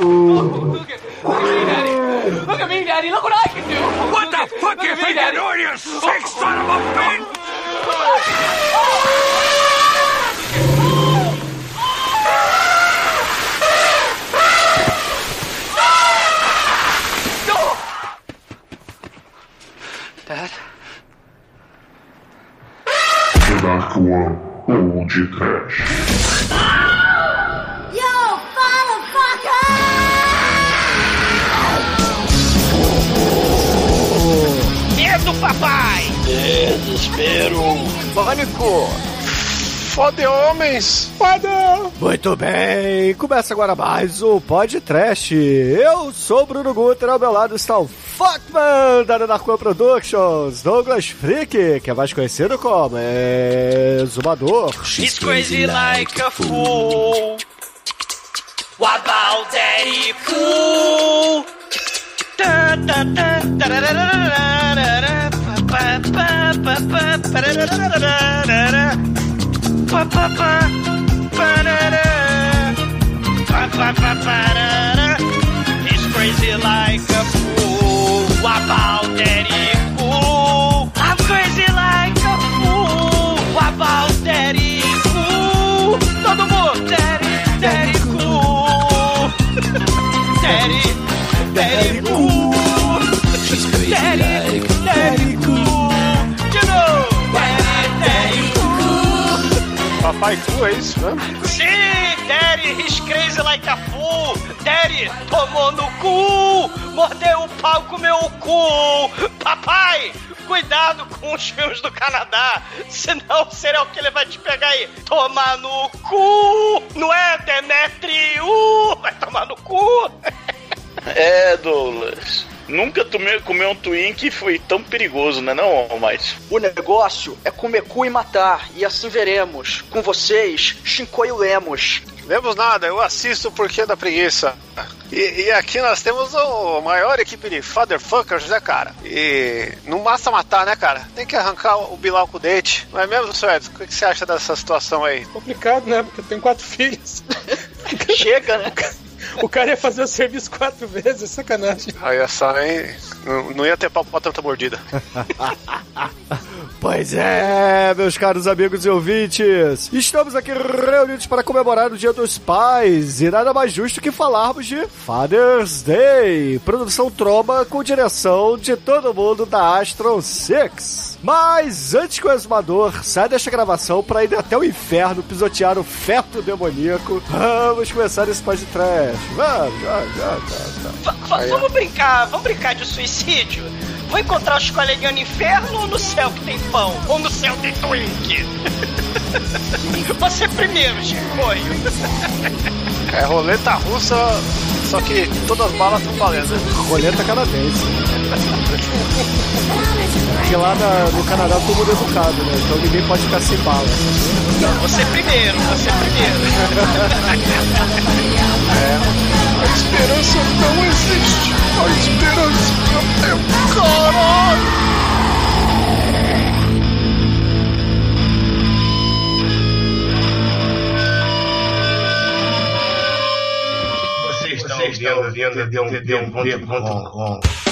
Look at, look at me, Daddy. Look at me, Daddy. Look what I can do. What the fuck you think you're doing, you sick son of a bitch? Dad? The Dark One Old Desespero. Pânico! Fode homens! Fode! Muito bem, começa agora mais o Podcast. Eu sou o Bruno Guter, ao meu lado está o Fuckman da Narcoa Productions, Douglas Freak, que é mais conhecido como Exumador. She's crazy like a fool. What about daddy cool? He's crazy like a fool. About daddy cool? I'm crazy like a fool. About daddy cool? Todo mundo, daddy, daddy cool. Daddy, daddy cool. Cu, é isso, né? Sim, Daddy, he's crazy like a fool. Daddy, tomou no cu. Mordeu o pau, comeu o cu. Papai, cuidado com os filmes do Canadá. Senão o serial killer vai te pegar aí. Tomar no cu. Não é, Demetrio? Vai tomar no cu. É, Douglas. Nunca tomei, comer um Twink foi tão perigoso, né não, mas O negócio é comer cu e matar, e assim veremos. Com vocês, Shinkoio Lemos. Lemos nada, eu assisto o Porquê da Preguiça. E, e aqui nós temos o maior equipe de fatherfuckers, né, cara? E não basta matar, né, cara? Tem que arrancar o Bilal com o dente. Não é mesmo, Sr. Edson? O que que você acha dessa situação aí? Complicado, né? Porque eu tenho quatro filhos. Chega, né? O cara ia fazer o serviço quatro vezes, é sacanagem. Aí essa, hein? Não, não ia ter papo pra tanta mordida. Pois é, meus caros amigos e ouvintes, estamos aqui reunidos para comemorar o Dia dos Pais e nada mais justo que falarmos de Father's Day, produção troma com direção de todo mundo da Astron Six. Mas antes que o exumador saia desta gravação para ir até o inferno pisotear o feto demoníaco, vamos começar esse podcast. Vamos, já, já, já, já. Va- va- vamos brincar, vamos brincar de suicídio? Vou encontrar os coleguinhas no inferno ou no céu que tem pão? Ou no céu tem twink? Você primeiro, Chicoio. É roleta russa, só que todas as balas estão valendo. Roleta canadense. Porque lá na- no Canadá todo mundo é educado, né? Então ninguém pode ficar sem bala. Você primeiro, você primeiro. A esperança não existe. A esperança é caralho. Você está ouvindo, ouvindo, com. Bom, meus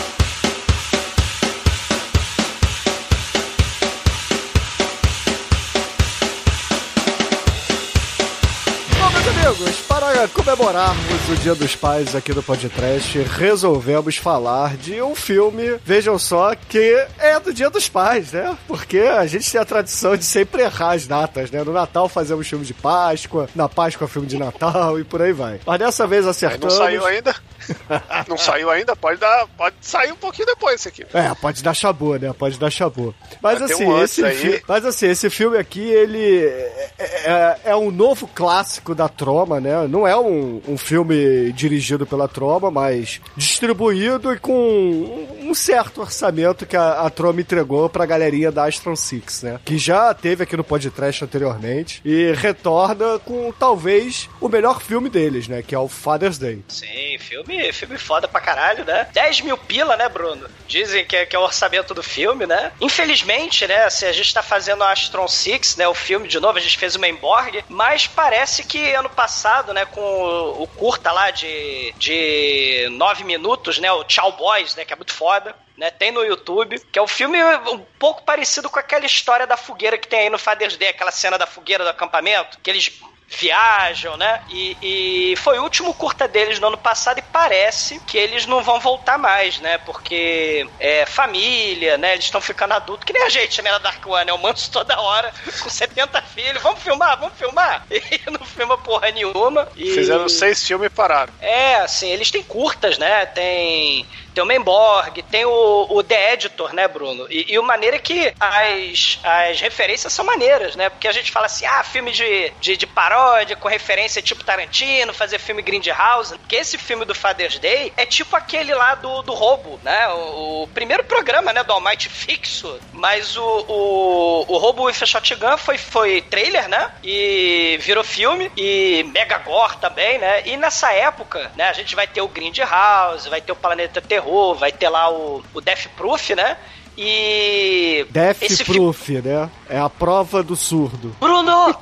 amigos, para comemorarmos o Dia dos Pais aqui no podcast, resolvemos falar de um filme, vejam só, que é do Dia dos Pais, né? Porque a gente tem a tradição de sempre errar as datas, né? No Natal fazemos filme de Páscoa, na Páscoa filme de Natal e por aí vai. Mas dessa vez Aí não acertamos. saiu ainda? Não saiu ainda? Pode dar. Pode sair um pouquinho depois esse aqui. É, pode dar chabu, né? Pode dar chabu. Mas Vai assim, um esse fi- mas assim, esse filme aqui, ele é, é- é um novo clássico da Troma, né? Não é um, um filme dirigido pela Troma, mas distribuído e com um, certo orçamento que a, a Troma entregou pra galerinha da Astron Six, né? Que já teve aqui no podcast anteriormente e retorna com talvez o melhor filme deles, né? Que é o Father's Day. Sim, sim, filme, filme foda pra caralho, né? 10 mil pila, né, Bruno? Dizem que é, que é o orçamento do filme, né? Infelizmente, né, assim, a gente tá fazendo Astron Six, né, o filme de novo, a gente fez o Mainborg, mas parece que ano passado, né, com o, o curta lá de, de 9 minutos, né, o Tchau Boys, né, que é muito foda, né? Tem no YouTube, que é um filme um pouco parecido com aquela história da fogueira que tem aí no Father's Day, aquela cena da fogueira do acampamento, que eles viajam, né? E, e, foi o último curta deles no ano passado e parece que eles não vão voltar mais, né? Porque é família, né? Eles estão ficando adultos, que nem a gente, né? Na Dark One, né? O Manso toda hora, com 70 filhos, vamos filmar, vamos filmar! E não filma porra nenhuma. E... Fizeram seis filmes e pararam. É, assim, eles têm curtas, né? Tem tem o Memborg, tem o, o The Editor, né, Bruno? E, e o maneira é que as, as referências são maneiras, né? Porque a gente fala assim, ah, filme de, de, de paródia com referência tipo Tarantino, fazer filme Grindhouse. Que esse filme do Father's Day é tipo aquele lá do, do roubo, né? O, o primeiro programa, né, do Almighty fixo, mas o, o, o roubo with a Shotgun foi, foi trailer, né? E virou filme, e mega gore também, né? E nessa época, né, a gente vai ter o Grindhouse, vai ter o Planeta Terror, terror, vai ter lá o, o Death Proof, né? E. Death Proof, fi... né? É a prova do surdo. Bruno!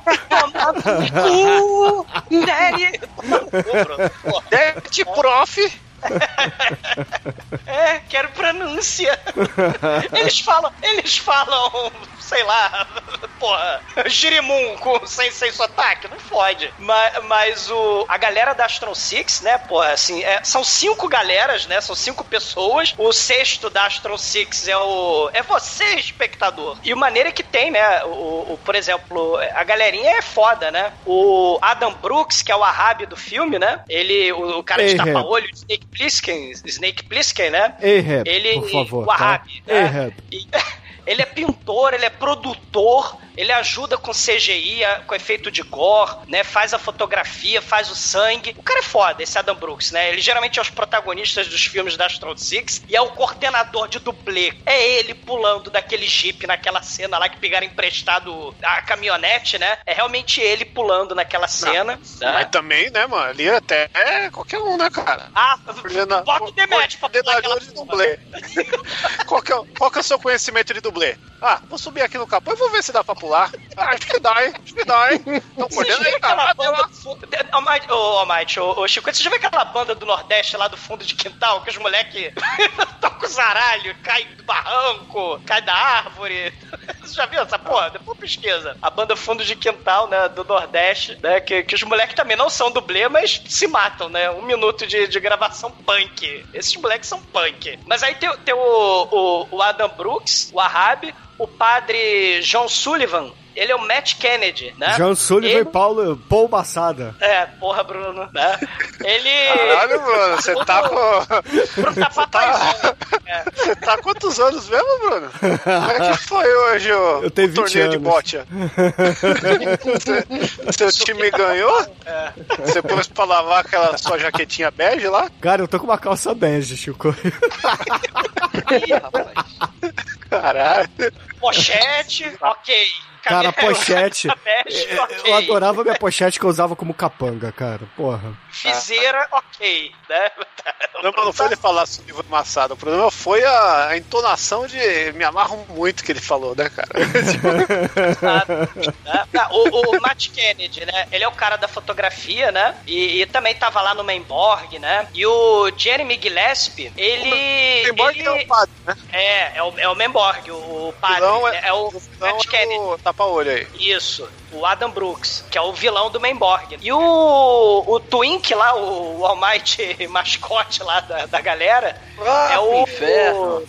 cu! Death Prof! é, quero pronúncia. Eles falam, eles falam sei lá, porra, Girimum com, sem, sem sotaque, não fode. Mas, mas o, a galera da Astron Six, né, porra, assim, é, são cinco galeras, né, são cinco pessoas. O sexto da Astron Six é o, é você, espectador. E o maneira que tem, né, o, o, por exemplo, a galerinha é foda, né? O Adam Brooks, que é o Ahab do filme, né, ele, o, o cara de tapa-olho, Snake Plissken, Snake Plissken, né? Ahab, ele, por favor, tá? né? Ahab. E, ele é pintor, ele é produtor, ele ajuda com CGI, com efeito de gore, né? Faz a fotografia, faz o sangue. O cara é foda, esse Adam Brooks, né? Ele geralmente é os protagonistas dos filmes da Astron Six e é o coordenador de dublê. É ele pulando daquele jeep naquela cena lá que pegaram emprestado a caminhonete, né? É realmente ele pulando naquela cena. Não, Mas também, né, mano? Ali até é qualquer um, né, cara? Ah, bota o Demet pra aquela de dublê. qual, que é, qual que é o seu conhecimento de dublê? Ah, vou subir aqui no capô e vou ver se dá pra pular. Ah, acho que dá, hein? Acho que dá, hein? Estão podendo aí, cara. Ô, oh, Almighty, ô, oh, Chico, você já viu aquela banda do Nordeste lá do fundo de quintal, que os moleques tocam os aralhos, caem do barranco, caem da árvore? Você já viu essa porra? Depois pesquisa. A banda fundo de quintal, né, do Nordeste, né, que, que os moleques também não são dublê, mas se matam, né? Um minuto de, de gravação punk. Esses moleques são punk. Mas aí tem, tem o, o, o Adam Brooks, o Ahab, o padre John Sullivan, ele é o Matt Kennedy, né? John Sullivan ele... e Paulo, Paul Bassada. É, porra, Bruno, né? Ele... Caralho, Bruno, você tá com... Bruno tá. É. Você tá há quantos anos mesmo, Bruno? Como é que foi hoje o, Eu tenho o torneio anos. de bote? Seu time ganhou? É. Você pôs pra lavar aquela sua jaquetinha bege lá? Cara, eu tô com uma calça bege, Chico. Ih, rapaz. Caralho. Pochete, ok. Cara, pochete. Bege, okay. Eu adorava minha pochete que eu usava como capanga, cara. Porra. Fizeira, ok, né? Não, não foi ele falar sobre o amassado. O problema foi a, a, entonação de me amarro muito que ele falou, né, cara? ah, ah, o, o, Matt Kennedy, né? Ele é o cara da fotografia, né? E, e também tava lá no Mainborg, né? E o Jeremy Gillespie, ele. O Mainborg ele... é o padre, né? É, é o, é o Mainborg, o, o padre. É, é, o, o Matt Kennedy. É o tapa-olho aí. Isso o Adam Brooks, que é o vilão do Mainborg. E o, o Twink lá, o, o Almighty mascote lá da, da galera, ah, é o. Inferno. o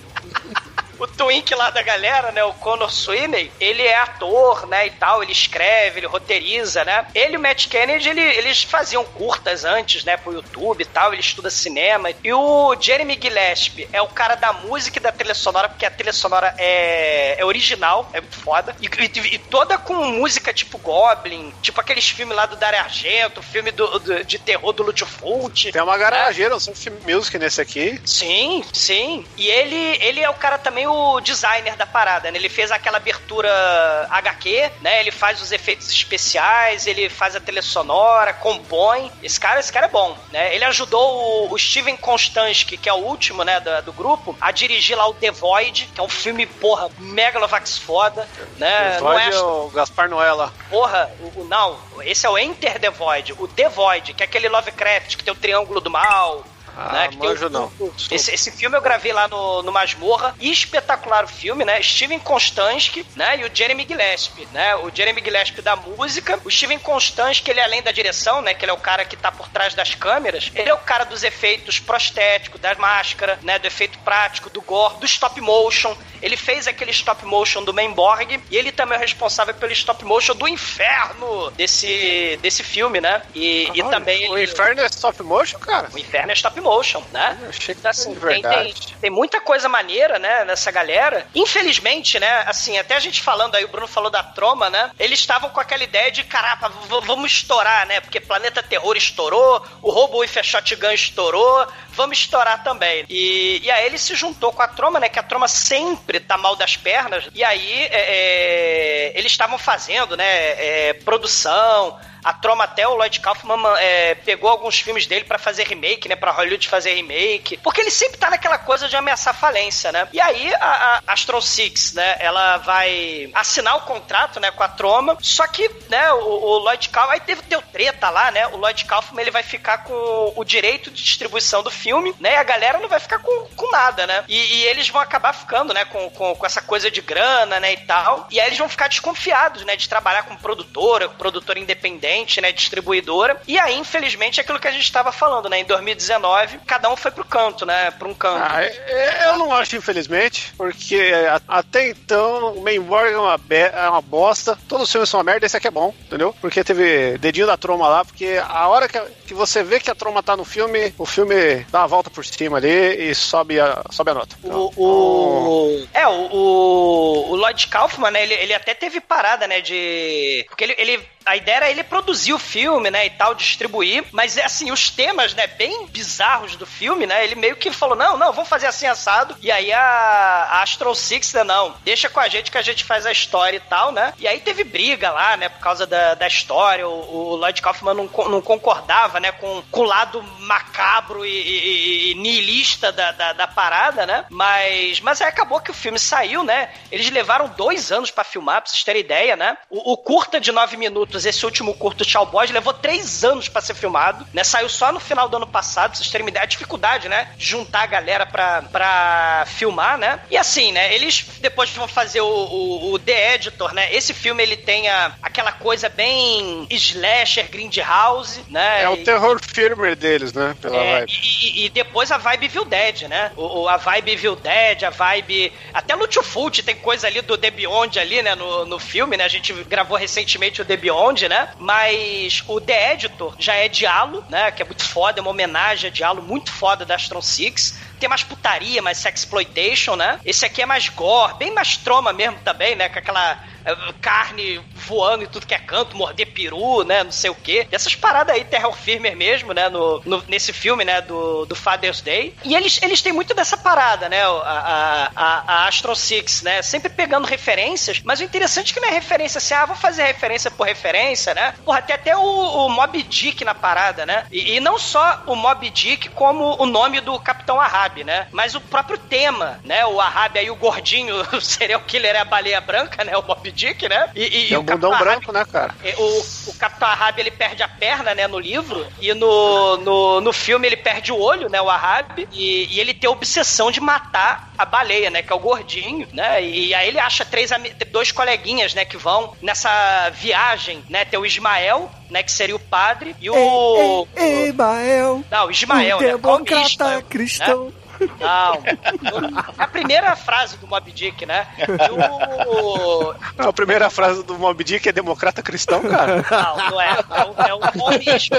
Twink lá da galera, né, o Connor Sweeney, ele é ator, né, e tal, ele escreve, ele roteiriza, né? Ele e o Matt Kennedy, ele, eles faziam curtas antes, né, pro YouTube e tal, ele estuda cinema. E o Jeremy Gillespie é o cara da música e da trilha sonora, porque a trilha sonora é, é original, é muito foda. E, e, e, toda com música tipo Goblin, tipo aqueles filmes lá do Dario Argento, filme do, do, de terror do Lutfult. Tem uma garageira, né? um filme music nesse aqui. Sim, sim. E ele, ele é o cara também também o designer da parada, né? Ele fez aquela abertura HQ, né? Ele faz os efeitos especiais, ele faz a trilha sonora, compõe. Esse cara, esse cara é bom, né? Ele ajudou o, o Steven Konstansky, que é o último, né, do, do, grupo, a dirigir lá o The Void, que é um filme, porra, megalovax foda, né? The Void é, é o Gaspar Noela. Porra, o, o, não, esse é o Enter the Void. O The Void, que é aquele Lovecraft que tem o Triângulo do Mal, ah, né? Que manjo tem, não. Esse, esse filme eu gravei lá no, no Masmorra. Espetacular o filme, né? Steven Konstansky, né? E o Jeremy Gillespie, né? O Jeremy Gillespie da música. O Steven Konstansky, ele além da direção, né? Que ele é o cara que tá por trás das câmeras. Ele é o cara dos efeitos prostéticos, da máscara, né? Do efeito prático, do gore, do stop motion. Ele fez aquele stop motion do Menborg. E ele também é responsável pelo stop motion do inferno desse, desse filme, né? E, e também... O inferno é stop motion, cara? O inferno é stop motion, né? Eu achei que Então, assim, tem, verdade. tem, tem muita coisa maneira, né, nessa galera. Infelizmente, né, assim, até a gente falando aí, o Bruno falou da Troma, né? Eles estavam com aquela ideia de, caraca, vamos estourar, né? Porque Planeta Terror estourou, o Robo If Shotgun estourou, vamos estourar também. E, e aí ele se juntou com a Troma, né? Que a Troma sempre tá mal das pernas. E aí é, é, eles estavam fazendo, né? é, produção. A Troma até o Lloyd Kaufman é, pegou alguns filmes dele pra fazer remake, né? Pra Hollywood fazer remake. Porque ele sempre tá naquela coisa de ameaçar falência, né? E aí a, a Astron Six, né? Ela vai assinar o contrato, né? Com a Troma. Só que, né? O, o Lloyd Kaufman... Aí teve, deu treta lá, né? O Lloyd Kaufman, ele vai ficar com o direito de distribuição do filme, né? E a galera não vai ficar com, com nada, né? E, e eles vão acabar ficando, né? Com, com, com essa coisa de grana, né? E tal. E aí eles vão ficar desconfiados, né? De trabalhar com produtora, produtora independente, né? Distribuidora. E aí, infelizmente, é aquilo que a gente estava falando, né? Em 2019, cada um foi pro canto, né? Pra um canto. Ah, é- eu não acho, infelizmente, porque até então o Mainborg é uma, é uma bosta, todos os filmes são uma merda, esse aqui é bom, entendeu? Porque teve dedinho da troma lá, porque a hora que, que você vê que a troma tá no filme, o filme dá uma volta por cima ali e sobe a, sobe a nota. O, o- É, o, o, o Lloyd Kaufman, né, ele, ele até teve parada, né, de... Porque ele, ele- a ideia era ele produzir o filme, né, e tal, distribuir, mas, é assim, os temas, né, bem bizarros do filme, né, ele meio que falou, não, não, vamos fazer assim, assado, e aí a, a Astro Six, né, não, deixa com a gente que a gente faz a história e tal, né, e aí teve briga lá, né, por causa da, da história, o, o Lloyd Kaufman não, não concordava, né, com, com o lado macabro e, e- e nihilista da, da, da parada, né, mas, mas aí acabou que o filme saiu, né, eles levaram dois anos pra filmar, pra vocês terem ideia, né, o, o curta de nove minutos, esse último curto, Tchau Boys, levou três anos pra ser filmado, né, saiu só no final do ano passado, pra vocês terem ideia, a dificuldade, né, juntar a galera pra, pra filmar, né, e assim, né, eles depois vão fazer o, o, o The Editor, né, esse filme ele tem a, aquela coisa bem slasher, grindhouse, né, É o terror firmer deles, né? Pela é, vibe. e, e depois a vibe Evil Dead, né? O, o- a vibe Evil Dead, a vibe. Até Fulci tem coisa ali do The Beyond ali, né? No, no filme, né? A gente gravou recentemente o The Beyond, né? Mas o The Editor já é Dialo, né? Que é muito foda, é uma homenagem a Dialo muito foda da Astron Six. Tem mais putaria, mais sexploitation, né? Esse aqui é mais gore, bem mais troma mesmo também, né? Com aquela carne voando e tudo que é canto, morder peru, né? Não sei o quê. Essas paradas aí, terror firmer mesmo, né? No, no- nesse filme, né? Do, do Father's Day. E eles, eles têm muito dessa parada, né? A, a, a, Astro Six, né? Sempre pegando referências, mas o interessante é que não é referência assim, ah, vou fazer referência por referência, né? Porra, tem até o, o Mob Dick na parada, né? E, e não só o Mob Dick, como o nome do Capitão Ahab, né? Mas o próprio tema, né? O Ahab aí, o gordinho, o serial killer é a baleia branca, né? O Mob Dick, né? E, e- É o um bundão Capitão branco, né, cara? é, O, o Capitão Ahab, ele perde a perna, né, no livro, e no, no, no filme ele perde o olho, né, o Ahab, e, e ele tem a obsessão de matar a baleia, né, que é o gordinho, né, e, aí ele acha três, dois coleguinhas, né, que vão nessa viagem, né, tem o Ismael, né, que seria o padre, e o... Ei, Bael. Não, o Ismael, o né, democrata Ismael, cristão. né? Não. É a primeira frase do Mob Dick, né? O, Não, a primeira frase do Mob Dick é democrata cristão, cara. Não, não é. É o, é o Maurício.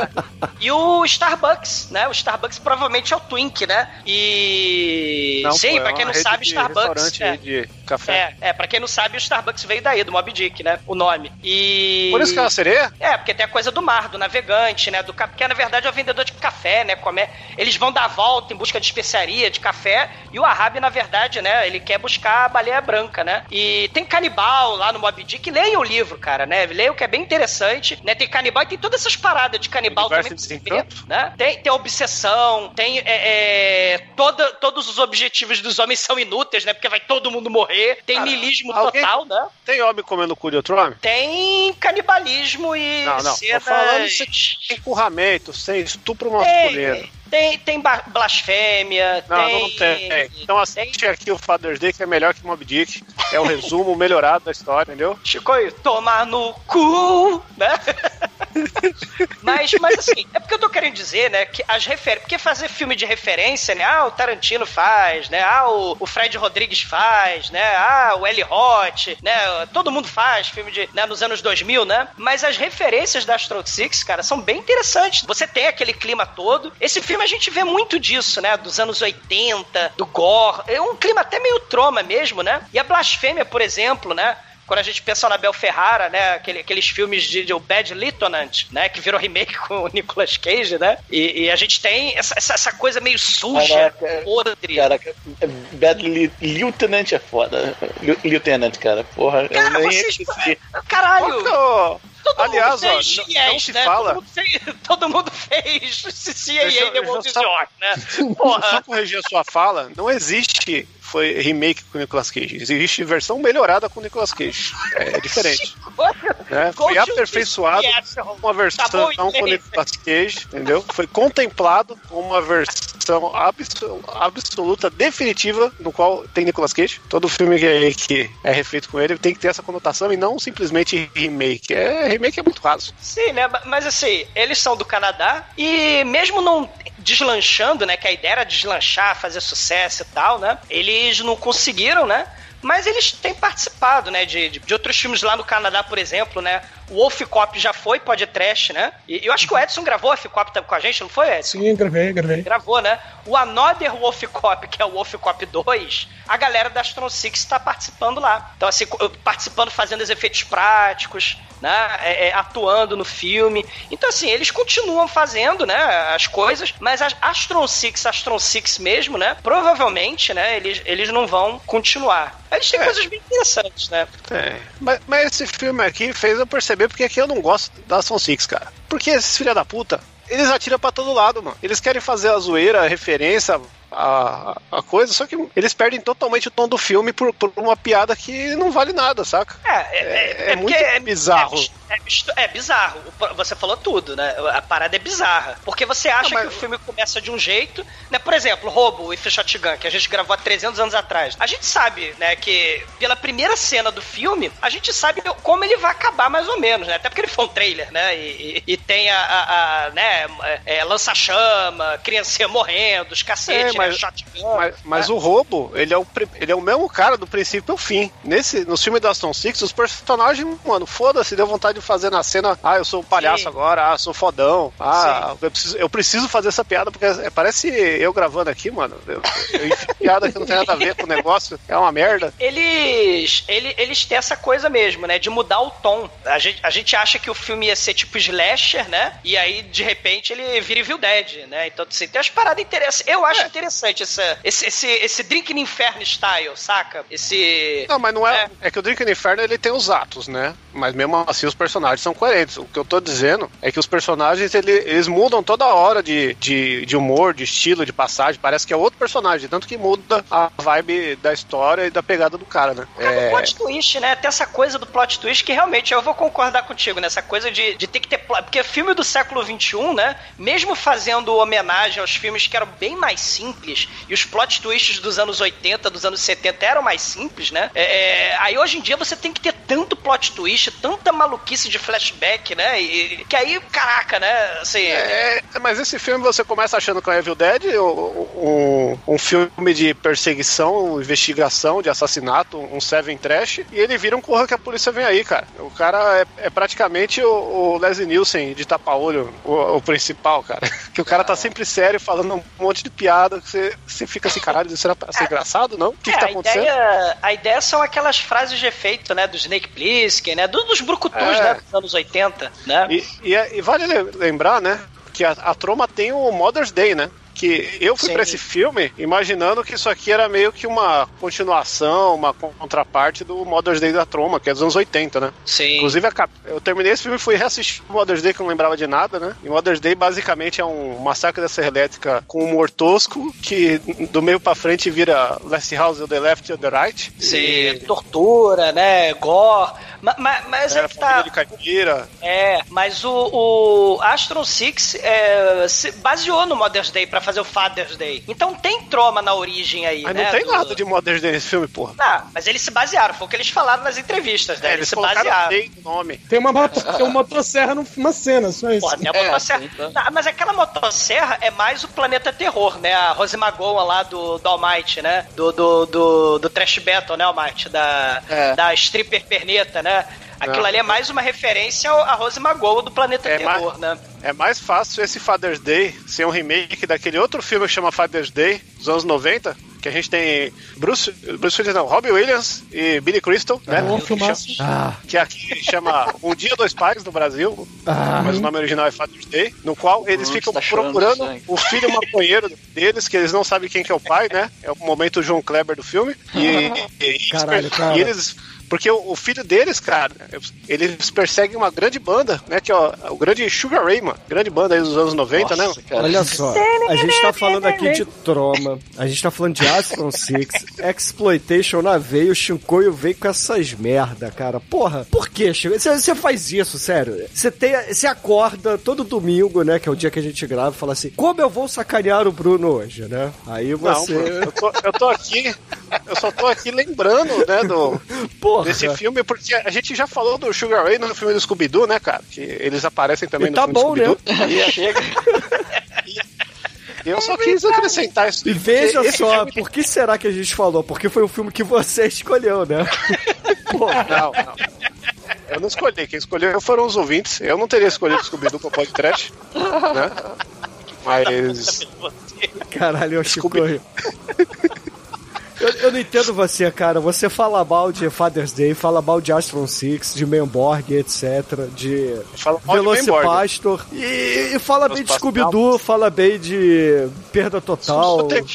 E o Starbucks, né? O Starbucks provavelmente é o Twink, né? E. Não, Sim, pô, é pra quem uma não sabe, de Starbucks. É. de café. É, é, pra quem não sabe, o Starbucks veio daí, do Mob Dick, né? O nome. E. Por isso que é uma sereia? É, porque tem a coisa do mar, do navegante, né? Do que na verdade é o vendedor de café, né? Come... Eles vão dar a volta em busca de especiarias, baleia de café e o Ahab, na verdade, né, ele quer buscar a baleia branca, né? E tem canibal lá no Mob Dick. Leiam o livro, cara, né? Leiam que é bem interessante, né? Tem canibal e tem todas essas paradas de canibal também. pra você Desencanto? Né? Tem, tem obsessão, tem é, é, toda, todos os objetivos dos homens são inúteis, né? Porque vai todo mundo morrer. Tem Cara, alguém- total, né? Tem homem comendo cu de outro homem? Tem canibalismo e Não, não. Tô cenas... falando sem empurramento, sem estupro masculino. Tem, tem, tem blasfêmia, Não, tem... não tem. Então assiste aqui o Father's Day, que é melhor que Mob Dick. É o resumo melhorado da história, entendeu? Chicoio, tomar no cu, né? mas, mas assim, é porque eu tô querendo dizer, né, que as refer... Porque fazer filme de referência, né, ah, o Tarantino faz, né, ah, o, o Fred Rodrigues faz, né, ah, o Eli Roth, né, todo mundo faz filme de, né, nos anos 2000, né, mas as referências da Astro Six, cara, são bem interessantes. Você tem aquele clima todo. Esse filme a gente vê muito disso, né, dos anos 80, do gore. É um clima até meio troma mesmo, né, e a blasfêmia, por exemplo, né, quando a gente pensa na Bel Ferrara, né? aquele- aqueles filmes de, de O Bad Lieutenant, né? Que virou remake com o Nicolas Cage, né? E, e a gente tem essa, essa, essa coisa meio suja, Caraca. podre. Caraca, Bad Li- Lieutenant é foda. Lieutenant, cara. Porra, Cara, eu nem vocês-. Caralho! Ô, Todo Aliás, mundo ó, fez não- não se né? fala- Todo mundo fez, todo mundo fez CIA Deixa eu- The World is só- Yours, né? Só Porra. corrigir a sua fala, não existe foi remake com o Nicolas Cage. Existe versão melhorada com o Nicolas Cage. É diferente. né? Foi aperfeiçoado com uma versão Tá com o. Nicolas Cage, entendeu? Foi contemplado com uma versão abso- absoluta, definitiva, no qual tem Nicolas Cage. Todo filme que é, que é refeito com ele tem que ter essa conotação e não simplesmente remake. É, remake é muito raso. Sim, né? Mas assim, eles são do Canadá e mesmo não deslanchando, né? Que a ideia era deslanchar, fazer sucesso e tal, né? Eles não conseguiram, né? Mas eles têm participado, né? De, de, de outros filmes lá no Canadá, por exemplo, né? O Wolf Cop já foi podcast, né? E eu acho que o Edson gravou Wolf Cop com a gente, não foi, Edson? Sim, gravei, gravei. Gravou, né? O Another Wolf Cop, que é o Wolf Cop 2, a galera da Astron Six tá participando lá. Então, assim, participando, fazendo os efeitos práticos, né? É, é, atuando no filme. Então, assim, eles continuam fazendo, né? As coisas, mas a Astron Six, Astron Six mesmo, né? Provavelmente, né? Eles, eles não vão continuar. Eles têm É. coisas bem interessantes, né? É, mas, mas esse filme aqui fez eu perceber porque aqui eu não gosto da Ação Six, cara. Porque esses filha da puta, eles atiram pra todo lado, mano. Eles querem fazer a zoeira, a referência, a, a coisa, só que eles perdem totalmente o tom do filme por, por uma piada que não vale nada, saca? É, é, É- é muito bizarro. É, é é bizarro. Você falou tudo, né? A parada é bizarra. Porque você acha Não, mas- que o filme começa de um jeito, né? Por exemplo, Roubo e Shotgun, que a gente gravou há 300 anos atrás. A gente sabe, né, que pela primeira cena do filme, a gente sabe como ele vai acabar mais ou menos, né? Até porque ele foi um trailer, né? E, e- e tem a, a- a, né, é, lança-chama, criancinha morrendo, os cacete, É, mas- né? Shotgun. Mas, mas né? o roubo, ele é o, ele é o mesmo cara do princípio ao fim. Nesse, no filme da Aston Six, os personagens, mano, foda-se, deu vontade de fazer na cena, ah, eu sou o palhaço Sim. agora, ah, sou fodão, ah, eu preciso, eu preciso fazer essa piada, porque é- parece eu gravando aqui, mano. Eu, eu piada que não tem nada a ver com o negócio, é uma merda. Eles, ele- eles têm essa coisa mesmo, né? De mudar o tom. A gente, a gente acha que o filme ia ser tipo slasher, né? E aí, de repente, ele vira Evil Dead, né? Então, assim, tem umas paradas interessantes. Eu acho interessante essa, esse, esse, esse Drink no Inferno style, saca? Esse... Não, mas não é. É. É, que o Drink no Inferno ele tem os atos, né? Mas mesmo assim os personagens são coerentes. O que eu tô dizendo é que os personagens ele- eles mudam toda hora de, de, de humor, de estilo, de passagem. Parece que é outro personagem, tanto que muda a vibe da história e da pegada do cara, né? É... plot twist, né? Tem essa coisa do plot twist que realmente eu vou concordar contigo nessa coisa de, de ter que ter plot. Porque filme do século XXI, né? Mesmo fazendo homenagem aos filmes que eram bem mais simples e os plot twists dos anos 80, dos anos 70 eram mais simples, né? É, é, aí hoje em dia você tem que ter tanto plot twist, tanta maluquice de flashback, né? E, que aí, caraca, né? Assim, É, mas esse filme você começa achando que é Evil Dead, um, um filme de perseguição, investigação, de assassinato, um Seven Trash, e ele vira um corra que a polícia vem aí, cara. O cara é, é praticamente o, o Leslie Nielsen de tapa-olho, o, o principal, cara. Que o cara tá sempre sério, falando um monte de piada, que você, você fica assim, caralho, era pra ser engraçado, não? O que, É, que tá a acontecendo? Ideia, a ideia são aquelas frases de efeito, né? Do Snake Plissken, né? do- Dos brucutus, É. né? Dos anos 80, né? E, e, é- e vale le- lembrar, né, que a, a Troma tem o Mother's Day, né? Que eu fui pra esse filme imaginando que isso aqui era meio que uma continuação, uma contraparte do Mother's Day da Troma, que é dos anos 80, né? Sim. Inclusive, eu terminei esse filme e fui reassistir o Mother's Day, que eu não lembrava de nada, né? E Mother's Day basicamente é um massacre da Serra Elétrica com humor tosco, que do meio pra frente vira Last House on the Left and the Right. Sim, tortura, né? Gore. Ma- ma- Mas, é, É, que tá. de caipira. É, mas o, o Astron Six é, se baseou no Mother's Day pra fazer o Father's Day. Então tem troma na origem aí, Mas né? não tem do- nada de Mother's Day nesse filme, porra. Não, mas eles se basearam, foi o que eles falaram nas entrevistas, né? É, eles, eles se basearam. No nome. Tem uma, moto, tem uma motosserra numa cena, só isso. Porra, tem a motosserra. Não, mas aquela motosserra é mais o planeta terror, né? A Rose Magoa lá do, do Almighty, né? Do, do, do, do Trash Battle, né, Almighty? Da, É. da stripper perneta, né? Aquilo ali é mais uma referência ao- à Rose Magoa do planeta É, terror, né? É mais fácil esse Father's Day ser um remake daquele outro filme que chama Father's Day, dos anos 90, que a gente tem Bruce, Bruce Willis, não, Robbie Williams e Billy Crystal, né? bom, Que chama- Que aqui chama Um Dia Dois Pais no Brasil, Ah. mas o nome original é Father's Day, no qual eles Hum, ficam tá procurando o filho maconheiro deles, que eles não sabem quem que é o pai, né? É o momento João Kleber do filme. E, e- e- Caralho, e cara. eles porque o, o filho deles, cara, eles perseguem uma grande banda, né? Que é o, grande Sugar Ray, mano. Grande banda aí dos anos 90, né? Nossa, cara. Olha só, a gente tá falando aqui de Troma, a gente tá falando de Astron Six, Exploitation na veio, o Shinkoio veio com essas merda, cara. Porra, por que, Shinkoio? Você faz isso, sério? Você tem, você acorda todo domingo, né, que é o dia que a gente grava, e fala assim, como eu vou sacanear o Bruno hoje, né? Aí Não, você... mano, eu tô, eu tô aqui, eu só tô aqui lembrando, né, do, Porra. desse filme, porque a gente já falou do Sugar Ray no filme do Scooby-Doo, né, cara? Que eles aparecem também E no tá filme bom, do Scooby-Doo. E chega. E eu só quis acrescentar isso. E veja só, filme- por que será que a gente falou? Porque foi o filme que você escolheu, né? Pô, Não, não. Eu não escolhi, quem escolheu foram os ouvintes. Eu não teria escolhido o Scooby-Doo pra podcast, né? Mas Caralho, eu Chicoio. Eu, eu não entendo você, cara. Você fala mal de Father's Day, fala mal de Astron Six, de Memborg, etc. De mal de Velocipastor. E, e fala bem de Velocipastor. Scooby-Doo, fala bem de Perda Total. Tem-.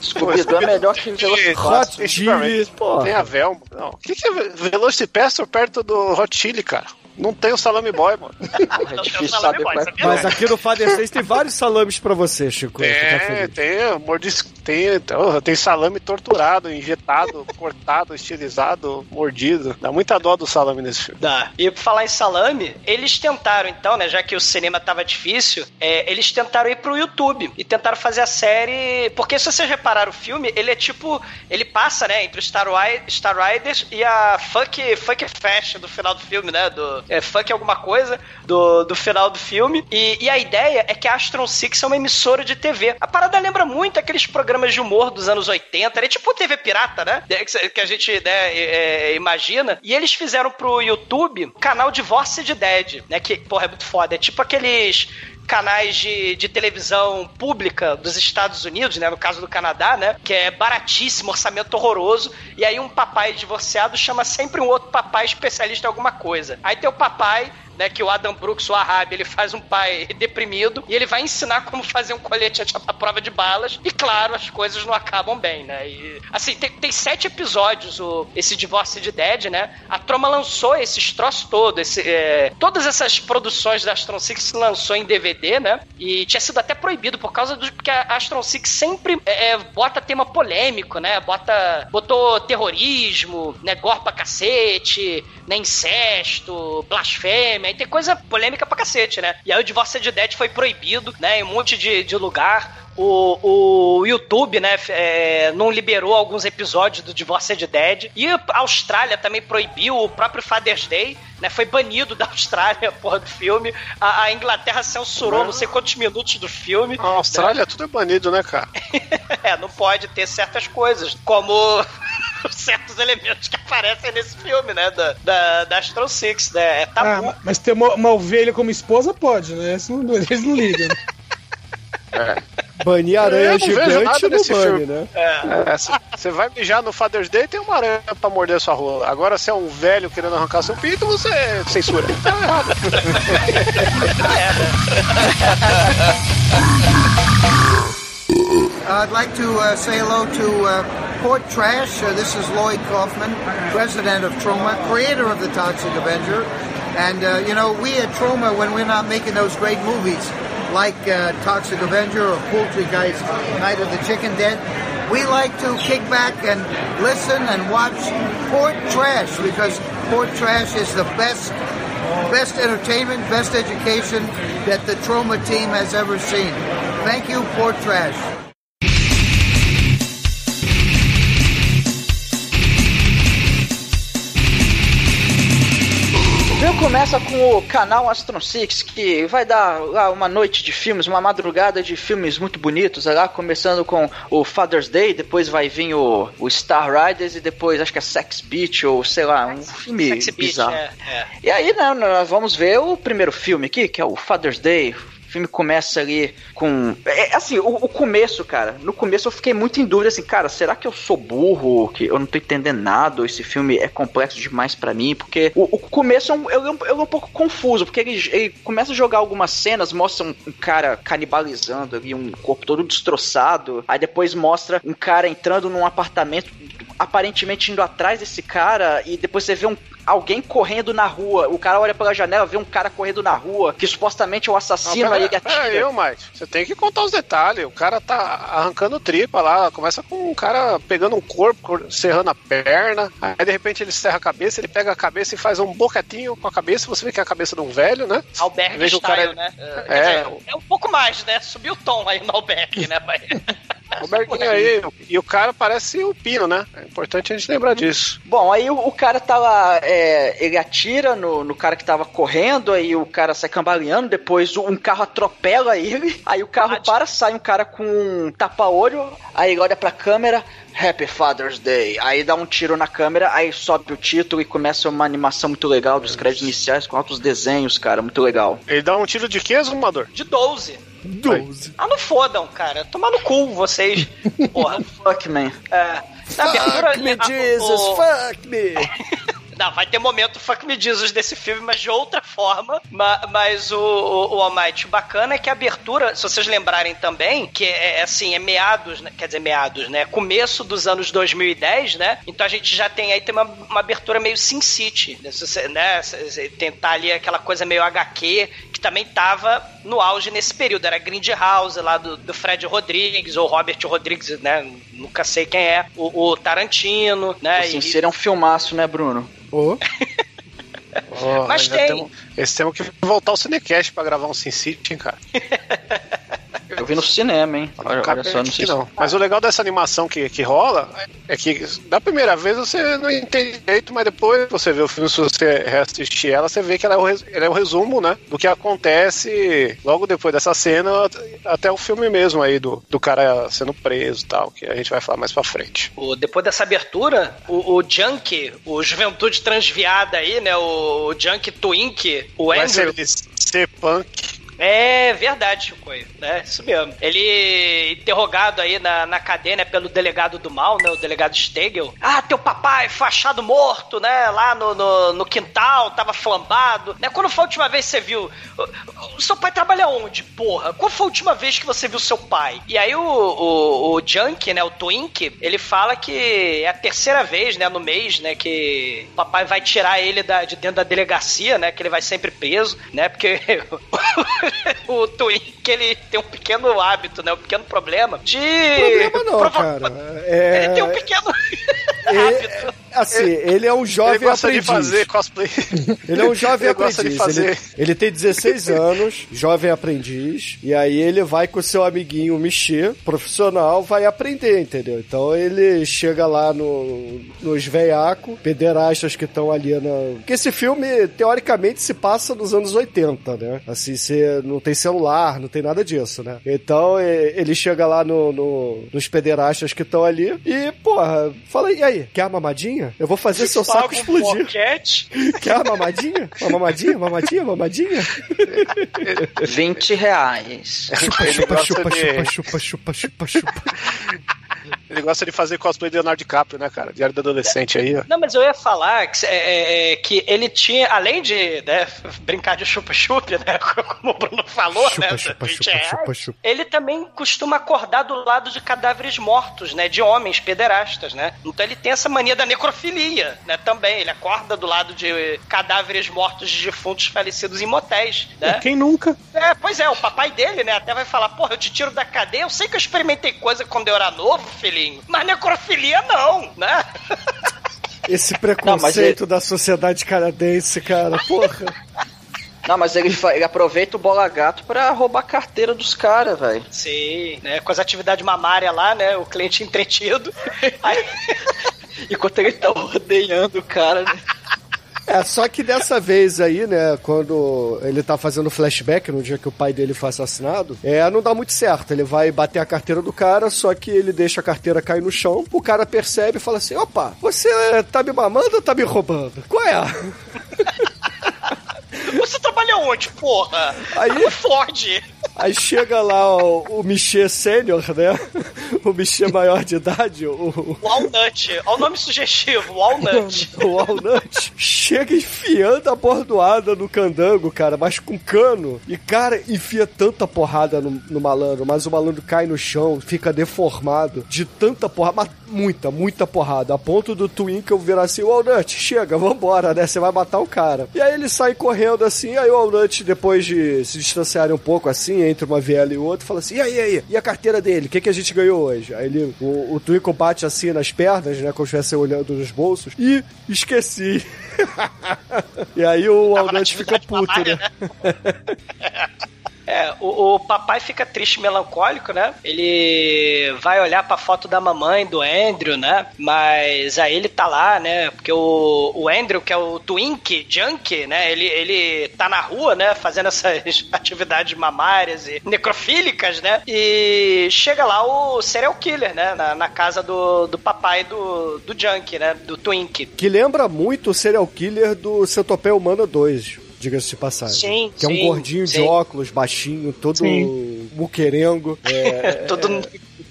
Scooby-Doo é melhor que Velocipastor. Hot Tem Ray. Chili. Tem a Velma. Não. O que, que é Velocipastor perto do Hot Chili, cara? Não tem o Salame Boy, mano. É difícil saber qual é. Mas aqui no Father's Day tem vários salames pra você, Chico. Fica É, feliz. tem, mordis, tem, oh, tem salame torturado, injetado, cortado, estilizado, mordido. Dá muita dó do salame nesse filme. Dá. E por falar em salame, eles tentaram então, né, já que o cinema tava difícil, é, eles tentaram ir pro YouTube e tentaram fazer a série, porque se vocês repararam o filme, ele é tipo, ele passa, né, entre o Star, Ri- Star Riders e a Funk, Funk Fest do final do filme, né, do é, Funk alguma coisa do, do final do filme. E, e a ideia é que a Astron Six é uma emissora de TV. A parada lembra muito aqueles programas de humor dos anos 80, é tipo TV pirata, né, que que a gente, né, é, imagina. E eles fizeram pro YouTube o canal Divorced Dead, né? Que, porra, é muito foda. É tipo aqueles canais de, de televisão pública dos Estados Unidos, né? No caso do Canadá, né? Que é baratíssimo, orçamento horroroso. E aí um papai divorciado chama sempre um outro papai especialista em alguma coisa. Aí tem o papai né, que o Adam Brooks, o Ahab, ele faz um pai deprimido e ele vai ensinar como fazer um colete à prova de balas e, claro, as coisas não acabam bem, né? E, assim, tem, tem sete episódios o, esse Divórcio de Dead, né? A Troma lançou esses troços todos, esse, é, todas essas produções da Astron Six se lançou em DVD, né? E tinha sido até proibido por causa do que a Astron Six sempre é, é, bota tema polêmico, né? Bota, botou terrorismo, né? Gore pra cacete, né? Incesto, blasfêmia, aí tem coisa polêmica pra cacete, né? E aí o Divórcio de Dead foi proibido, né? Em um monte de, de lugar. O, o YouTube, né, é, não liberou alguns episódios do Divorced Dead. E a Austrália também proibiu o próprio Father's Day, né? Foi banido da Austrália, porra, do filme. A, a Inglaterra censurou não sei quantos minutos do filme. A Austrália tudo é banido, né, cara? é, não pode ter certas coisas, como certos elementos que aparecem nesse filme, né? Da, da, da Astro Six, né? É Ah, tabu. ma- mas ter uma, uma ovelha como esposa pode, né? Isso não- eles não ligam. Banir aranha gigante no nesse filme. né? Você vai mijar no Father's Day tem uma aranha pra morder sua rola. Agora, se é um velho querendo arrancar seu pinto, você censura. Tá errado. É, né? like to uh, say hello to uh, Port Trash. Uh, this is Lloyd Kaufman, president of Troma, creator of the Toxic Avenger. And, uh, you know, we at Troma, when we're not making those great movies like uh, Toxic Avenger or Poultrygeist, Night of the Chicken Den, we like to kick back and listen and watch Port Trash because Port Trash is the best best entertainment, best education that the Troma team has ever seen. Thank you, Port Trash. Filme começa com o canal Astron Six, que vai dar lá uma noite de filmes, uma madrugada de filmes muito bonitos, lá começando com o Father's Day, depois vai vir o, o Star Riders e depois acho que é Sex Beach ou sei lá, um filme Sex Beach, bizarro. é, é. E aí, né, nós vamos ver o primeiro filme aqui, que é o Father's Day. O filme começa ali com. É, assim, o, o começo, cara. No começo eu fiquei muito em dúvida, assim, cara, será que eu sou burro? Que eu não tô entendendo nada? Esse filme é complexo demais pra mim? Porque o, o começo é um, é um, ele é um pouco confuso, porque ele, ele começa a jogar algumas cenas, mostra um, um cara canibalizando ali, um corpo todo destroçado. Aí depois mostra um cara entrando num apartamento aparentemente indo atrás desse cara e depois você vê um alguém correndo na rua. O cara olha pela janela, vê um cara correndo na rua, que supostamente é o assassino, Não, aí pera, pera atira. aí, ô, Mike. Você tem que contar os detalhes. O cara tá arrancando tripa lá. Começa com um cara pegando um corpo, cor- serrando a perna. Aí de repente ele serra a cabeça, ele pega a cabeça e faz um boquetinho com a cabeça. Você vê que é a cabeça de um velho, né? Alberg Veja o cara- né? É. Dizer, é um pouco mais, né? Subiu o tom aí no Alberg, né, pai? O Berguinho aí. E o cara parece o Pino, né? É importante a gente lembrar disso. Bom, aí o, o cara tá lá, é, ele atira no, no cara que tava correndo, aí o cara sai cambaleando, depois um carro atropela ele, aí o carro para, sai um cara com um tapa-olho, aí ele olha pra câmera, Happy Father's Day, aí dá um tiro na câmera, aí sobe o título e começa uma animação muito legal dos créditos iniciais com altos desenhos, cara, muito legal. Ele dá um tiro de quê, Zumador? De 12. 12. Ah, não fodam, cara. Tomar no cu vocês. Porra. Fuck, man. É, na abertura. Fuck me, a- Jesus, o- fuck me. Não, vai ter momento fuck me Jesus desse filme, mas de outra forma. Ma- Mas, o, o, o Almighty, o bacana é que a abertura, se vocês lembrarem também, que é é assim, é meados, né? quer dizer, meados, né? Começo dos anos 2010, né? Então a gente já tem aí tem uma, uma abertura meio Sin City, né? Você, né? Tentar ali aquela coisa meio HQ, que também tava no auge nesse período. Era Grindhouse lá do, do Fred Rodrigues, ou Robert Rodrigues, né? Nunca sei quem é. O, o Tarantino, né? Assim, E- seria um filmaço, né, Bruno? Oh. Oh, Mas tem. Temos, esse temos que voltar ao Cinecast pra gravar um Sin City, hein, cara. Eu vi no cinema, hein? Olha, olha só, não sei se... não. Mas o legal dessa animação que, que rola é que da primeira vez você não entende direito, mas depois você vê o filme, se você reassistir ela, você vê que ela é o, res- ela é o resumo, né? Do que acontece logo depois dessa cena até o filme mesmo aí, do, do cara sendo preso e tal, que a gente vai falar mais pra frente. O- depois dessa abertura, o, o Junk, o Juventude Transviada aí, né? O, o Junk Twink, o Vai Andrew. ser, ser punk. É verdade, Chico. É isso mesmo. Ele interrogado aí na, na cadeia, né, pelo delegado do mal, né? O delegado Stegel. Ah, teu papai foi achado morto, né? Lá no, no, no quintal, tava flambado. Né? Quando foi a última vez que você viu? O, o seu pai trabalha onde, porra? Qual foi a última vez que você viu seu pai? E aí o, o, o Junk, né? O Twink, ele fala que é a terceira vez, né? No mês, né? Que o papai vai tirar ele da, de dentro da delegacia, né? Que ele vai sempre preso, né? Porque o Twink, ele tem um pequeno hábito, né? Um pequeno problema de... Problema não, prova- cara. É... Ele tem um pequeno É, assim, ele é um jovem Ele gosta aprendiz. de fazer cosplay. Ele é um jovem Ele gosta aprendiz. de fazer. Ele, ele tem 16 anos, jovem aprendiz, e aí ele vai com seu amiguinho Michê, profissional, vai aprender, entendeu? Então ele chega lá no, nos veiacos, pederastas que estão ali na. Porque esse filme, teoricamente, se passa nos anos 80, né? Assim, você não tem celular, não tem nada disso, né? Então ele chega lá no, no- nos pederastas que estão ali e, porra, fala, e aí, quer a mamadinha? Eu vou fazer seu saco um explodir. boquete. Quer uma mamadinha? Uma mamadinha? Mamadinha? Mamadinha? 20 reais. Chupa, chupa, chupa, chupa, chupa, chupa, chupa, chupa. Ele gosta de fazer cosplay de Leonardo DiCaprio, né, cara? Diário do adolescente aí, ó. Não, mas eu ia falar que, é, é, que ele tinha, além de né, brincar de chupa-chupa, né, como o Bruno falou, Chupa, né, chupa, 20 chupa, reais, chupa, chupa. ele também costuma acordar do lado de cadáveres mortos, né, de homens pederastas, né? Então ele tem essa mania da necrofilia, né, também. Ele acorda do lado de cadáveres mortos de defuntos falecidos em motéis, né? Quem nunca? É, pois é, o papai dele, né, até vai falar, porra, eu te tiro da cadeia, eu sei que eu experimentei coisa quando eu era novo, filhinho, mas necrofilia não, né? Esse Não, preconceito mas da sociedade canadense, cara, porra. Não, mas ele, ele aproveita o bola gato pra roubar a carteira dos caras, velho. Sim, né, com as atividades mamárias lá, né, o cliente entretido. Aí, Enquanto ele tá rodeando o cara, né? É, só que dessa vez aí, né, quando ele tá fazendo flashback no dia que o pai dele foi assassinado, é, não dá muito certo. Ele vai bater a carteira do cara, só que ele deixa a carteira cair no chão, o cara percebe e fala assim, opa, você tá me mamando ou tá me roubando? Qual é? você trabalha onde, porra? Aí- Ford. Aí chega lá o, o Michê sênior, né, o Michê maior de idade, o, Walnut. Olha o nome sugestivo, Walnut. o Walnut chega enfiando a bordoada no candango, cara, mas com cano. E, cara, enfia tanta porrada no, no malandro, mas o malandro cai no chão, fica deformado de tanta porrada, mas muita, muita porrada. A ponto do Twinkle virar assim: Walnut, chega, vambora, né? Você vai matar o cara. E aí ele sai correndo assim, aí o Walnut, depois de se distanciarem um pouco assim, entre uma viela e outra, fala assim: e aí, e aí? E a carteira dele? O que, que a gente ganhou hoje? Aí ele, o, o Twinkle bate assim nas pernas, né? Como se estivesse olhando nos bolsos. E esqueci. e aí o Walnut fica puto, mamária, né? É, o, o papai fica triste, melancólico, né? Ele vai olhar pra foto da mamãe, do Andrew, né? Mas aí ele tá lá, né? Porque o, o Andrew, que é o Twink Junk, né? Ele, ele tá na rua, né? Fazendo essas atividades mamárias e necrofílicas, né? E chega lá o serial killer, né? Na, na casa do, do papai do, do Junk, né? Do Twink. Que lembra muito o serial killer do Centopeia Humana 2. Diga-se de passagem. Sim, Que é um sim, gordinho de sim. óculos, baixinho, todo muquerengo. É, Todo,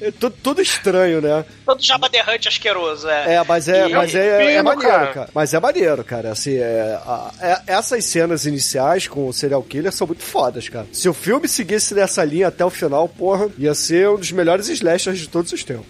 é tudo, tudo estranho, né? todo jabaderrante asqueroso, é. É, mas é, E- mas é, é pino, maneiro, cara. cara. Mas é maneiro, cara. Assim, é, a- é- essas cenas iniciais com o serial killer são muito fodas, cara. Se o filme seguisse nessa linha até o final, porra, ia ser um dos melhores slashers de todos os tempos.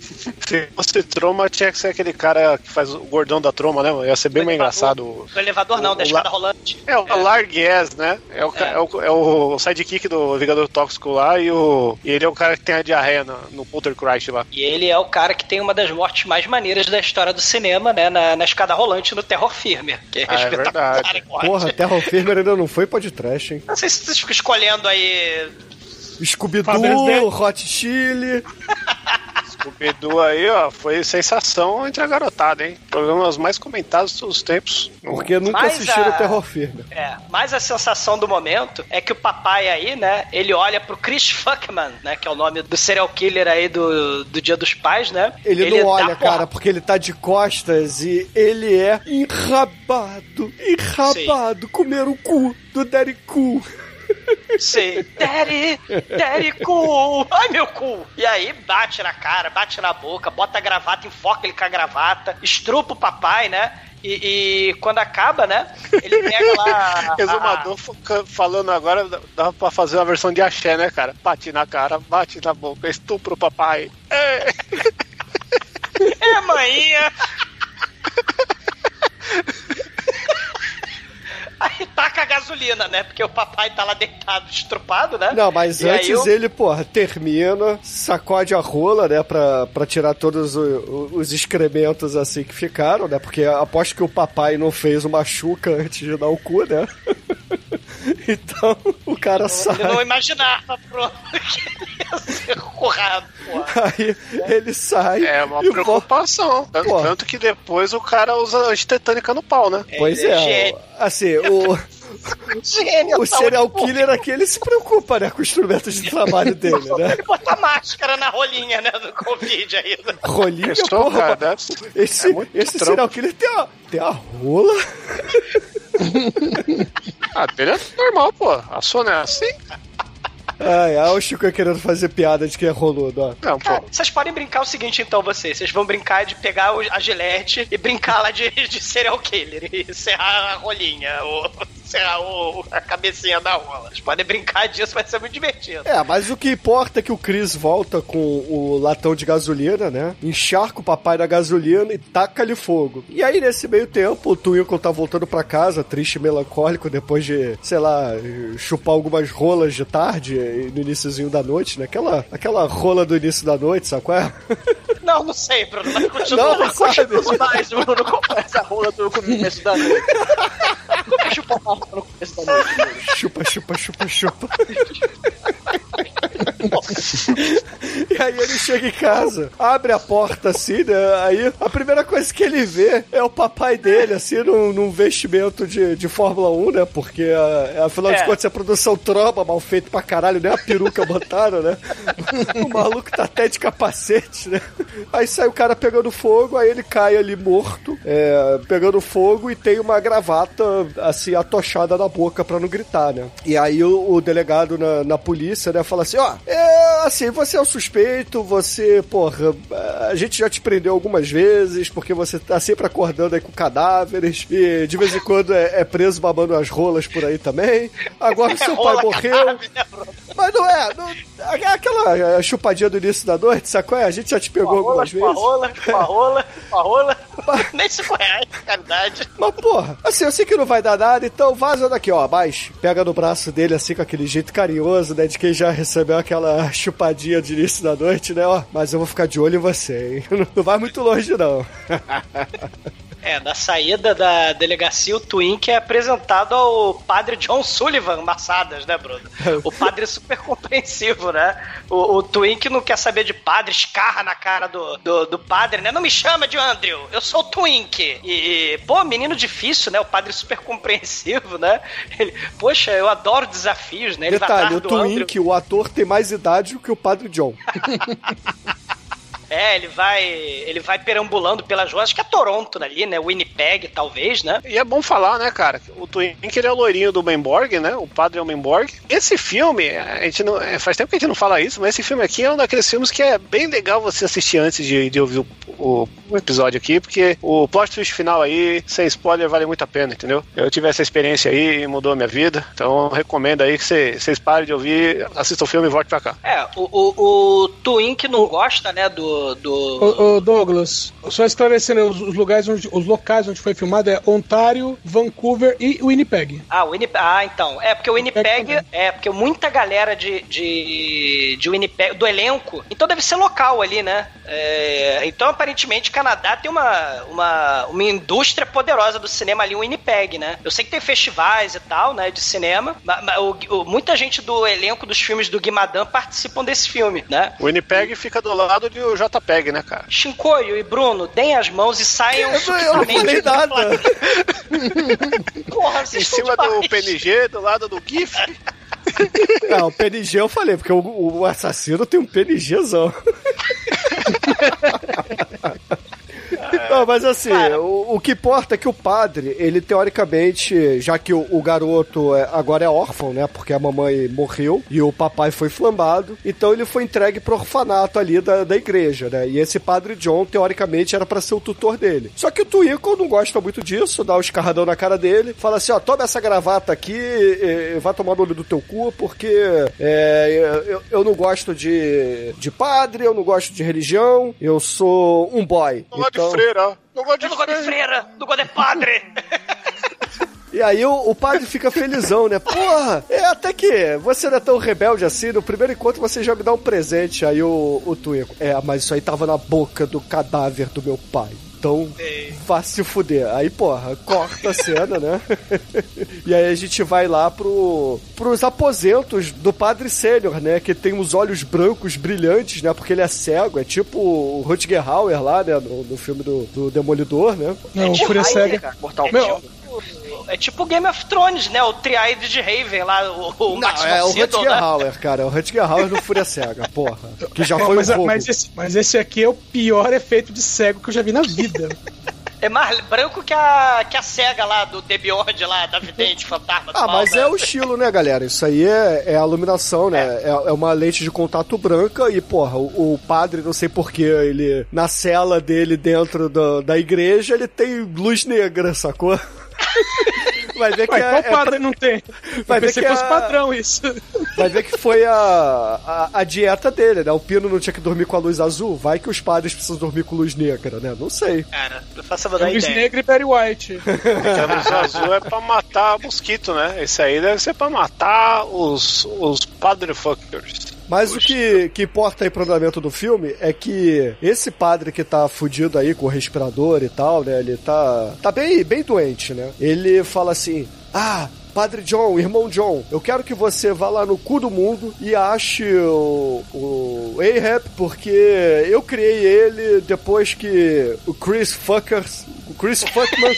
Se fosse Troma, tinha que ser aquele cara que faz o gordão da Troma, né? Ia ser bem mais engraçado. Do elevador não, O- da o escada la- rolante. É, o Larguez, né? É o, É. é. o, é o sidekick do Vingador Tóxico lá e, o, e ele é o cara que tem a diarreia no, no Poltergeist lá. E ele é o cara que tem uma das mortes mais maneiras da história do cinema, né? Na, na escada rolante no Terror Firme. Que é Ah, é espetacular. verdade. Porra, Terror Firmer ainda não foi pode trash, hein? Não sei se vocês ficam escolhendo aí. Scooby-Doo, Hot Chili. Scooby-Doo aí, ó, foi sensação entre a garotada, hein? Programas mais comentados de todos os tempos. Porque nunca Mas assistiram a- Terror Firme. É, mas a sensação do momento é que o papai aí, né? Ele olha pro Chris Fuckman, né? Que é o nome do serial killer aí do, do Dia dos Pais, né? Ele, não dá olha, cara, porque ele tá de costas e ele é enrabado, enrabado, comer o cu do Daddy Cu. Sim. Daddy, daddy cu. Ai, meu cu. E aí bate na cara, bate na boca, bota a gravata, enfoca ele com a gravata, estrupa o papai, né? E, e quando acaba, né? Ele pega lá. a- Resumador fica falando agora, dá- pra fazer uma versão de axé, né, cara? Bate na cara, bate na boca, estupra o papai. É. É, maninha. Aí taca a gasolina, né? Porque o papai tá lá deitado, estrupado, né? Não, mas E antes o- ele, porra, termina, sacode a rola, né, pra, pra tirar todos o- os excrementos assim que ficaram, né? Porque aposto que o papai não fez uma chuca antes de dar o cu, né? então o cara sai. Ele não imaginava, pronto, que ele ia ser currado, porra. Aí ele sai. É uma e preocupação. Tanto, tanto que depois o cara usa antitetânica no pau, né? Pois é é, gênio. assim, o, Gênio, o tá serial killer aqui, ele se preocupa, né, com os instrumentos de trabalho dele, né? Ele botou máscara na rolinha, né, do Covid aí. Rolinha, Pessoa, porra, cara, esse, é esse trampo. serial killer tem a, tem a rola. Ah, dele é normal, pô. A Sony é assim. Ai, ai, o Chico querendo fazer piada de que é roludo, ó. Não, Cara, vocês podem brincar o seguinte, então, vocês. Vocês vão brincar de pegar a gilete e brincar lá de, de serial killer e serrar a rolinha, ou serrar o, a cabecinha da rola. Vocês podem brincar disso, vai ser muito divertido. É, mas o que importa é que o Chris volta com o latão de gasolina, né? Encharca o papai da gasolina e taca-lhe fogo. E aí, nesse meio tempo, o Twinkle tá voltando pra casa, triste e melancólico, depois de, sei lá, chupar algumas rolas de tarde no iníciozinho da noite, né? Aquela, aquela rola do início da noite, sabe qual é? Não, não sei, Bruno, mas continua. Não, não sabe. Os mais, Bruno, como essa rola do começo da noite? Chupa a rola no começo da noite. Chupa, chupa, chupa, chupa. e aí ele chega em casa, abre a porta assim, né? Aí a primeira coisa que ele vê é o papai dele, assim, num, num vestimento de, de Fórmula 1, né? Porque a- afinal de É. contas é produção tromba, mal feito pra caralho, nem a peruca botaram, né? o maluco tá até de capacete, né? Aí sai o cara pegando fogo, aí ele cai ali morto, é, pegando fogo e tem uma gravata assim atochada na boca pra não gritar, né? E aí o, o delegado na, na polícia, né, fala assim, ó, é, assim, você é o suspeito, você, porra, a gente já te prendeu algumas vezes porque você tá sempre acordando aí com cadáveres e de vez em quando é, é preso babando as rolas por aí também. Agora o seu pai Rola morreu. cadáver? Mas não é, não- aquela é, chupadinha do início da noite, sacou? A gente já te pegou Rola, algumas vezes. rola, chupa rola, rola. Nem 5 reais, caridade. Mas, porra, assim, eu sei que não vai dar nada, então vaza daqui, ó, abaixo. Pega no braço dele, assim, com aquele jeito carinhoso, né, de quem já recebeu aquela chupadinha de início da noite, né, ó. Mas eu vou ficar de olho em você, hein. Não vai muito longe, não. É, na saída da delegacia, o Twink é apresentado ao padre John Sullivan Massadas, né, Bruno? O padre é super compreensivo, né? O, o Twink não quer saber de padre, escarra na cara do, do, do padre, né? Não me chama de Andrew, eu sou o Twink. E, e, pô, menino difícil, né? O padre super compreensivo, né? Ele, poxa, eu adoro desafios, né? Ele Detalhe, o do Andrew. Twink, o ator, tem mais idade do que o Padre John. É, ele vai, ele vai perambulando pelas ruas, acho que é Toronto ali, né? Winnipeg, talvez, né? E é bom falar, né, cara? O Twink ele é o loirinho do Menborg, né? O padre é o Menborg. Esse filme, a gente não. é, Faz tempo que a gente não fala isso, mas esse filme aqui é um daqueles filmes que é bem legal você assistir antes de, de ouvir o, o- o episódio aqui, porque o plot twist final aí, sem spoiler, vale muito a pena, entendeu? Eu tive essa experiência aí e mudou a minha vida. Então eu recomendo aí que cê- vocês parem de ouvir, assistam o filme e voltem pra cá. É, o, o, o Twink não gosta, né, do... do... Ô, ô, Douglas, só esclarecendo, os, os lugares onde, os locais onde foi filmado é Ontário, Vancouver e Winnipeg. Ah, o Winnipeg. Ah, então. É, porque o Winnipeg. É, porque muita galera de, de, de Winnipeg, do elenco. Então deve ser local ali, né? É, então, aparentemente, Canadá tem uma, uma, uma indústria poderosa do cinema ali em Winnipeg, né? Eu sei que tem festivais e tal, né? De cinema. Mas, muita gente do elenco dos filmes do Guimadan participam desse filme, né? O Winnipeg fica do lado do JPEG, né, cara? Shinkoio e Bruno, deem as mãos e saiam Eu eu não falei nada. Porra, Em vocês estão cima do demais. PNG, do lado do GIF. Não, o PNG eu falei, porque o, o assassino tem um PNGzão. Não, mas assim, o, o que importa é que o padre, ele teoricamente, já que o, o garoto é- agora é órfão, né? Porque a mamãe morreu e o papai foi flambado, então ele foi entregue pro orfanato ali da, da igreja, né? E esse padre John, teoricamente, era pra ser o tutor dele. Só que o Twinkle não gosta muito disso, dá os carradão na cara dele, fala assim: ó, toma essa gravata aqui, e, e vai tomar no olho do teu cu, porque é, eu, eu não gosto de, de padre, eu não gosto de religião, eu sou um boy. De freira. Não gosto de Eu não gosto de freira, não gosto de padre. E aí o, o padre fica felizão, né? Porra, é até que você não é tão rebelde assim. No primeiro encontro você já me dá um presente. Aí o, o Twinkle, é, mas isso aí tava na boca do cadáver do meu pai. Então, vá se fuder. Aí, porra, corta a cena, né? e aí a gente vai lá pro, pros aposentos do padre sênior, né? Que tem os olhos brancos brilhantes, né? Porque ele é cego. É tipo o Rutger Hauer lá, né? No, no filme do, do Demolidor, né? Não, de Fúria raiva, Cega. Mortal É Meu, tipo- É tipo Game of Thrones, né? O Triade de Raven lá, o, o Não, Max é o Rutger né? Hauer, cara. É o Rutger Hauer no Fúria Cega, porra. Que já foi mas, um mas esse, mas esse aqui é o pior efeito de cego que eu já vi na vida. É É mais branco que a, que a cega lá do The Beyond lá, da vidente fantasma. do Ah, mal, mas né? é o estilo, né, galera? Isso aí é, é a iluminação, né? É. é uma lente de contato branca e, porra, o, o padre, não sei porquê, ele, na cela dele dentro da, da igreja, ele tem luz negra, sacou? Vai ver que Ué, é, qual é padre pra- não tem? Vai ver que que fosse é- padrão isso. Vai ver que foi a, a, a dieta dele, né? O Pino não tinha que dormir com a luz azul. Vai que os padres precisam dormir com luz negra, né? Não sei. Cara, não faço a É menor ideia. Negro e Barry White. A luz azul é pra matar mosquito, né? Esse aí deve ser pra matar os, os padrefuckers. Mas o que, que importa aí pro andamento do filme é que esse padre que tá fudido aí com o respirador e tal, né? Ele tá, tá bem, bem doente, né? Ele fala assim: Ah, Padre John, irmão John, eu quero que você vá lá no cu do mundo e ache o, o Ahab, porque eu criei ele depois que o Chris Fuckers, o Chris Fuckman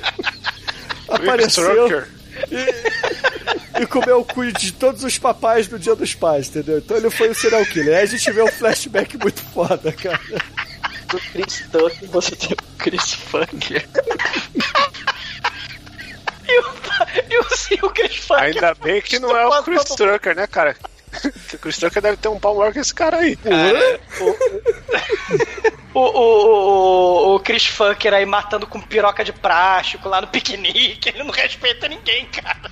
apareceu Strucker. e comeu o cu de todos os papais no dia dos pais, entendeu? Então ele foi o serial killer. Aí a gente vê um flashback muito foda, cara. Do Chris Tucker, você tem o Chris Funker. E o, e o, e o Chris Funker. Ainda bem que não é o Chris Tucker, né, cara? Que o Chris Tucker deve ter um pau maior que esse cara aí. O, o, o, o Chris Funker aí matando com piroca de plástico lá no piquenique. Ele não respeita ninguém, cara.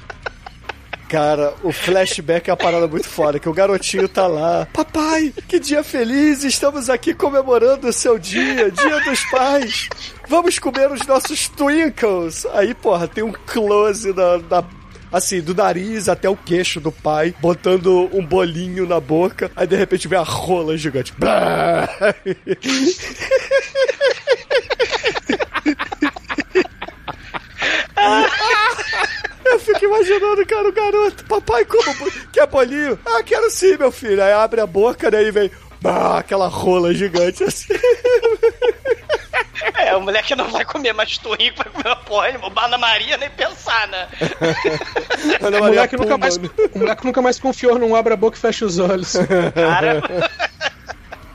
Cara, o flashback é uma parada muito foda, que o garotinho tá lá. Papai, que dia feliz! Estamos aqui comemorando o seu dia, dia dos pais. Vamos comer os nossos twinkles. Aí, porra, tem um close da, da- assim, do nariz até o queixo do pai, botando um bolinho na boca. Aí, de repente, vem a rola gigante. Blá! Eu fico imaginando, cara, o garoto. Papai, como? Quer bolinho? Ah, quero sim, meu filho. Aí abre a boca, e vem... bah, aquela rola gigante assim. É, o moleque não vai comer mais turrinho, vai comer uma porra, o Ana Maria nem pensar, né? Ana O Maria moleque, nunca Puma, mais, né? o moleque nunca mais confiou num abre a boca e fecha os olhos. Cara.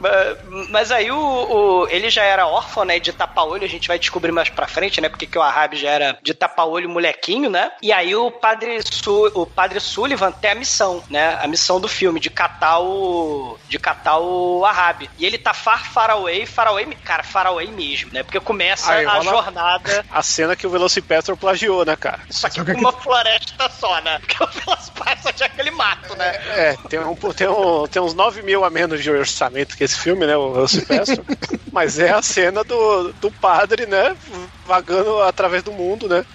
Ma- Mas aí o, o- ele já era órfão, né, de tapa-olho, a gente vai descobrir mais pra frente, né, porque que o Ahab já era de tapa-olho molequinho, né? E aí o padre, Su, o padre Sullivan tem a missão, né? A missão do filme de catar o de catar o Ahab. E ele tá far far away, far away, cara, far away mesmo, né? Porque começa Aí a jornada A cena que o Velocipastor plagiou, né, cara? só que com uma floresta só, né? Porque o Velocipastor só tinha aquele mato, né? É, tem, um, tem, um, tem uns 9 mil a menos de orçamento que esse filme, né? O Velocipastor. mas é a cena do, do padre, né? Vagando através do mundo, né?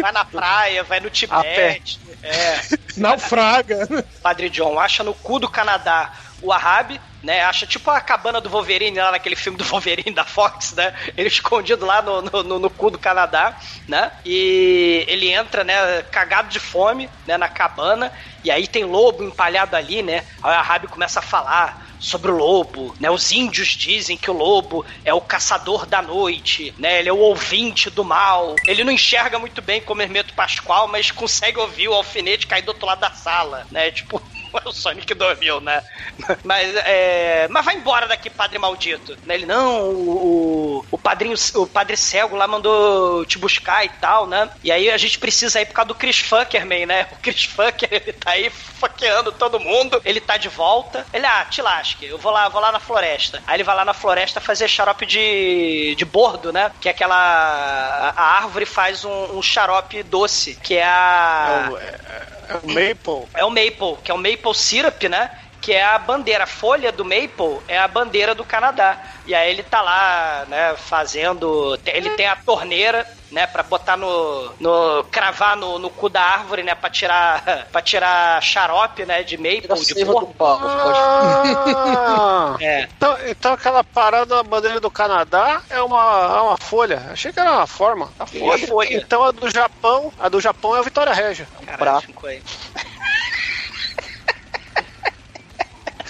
Vai na praia, vai no Tibete. É. Naufraga. Padre John acha no cu do Canadá o Ahab, né? Acha tipo a cabana do Wolverine lá naquele filme do Wolverine da Fox, né? Ele escondido lá no, no, no- cu do Canadá, né? E ele entra, né, cagado de fome, né, na cabana, e aí tem lobo empalhado ali, né? Aí o Ahab começa a falar sobre o lobo, né? Os índios dizem que o lobo é o caçador da noite, né? Ele é o ouvinte do mal. Ele não enxerga muito bem como Hermeto Pascoal, mas consegue ouvir o alfinete cair do outro lado da sala, né? Tipo, o Sonic dormiu, né? Mas, é... Mas vai embora daqui, padre maldito. Né? Ele, não, o, o padrinho, o padre cego lá mandou te buscar e tal, né? E aí a gente precisa ir por causa do Chris Fuckerman, né? O Chris Fucker, ele tá aí fuckeando todo mundo. Ele tá de volta. Ele, ah, te lasque, eu vou lá, vou lá na floresta. Aí ele vai lá na floresta fazer xarope de, de bordo, né? Que é aquela... A, árvore faz um, um xarope doce, que é a... É o, é, é o Maple. É o maple, que é o maple syrup, né? Que é a bandeira, a folha do maple é a bandeira do Canadá. E aí ele tá lá, né, fazendo. Ele tem a torneira, né, pra botar no. no cravar no, no cu da árvore, né, pra tirar. pra tirar xarope, né, de maple, de porco. Ah, É. então, então aquela parada da bandeira do Canadá é uma, é uma folha. Achei que era uma forma. A folha. folha. Então a do Japão, a do Japão é a Vitória Régia. Caralho, ficou aí.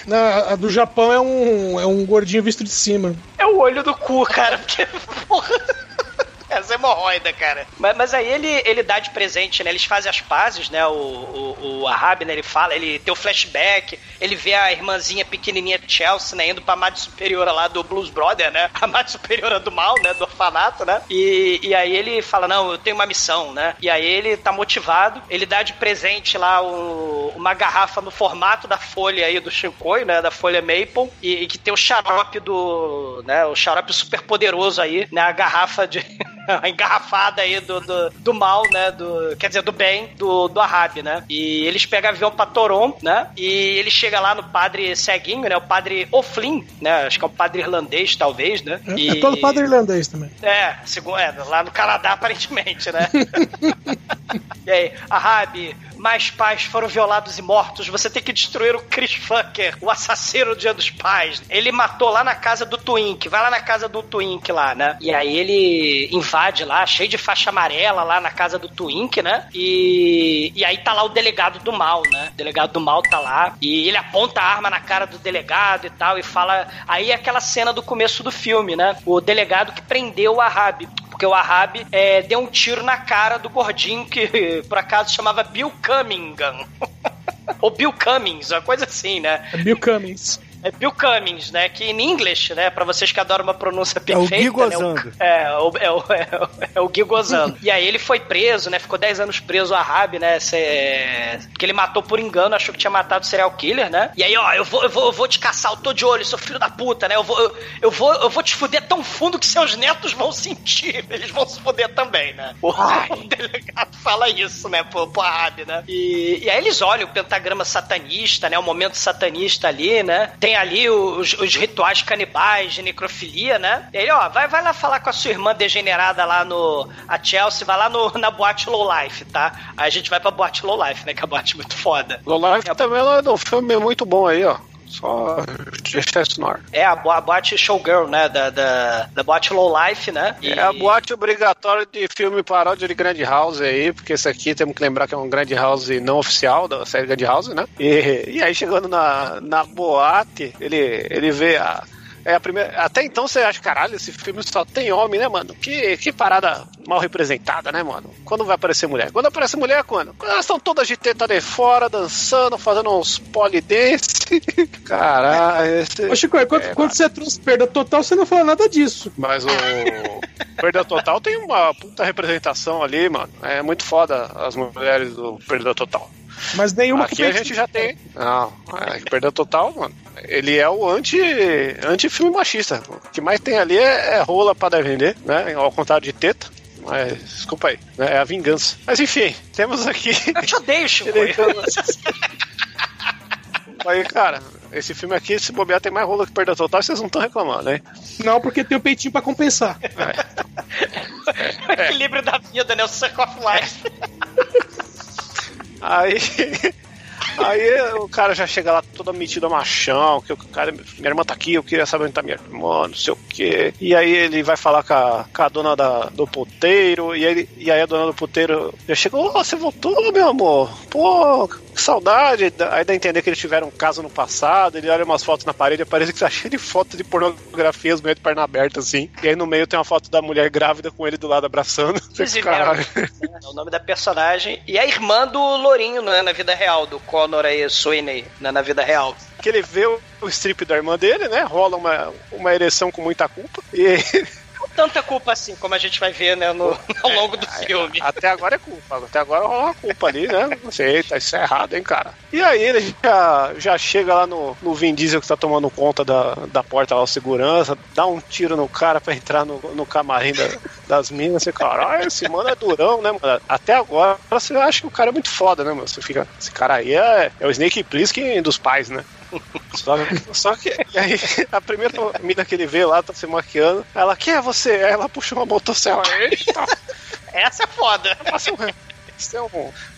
Na- a do Japão é um, é um gordinho visto de cima. É o olho do cu, cara, porque. Porra. Essa hemorroida, cara. Mas, mas aí ele, ele dá de presente, né? Eles fazem as pazes, né? O, o, o Ahab, né? Ele fala, ele tem o flashback, ele vê a irmãzinha pequenininha Chelsea, né? Indo pra Madre Superiora lá do Blues Brother, né? A Madre Superiora do mal, né? Do orfanato, né? E, e aí ele fala, não, eu tenho uma missão, né? E aí ele tá motivado, ele dá de presente lá o, uma garrafa no formato da folha aí do Shinkoi, né? Da folha Maple, e, e que tem o xarope do, né? O xarope super poderoso aí, né? A garrafa de... a engarrafada aí do, do, do, mal, né? Do, quer dizer, do bem do, do Ahab, né? E eles pegam avião pra Toron, né? E ele chega lá no padre ceguinho, né? O padre O'Flynn, né? Acho que é um padre irlandês, talvez, né? É, E- é todo padre irlandês também. é, segundo, é, lá no Canadá, aparentemente, né? e aí, Ahab, mais pais foram violados e mortos. Você tem que destruir o Chris Fucker, o assassino do Dia dos Pais. Ele matou lá na casa do Twink. Vai lá na casa do Twink lá, né? E aí ele invade lá, cheio de faixa amarela lá na casa do Twink, né? E, e aí tá lá o delegado do mal, né? O delegado do mal tá lá. E ele aponta a arma na cara do delegado e tal. E fala. Aí é aquela cena do começo do filme, né? O delegado que prendeu o Ahab. Porque o Ahab é, deu um tiro na cara do gordinho que por acaso chamava Bill Cunningham. Ou Bill Cummings, uma coisa assim, né? É Bill Cummings. É Bill Cummings, né? Que em inglês, né? Pra vocês que adoram uma pronúncia É o perfeita. Gui né, gozando. é, o, é, o, é, o, é o Gui gozando. e aí ele foi preso, né? Ficou 10 anos preso, o Ahab, né? Cê, que ele matou por engano, achou que tinha matado o serial killer, né? E aí, ó, eu vou, eu vou, eu vou te caçar, eu tô de olho, seu filho da puta, né? Eu vou, eu, eu vou, eu vou te fuder tão fundo que seus netos vão sentir. Eles vão se fuder também, né? O, o delegado fala isso, né? Pro, pro Ahab, né? E, e aí eles olham o pentagrama satanista, né? O momento satanista ali, né? Tem ali os, os rituais canibais de necrofilia, né? E aí, ó, vai, vai lá falar com a sua irmã degenerada lá no. A Chelsea, vai lá no, na boate Low Life, tá? Aí a gente vai pra boate Low Life, né? Que é a boate muito foda. Low Life também é um filme muito bom aí, ó. Só deixar isso no ar. É a, bo- a boate Showgirl, né? Da, da, da boate Low Life, né? E- É a boate obrigatória de filme paródia de Grand House aí, porque esse aqui temos que lembrar que é um Grand House não oficial da série Grand House, né? E, e aí chegando na, na boate, ele, ele vê a. É a primeira. Até então você acha, caralho, esse filme só tem homem, né, mano? Que, que parada mal representada, né, mano? Quando vai aparecer mulher? Quando aparece mulher, é quando? Quando elas estão todas de teta de fora, dançando, fazendo uns polidense. Caralho, esse. Ô, Chico, quando, É, quando você trouxe perda total, você não falou nada disso. mas o Perda Total tem uma puta representação ali, mano. É muito foda as mulheres do Perda Total. Mas nenhuma Aqui a gente já tem. Não, é, Perda Total, mano. Ele é o anti, anti filme machista. O que mais tem ali é, é rola pra dar vender, né? Ao contrário de teta. Mas, desculpa aí, né? é a vingança. Mas enfim, temos aqui. Eu te odeio, Chico. Aí, cara, esse filme aqui, se bobear, tem mais rola que Perda Total vocês não estão reclamando, hein? Não, porque tem o peitinho pra compensar. o equilíbrio da vida, né? O Circle of Life. Aí. Aí o cara já chega lá todo metido a machão, que o cara, minha irmã tá aqui, eu queria saber onde tá minha irmã, não sei o quê. E aí ele vai falar com a, com a dona da, do puteiro, e aí, e aí a dona do puteiro já chega, ô, você voltou, meu amor? Pô, que saudade. Aí dá a entender que eles tiveram um caso no passado, ele olha umas fotos na parede, parece que tá cheio de fotos de pornografia, os meio de perna aberta, assim. E aí no meio tem uma foto da mulher grávida com ele do lado abraçando. Né, É o nome da personagem. E a irmã do Lourinho, né? Na vida real, do Connor aí, Sweeney, né, na vida real. que ele vê o, o strip da irmã dele, né? Rola uma, uma ereção com muita culpa. E tanta culpa assim, como a gente vai ver, né, no, ao longo do filme. até agora é culpa. Até agora rola uma culpa ali, né? Não sei, tá isso é errado, hein, cara. E aí ele já, já chega lá no, no Vin Diesel que tá tomando conta da, da porta lá, o segurança, dá um tiro no cara pra entrar no, no camarim da- das minas. Você, caralho, esse mano é durão, né, mano? Até agora você acha que o cara é muito foda, né, mano? Você fica, esse cara aí é, é o Snake Plissken dos pais, né? Só, só que aí, a primeira mina que ele vê lá, tá se maquiando, ela, quem é você? Aí ela puxa uma motosserra. Eita! Essa é foda. Passa um-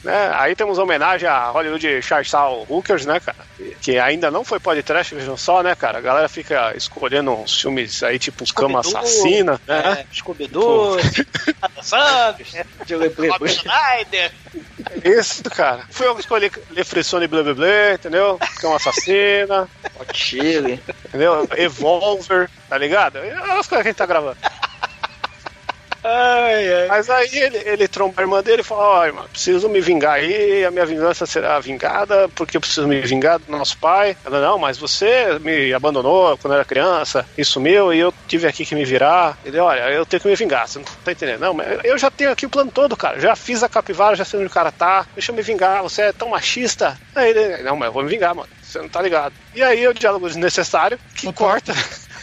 né? Aí temos homenagem a Hollywood Charsal Hookers, né, cara? Que ainda não foi podcast, vejam só, né, cara? A galera fica escolhendo uns filmes aí, tipo Cama Assassina, né? É, Scooby-Doo, Santos, Rob Schneider. Isso, cara. Fui eu que escolhi Lefressone Blá Blá Blá, entendeu? Cama Assassina, Chile. entendeu? Evolver, tá ligado? É as coisas que a gente tá gravando. Ai, ai. Mas aí ele, ele tromba a irmã dele e fala: Ó, irmã, preciso me vingar aí, a minha vingança será vingada, porque eu preciso me vingar do nosso pai. Ela, não, mas você me abandonou quando eu era criança e sumiu, e eu tive aqui que me virar. Ele, olha, eu tenho que me vingar, você não tá entendendo? Não, mas eu já tenho aqui o plano todo, cara. Já fiz a capivara, já sei onde o cara tá, deixa eu me vingar, você é tão machista. Aí ele, não, mas eu vou me vingar, mano. Você não tá ligado. E aí o diálogo desnecessário que corta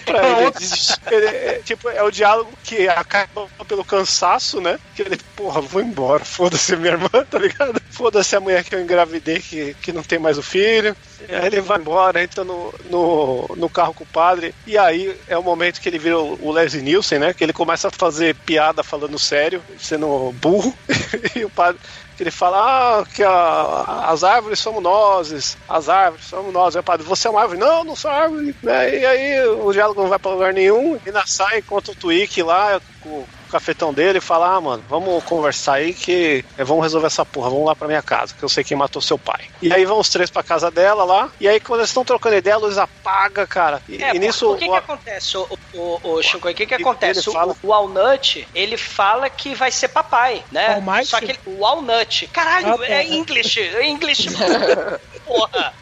pra ele. Ele, é, tipo, é o diálogo que acaba pelo cansaço, né? Que ele, porra, vou embora, foda-se minha irmã, tá ligado? Foda-se a mulher que eu engravidei que, que não tem mais o filho. Aí ele vai embora, entra no, no, no carro com o padre. E aí é o momento que ele vira o, o Leslie Nielsen, né? Que ele começa a fazer piada falando sério, sendo burro. e o padre que ele fala ah, que a- as árvores somos nós, as árvores somos nós. Aí padre, você é uma árvore? Não, não sou árvore. Né? E aí o diálogo não vai pra lugar nenhum. E na sai encontra o Twig lá com cafetão dele e fala: Ah, mano, vamos conversar aí que eh, vamos resolver essa porra, vamos lá pra minha casa, que eu sei quem matou seu pai. E aí vão os três pra casa dela lá. E aí quando eles estão trocando ideia, a luz apaga, cara. E, É, e nisso. o que, o- que acontece, o, o, o Chico? O que, que acontece? O, fala- o Walnut, ele fala que vai ser papai, né? Almighty? Só que ele, o Walnut. Caralho, Ah, é English, é English. Porra.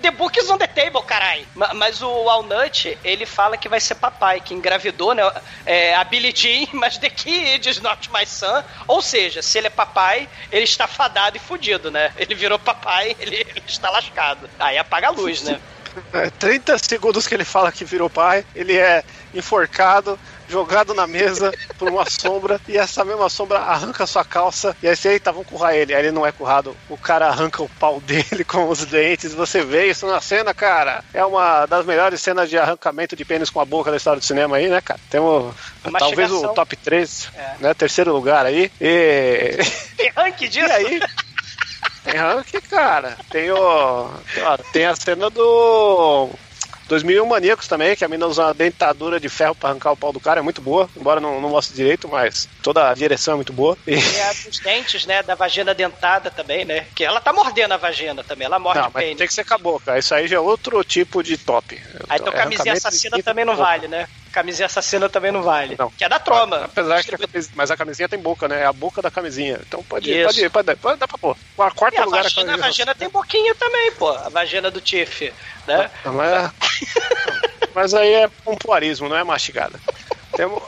The book is on the table, caralho. Ma- Mas o Walnut, ele fala que vai ser papai, que engravidou, né? É, a Billie Jean, mas the kid is not my son. Ou seja, se ele é papai, ele está fadado e fudido, né? Ele virou papai, ele, ele está lascado. Aí apaga a luz, né? É, 30 segundos que ele fala que virou pai, ele é enforcado, jogado na mesa por uma sombra, e essa mesma sombra arranca sua calça, e aí você, eita, vamos currar ele. Aí ele não é currado, o cara arranca o pau dele com os dentes, você vê isso na cena, cara. É uma das melhores cenas de arrancamento de pênis com a boca da história do cinema aí, né, cara? Temos Uma talvez o chegação. top 3, É. né, terceiro lugar aí. E... Tem rank disso? E aí? Tem rank, cara. Tem, o, tem a cena do 2001 Maníacos também, que a mina usa uma dentadura de ferro pra arrancar o pau do cara, é muito boa. Embora não, não mostre direito, mas toda a direção é muito boa. E- a dos dentes, né? Da vagina dentada também, né? Que ela tá mordendo a vagina também, ela morde Não, pênis. tem que ser com a boca. Isso aí já é outro tipo de top. Aí então É camisinha assassina também não vale, né? Camisinha assassina também não vale. Não. Que é da troma. Apesar que a camisinha, mas a camisinha tem boca, né? É a boca da camisinha. Então pode, Isso. pode, pode, pode, dar pra pôr. O quarto E a lugar é vagina, a camisinha. vagina tem boquinha também, pô. A vagina do Tiff, né? Não, Mas, mas aí é pompoarismo, não é mastigada. Temos-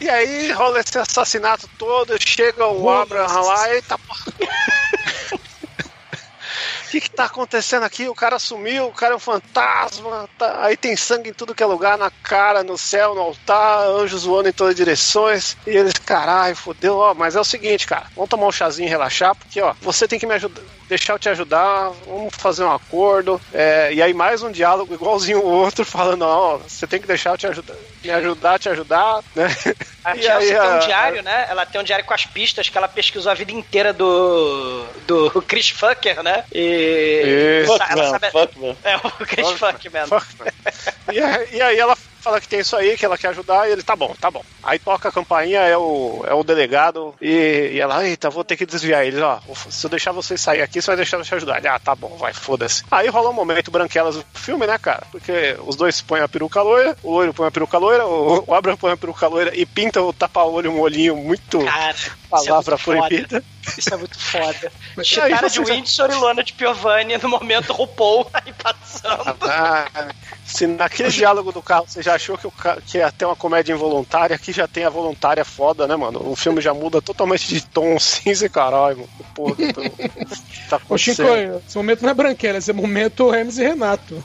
E aí rola esse assassinato todo, chega o Abraham lá e tá. O que, que tá acontecendo aqui? O cara sumiu, o cara é um fantasma, tá- aí tem sangue em tudo que é lugar, na cara, no céu, no altar, anjos voando em todas as direções. E eles, caralho, fodeu, ó, mas é o seguinte, cara, vamos tomar um chazinho e relaxar, porque, ó, você tem que me ajudar, deixar eu te ajudar, vamos fazer um acordo. É, e aí mais um diálogo igualzinho o outro, falando, ó, você tem que deixar eu te ajudar, me ajudar, te ajudar, né? A E Chelsea aí, tem a- um diário, né? Ela tem um diário com as pistas que ela pesquisou a vida inteira do. do Chris Fucker, né? E. Isso. ela sabe- Fuckman. É, o Chris Fuckman. E, aí- e aí ela fala que tem isso aí, que ela quer ajudar, e ele, tá bom, tá bom. Aí toca a campainha, é o, é o delegado, e, e ela, eita, vou ter que desviar eles, ó, se eu deixar vocês sair aqui, você vai deixar eu te ajudar. Ele, ah, tá bom, vai, foda-se. Aí rola um momento branquelas do filme, né, cara? Porque os dois põem a peruca loira, o loiro põe a peruca loira, o, o põe a peruca loira e pinta o tapa-olho um olhinho muito Cara, é palavra foda. proibida. Isso é muito foda. Chitara de já- Windsor e Luana de Piovani no momento RuPaul aí passando. Ah, se naquele diálogo do carro você já achou que, o que ia ter uma comédia involuntária, aqui já tem a voluntária foda, né, mano? O filme já muda totalmente de tom cinza e caralho, mano. Pô, tá Ô, Chico, esse momento não é branquela, esse é momento Hermes e Renato.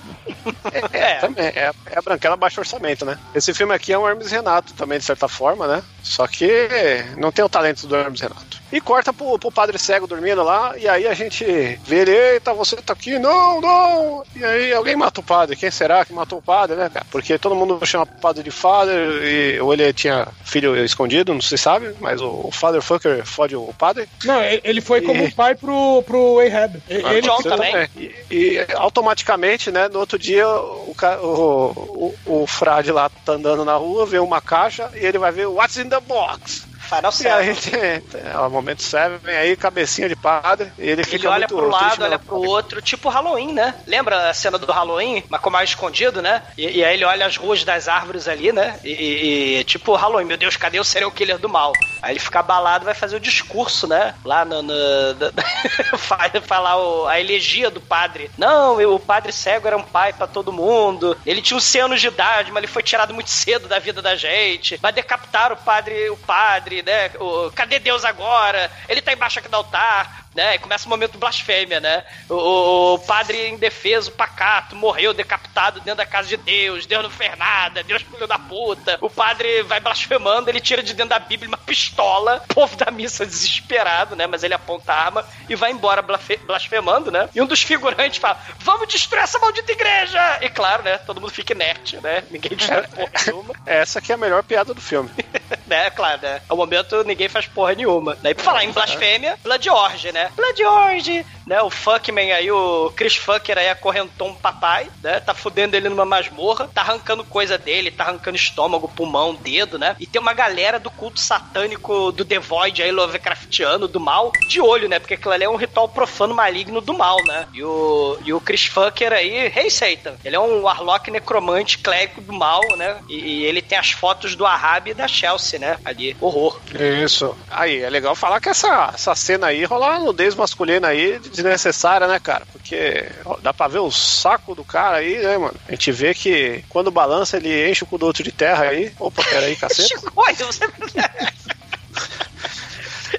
É, também. É, é a branquela baixo orçamento, né? Esse filme aqui é um Hermes e Renato também, de certa forma, né? Só que não tem o talento do Hermes e Renato. E corta pro, pro padre cego dormindo lá, e aí a gente vê ele, eita, você tá aqui, não, não! E aí alguém mata o padre, quem será que matou o padre, né, cara? Porque todo mundo chama o padre de father, e, ou ele tinha filho escondido, não se sabe, mas o, o father fucker fode o padre. Não, ele foi como E- um pai pro, pro Ahab. Ele, Ah, ele- você E, e automaticamente, né, no outro dia, o, o, o, o frade lá tá andando na rua, vê uma caixa e ele vai ver What's in the box? Seven. tem, é o momento Seven, aí cabecinha de padre, e ele fica Ele olha muito pro lado, triste, olha né? pro outro, tipo Halloween, né? Lembra a cena do Halloween, mas com mais escondido, né? E, e aí ele olha as ruas das árvores ali, né? E, e- tipo Halloween, meu Deus, cadê o serial killer do mal? Aí ele fica abalado, vai fazer o discurso, né? Lá no. no falar o- a elegia do padre. Não, eu- o padre cego era um pai pra todo mundo. Ele tinha uns 100 anos de idade, mas ele foi tirado muito cedo da vida da gente. Vai decapitar o padre, o padre, né? O, cadê Deus agora? Ele tá embaixo aqui do altar né? E começa o momento blasfêmia, né? O, o- padre indefeso, pacato, morreu decapitado dentro da casa de Deus, Deus não fez nada, Deus filho da puta. O padre vai blasfemando, ele tira de dentro da Bíblia uma pistola, o povo da missa desesperado, né? Mas ele aponta a arma e vai embora blasfemando, né? E um dos figurantes fala: Vamos destruir essa maldita igreja! E claro, né? Todo mundo fica inerte, né? Ninguém destrói porra nenhuma. Essa aqui é a melhor piada do filme. né? Claro, né? Ao momento ninguém faz porra nenhuma. Daí pra falar em blasfêmia, Blood Orge, né? Blood Orge, né? O Fuckman aí, o Chris Fucker aí acorrentou um papai, né? Tá fudendo ele numa masmorra, tá arrancando coisa dele, tá arrancando estômago, pulmão, dedo, né? E tem uma galera do culto satânico do The Void aí, Lovecraftiano, do mal, de olho, né? Porque aquilo ali é um ritual profano maligno do mal, né? E o, e o Chris Fucker aí, Rei Satan, ele é um Warlock necromante clérigo do mal, né? E, e ele tem as fotos do Ahab e da Chelsea, né? Ali, horror. Isso. Aí, é legal falar que essa, essa cena aí rola uma nudez masculina aí desnecessária, né, cara? Porque ó, dá pra ver o saco do cara aí, né, mano? A gente vê que quando balança ele enche o cu do outro de terra aí. Opa, peraí, cacete. Você...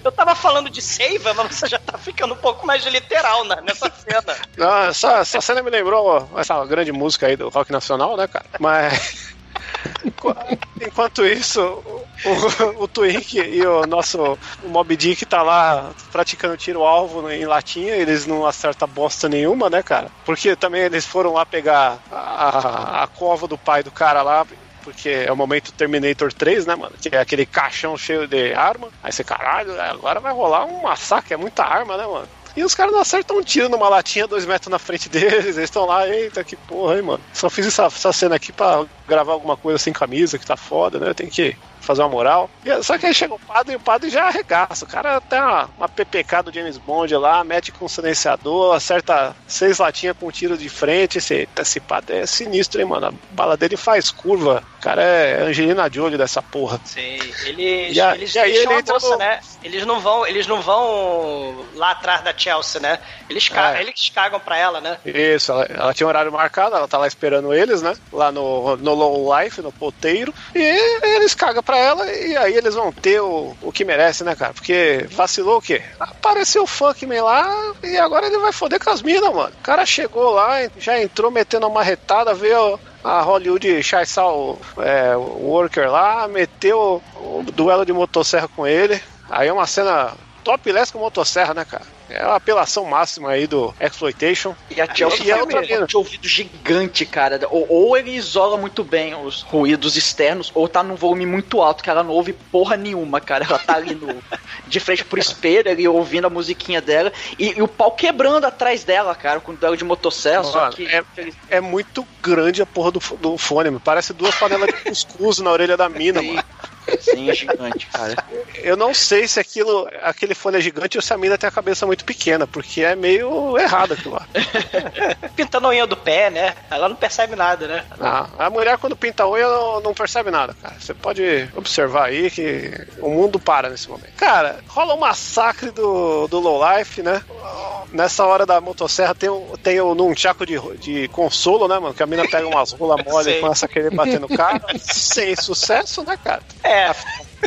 Eu tava falando de seiva, mas você já tá ficando um pouco mais literal na- nessa cena. Não, essa, essa cena me lembrou essa grande música aí do rock nacional, né, cara? Mas. Enquanto isso, o, o, Twink e o nosso o Mob Dick tá lá praticando tiro-alvo em latinha, eles não acertam bosta nenhuma, né, cara? Porque também eles foram lá pegar a, a, a cova do pai do cara lá, porque é o momento Terminator 3, né, mano? Que é aquele caixão cheio de arma. Aí você, caralho, agora vai rolar um massacre, é muita arma, né, mano? E os caras não acertam um tiro numa latinha dois metros na frente deles. Eles estão lá, eita, que porra, hein, mano. Só fiz essa, essa cena aqui pra gravar alguma coisa sem camisa, que tá foda, né? Tem que fazer uma moral. E- Só que aí chega o padre e o padre já arregaça. O cara tem uma, uma PPK do James Bond lá, mete com silenciador, acerta seis latinhas com um tiro de frente. Esse, esse padre é sinistro, hein, mano. A bala dele faz curva. O cara é Angelina Jolie dessa porra. Sim, eles, E a- eles e aí ele entra moça, no- né? Eles não vão, eles não vão lá atrás da Chelsea, né? Eles, ca- É. eles cagam pra ela, né? Isso, ela, ela tinha um horário marcado, ela tá lá esperando eles, né? Lá no, no Low Life, no poteiro. E eles cagam pra ela e aí eles vão ter o, o que merece, né, cara? Porque vacilou o quê? Apareceu o Funkman lá e agora ele vai foder com as minas, mano. O cara chegou lá, já entrou metendo uma marretada, veio a Hollywood chaissar o, é, o Worker lá, meteu o duelo de motosserra com ele. Aí é uma cena topless com motosserra, né, cara? É a apelação máxima aí do Exploitation. E a Chelsea E outra um mina? de ouvido gigante, cara. Ou, ou ele isola muito bem os ruídos externos, ou tá num volume muito alto, que ela não ouve porra nenhuma, cara. Ela tá ali no, de frente pro espelho, ali ouvindo a musiquinha dela, e, e o pau quebrando atrás dela, cara, com o duelo de motosserra, Mano, que... é, é muito grande a porra do, do fone, mano. parece duas panelas de cuscuz na orelha da mina, mano. Sim, é gigante, cara. Eu não sei se aquilo, aquele fone é gigante ou se a mina tem a cabeça muito pequena, porque é meio errado aquilo lá. Pintando a unha do pé, né? Ela não percebe nada, né? Ah, a mulher quando pinta a unha não, não percebe nada, cara. Você pode observar aí que o mundo para nesse momento. Cara, rola um massacre do, do Low Life, né? Nessa hora da motosserra tem, um- tem um nunchaku de, de consolo, né, mano? Que a mina pega umas rola mole e começa a querer bater no cara. sem sucesso, né, cara? É.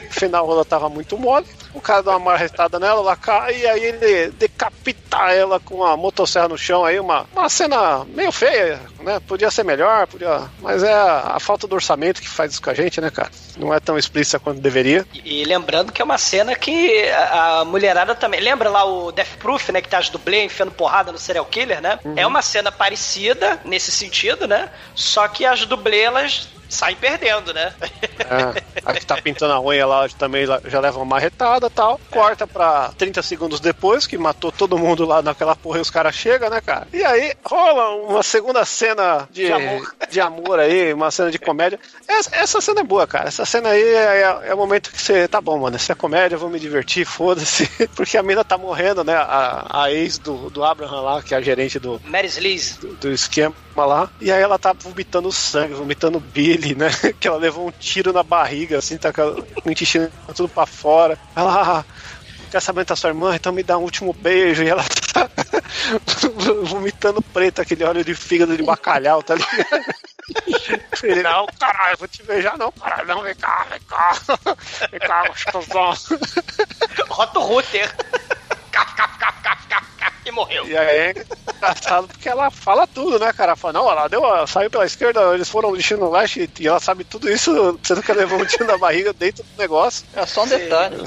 Afinal, a rola tava muito mole. O cara dá uma marretada nela, ela cai e aí ele decapita ela com a motosserra no chão aí, uma, uma cena meio feia, né? Podia ser melhor, podia. Mas é a, a falta do orçamento que faz isso com a gente, né, cara? Não é tão explícita quanto deveria. E lembrando que é uma cena que a a mulherada também. Lembra lá o Death Proof, né? Que tá as dublê enfiando porrada no serial killer, né? É uma cena parecida nesse sentido, né? Só que as dublê, elas saem perdendo, né? É. A que tá pintando a unha lá também já leva uma marretada tal. Corta pra 30 segundos depois, que matou todo mundo lá naquela porra e os caras chegam, né, cara? E aí rola uma segunda cena de, De amor. de amor aí, uma cena de comédia. Essa, essa cena é boa, cara. Essa cena aí é, é- é o momento que você, tá bom, mano, essa é comédia, vou me divertir, foda-se. Porque a mina tá morrendo, né? A, a ex do, do Abraham lá, que é a gerente do, Mary Sleaze. do, do esquema lá. E aí ela tá vomitando sangue, vomitando Billy, né? Que ela levou um tiro na barriga, assim, tá com o intestino tudo pra fora. Ela. "Ah, Quer saber da sua irmã? Então me dá um último beijo. E ela tá vomitando preto, aquele óleo de fígado de bacalhau, tá ligado? Ele, não, caralho, eu vou te beijar, não, caralho, não, vem cá, vem cá. Vem cá, gostosão. Rota o router. Cap, cap, cap, cap, cap, cap, e morreu. E aí é engraçado porque ela fala tudo, né, cara? Ela fala, não, ela deu, ela saiu pela esquerda, eles foram no destino leste e ela sabe tudo isso, sendo que ela levou um tiro na barriga dentto do negócio. É só um detalhe.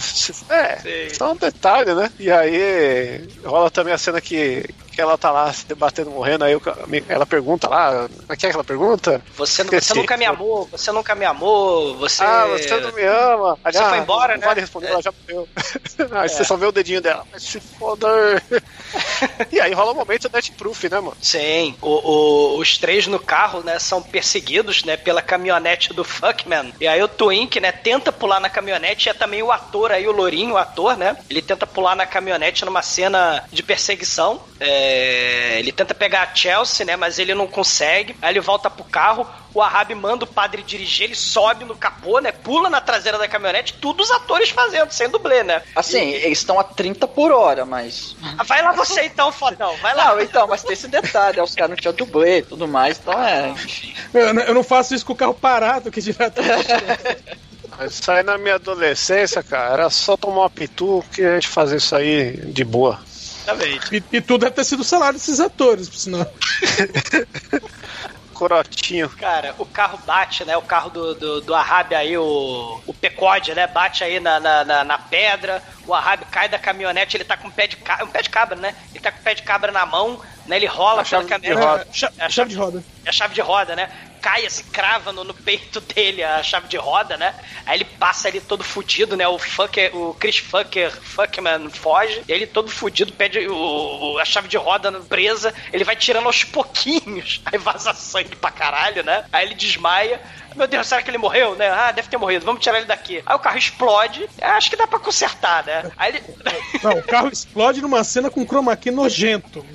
É, só um detalhe, né? E aí rola também a cena que, que ela tá lá se debatendo, morrendo, aí ca- ela pergunta lá, o que é que ela pergunta? Você, não- você nunca me amou, você nunca me amou, você. Ah, você não me ama. Você Ah, foi embora, não né? Vale responder, ela já morreu. Aí você É. só vê o dedinho dela. Mas se foda. e aí rola um momento net proof, né, mano? Sim, o- o- os três no carro, né, são perseguidos, né, pela caminhonete do Fuckman. E aí o Twink, né, tenta pular na caminhonete, e é também o ator aí, o Lourinho, o ator, né, ele tenta pular na caminhonete numa cena de perseguição. É, ele tenta pegar a Chelsea, né, mas ele não consegue. Aí ele volta pro carro, o Ahab manda o padre dirigir, ele sobe no capô, né, pula na traseira da caminhonete, tudo os atores fazendo, sem dublê, né. Assim, eles estão a 30 por hora, mas. Vai lá você então, fodão, vai lá. Não, então, mas tem esse detalhe, né? os caras não tinham dublê e tudo mais, então é. Eu, não- eu não faço isso com o carro parado, que direto. Isso aí na minha adolescência, cara, era só tomar uma pitu que a gente fazia isso aí de boa. E, e tudo deve ter sido o salário desses atores, por sinal. Corotinho. Cara, o carro bate, né? O carro do, do, do aí, o, o Pecode, né? Bate aí na, na, na- na pedra. O Ahab cai da caminhonete, ele tá com um pé de cabra. Um pé de cabra, né? Ele tá com o pé de cabra na mão, né? Ele rola pela caminhonete. É, chave de roda. É a chave de roda, né? Cai, se crava no, no peito dele a chave de roda, né? Aí ele passa ali todo fudido, né? O fucker, o Chris Fucker, Fuckman foge. E ele todo fudido, pede o, o- a chave de roda presa. Ele vai tirando aos pouquinhos. Aí vaza sangue pra caralho, né? Aí ele desmaia. Meu Deus, será que ele morreu, né? Ah, deve ter morrido. Vamos tirar ele daqui. Aí o carro explode. Acho que dá pra consertar, né? Aí ele... Não, o carro explode numa cena com chroma key nojento.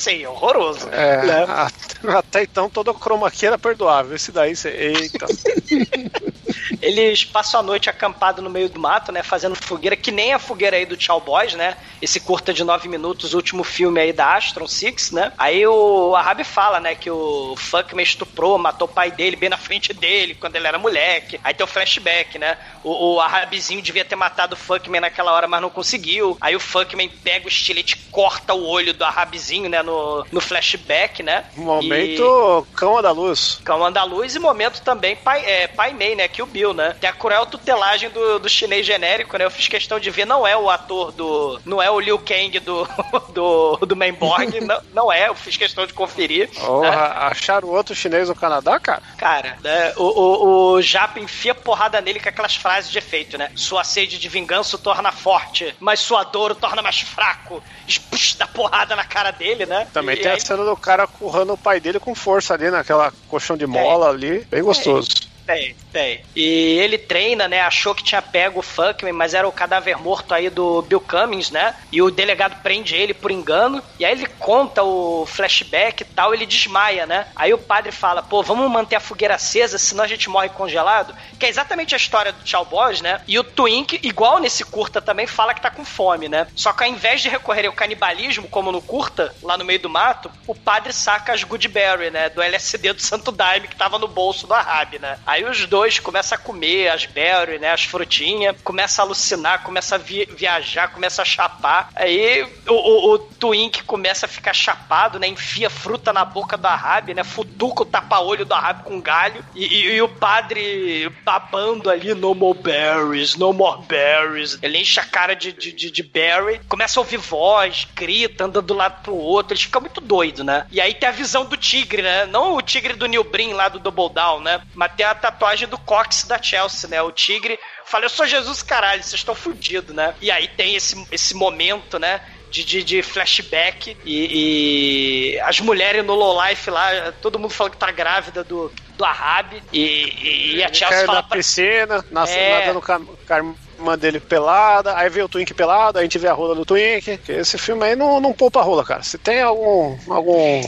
Sim, horroroso. É, né? a- até então toda chroma key era perdoável. Esse daí, você, eita. Eles passam a noite acampado no meio do mato, né? Fazendo fogueira, que nem a fogueira aí do Tchau Boys, né? Esse curta de nove minutos, último filme aí da Astron Six, né? Aí o Ahab fala, né? Que o Funkman estuprou, matou o pai dele bem na frente dele, quando ele era moleque. Aí tem o flashback, né? O, o Ahabzinho devia ter matado o Funkman naquela hora, mas não conseguiu. Aí o Funkman pega o estilete e corta o olho do Ahabzinho, né? No, no flashback, né? Momento cão da luz. Cão Andaluz e momento também Pai, é, Pai Mei, né? Que o Bill, né? Tem a cruel tutelagem do, do chinês genérico, né? Eu fiz questão de ver, não é o ator do. Não é o Liu Kang do, do, do Mainborg, não, não é, eu fiz questão de conferir. Porra, né? acharam outro chinês no Canadá, cara? Cara, né, o, o, o Japa enfia porrada nele com aquelas frases de efeito, né? Sua sede de vingança o torna forte, mas sua dor o torna mais fraco. Espuxa da porrada na cara dele, né? Também E tem aí- a cena do cara currando o pai dele com força ali, naquela colchão de mola ali. Bem gostoso. Tem, tem. E ele treina, né? Achou que tinha pego o Funkman, mas era o cadáver morto aí do Bill Cummings, né? E o delegado prende ele por engano. E aí ele conta o flashback e tal, ele desmaia, né? Aí o padre fala: pô, vamos manter a fogueira acesa, senão a gente morre congelado. Que é exatamente a história do Tchau Boys, né? E o Twink, igual nesse curta também, fala que tá com fome, né? Só que ao invés de recorrer ao canibalismo, como no curta, lá no meio do mato, o padre saca as Goodberry, né? Do LSD do Santo Daime que tava no bolso do Ahab, né? Aí os dois começam a comer as berry, né? As frutinhas, começa a alucinar, começa a vi- viajar, começa a chapar. Aí o, o, o Twink começa a ficar chapado, né? Enfia fruta na boca do Ahab, né? Futuca o tapa-olho do Ahab com galho. E, e- e o padre babando ali, no more berries, no more berries. Ele enche a cara de, de, de, de berry, começa a ouvir voz, grita, anda do lado pro outro. Ele fica muito doido, né? E aí tem a visão do tigre, né? Não o tigre do Neil Brin lá do Double Down, né? Mas tem a, tatuagem do Cox da Chelsea, né? O tigre. Fala, eu sou Jesus, caralho, vocês estão fudidos, né? E aí tem esse, esse momento, né? De, de, de flashback e, e as mulheres no low life lá, todo mundo falando que tá grávida do, do Ahab e, e, e a Chelsea fala na pra- piscina, nas, É. nadando com irmã dele pelada, aí vê o Twink pelado, aí a gente vê a rola do Twink. Que esse filme aí não, não poupa a rola, cara. Se tem algum, algum,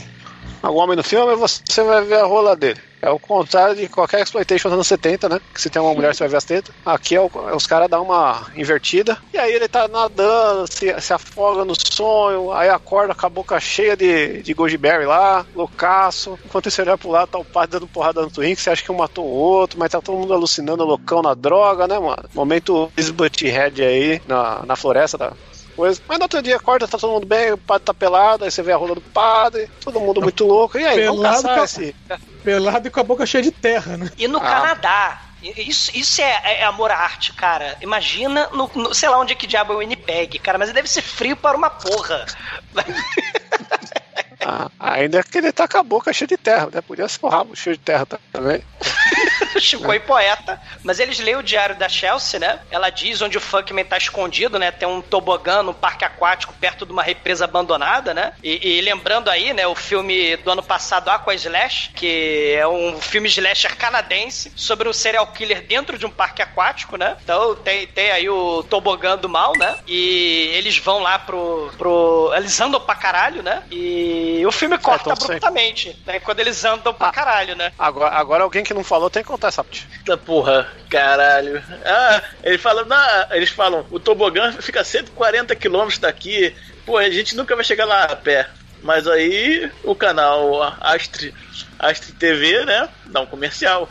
algum homem no filme, você vai ver a rola dele. É o contrário de qualquer exploitation dos anos 70, né? Que se tem uma mulher, você vai ver as tetas. Aqui é o- é os caras dão uma invertida. E aí ele tá nadando, se, se afoga no sonho, aí acorda com a boca cheia de, de goji berry lá, loucaço. Enquanto você olha pro lado, tá o padre dando porrada no Twink, você acha que um matou o outro, mas tá todo mundo alucinando, loucão na droga, né, mano? Momento Butthead aí na, na floresta da coisa. Mas no outro dia acorda, tá todo mundo bem, o padre tá pelado, aí você vê a rola do padre, todo mundo muito louco. E aí, vamos Pelado caçar com a- esse... Pelado e com a boca cheia de terra, né? E no Ah. Canadá. Isso, isso é, é amor à arte, cara. Imagina, no, no- sei lá onde é que diabo é o Winnipeg, cara, mas deve ser frio para uma porra. Ah, ainda é que ele tá com a boca cheia de terra, né? Podia ser o rabo cheio de terra também. Chico e poeta. Mas eles leem o diário da Chelsea, né? Ela diz onde o Funkman tá escondido, né? Tem um tobogã no parque aquático perto de uma represa abandonada, né? E, e lembrando aí, né? O filme do ano passado, Aqua Slash, que é um filme slasher canadense sobre um serial killer dentro de um parque aquático, né? Então tem, tem aí o tobogã do mal, né? E eles vão lá pro, pro... Eles andam pra caralho, né? E o filme corta então, sim. abruptamente, né? Quando eles andam pra caralho, né? Agora, agora alguém que não falou tem que contar essa parte. Da porra, caralho. Ah, ele fala, não, eles falam, o tobogã fica a 140 quilômetros daqui. Pô, a gente nunca vai chegar lá a pé. Mas aí o canal Astre, Astre TV, né? Dá um comercial.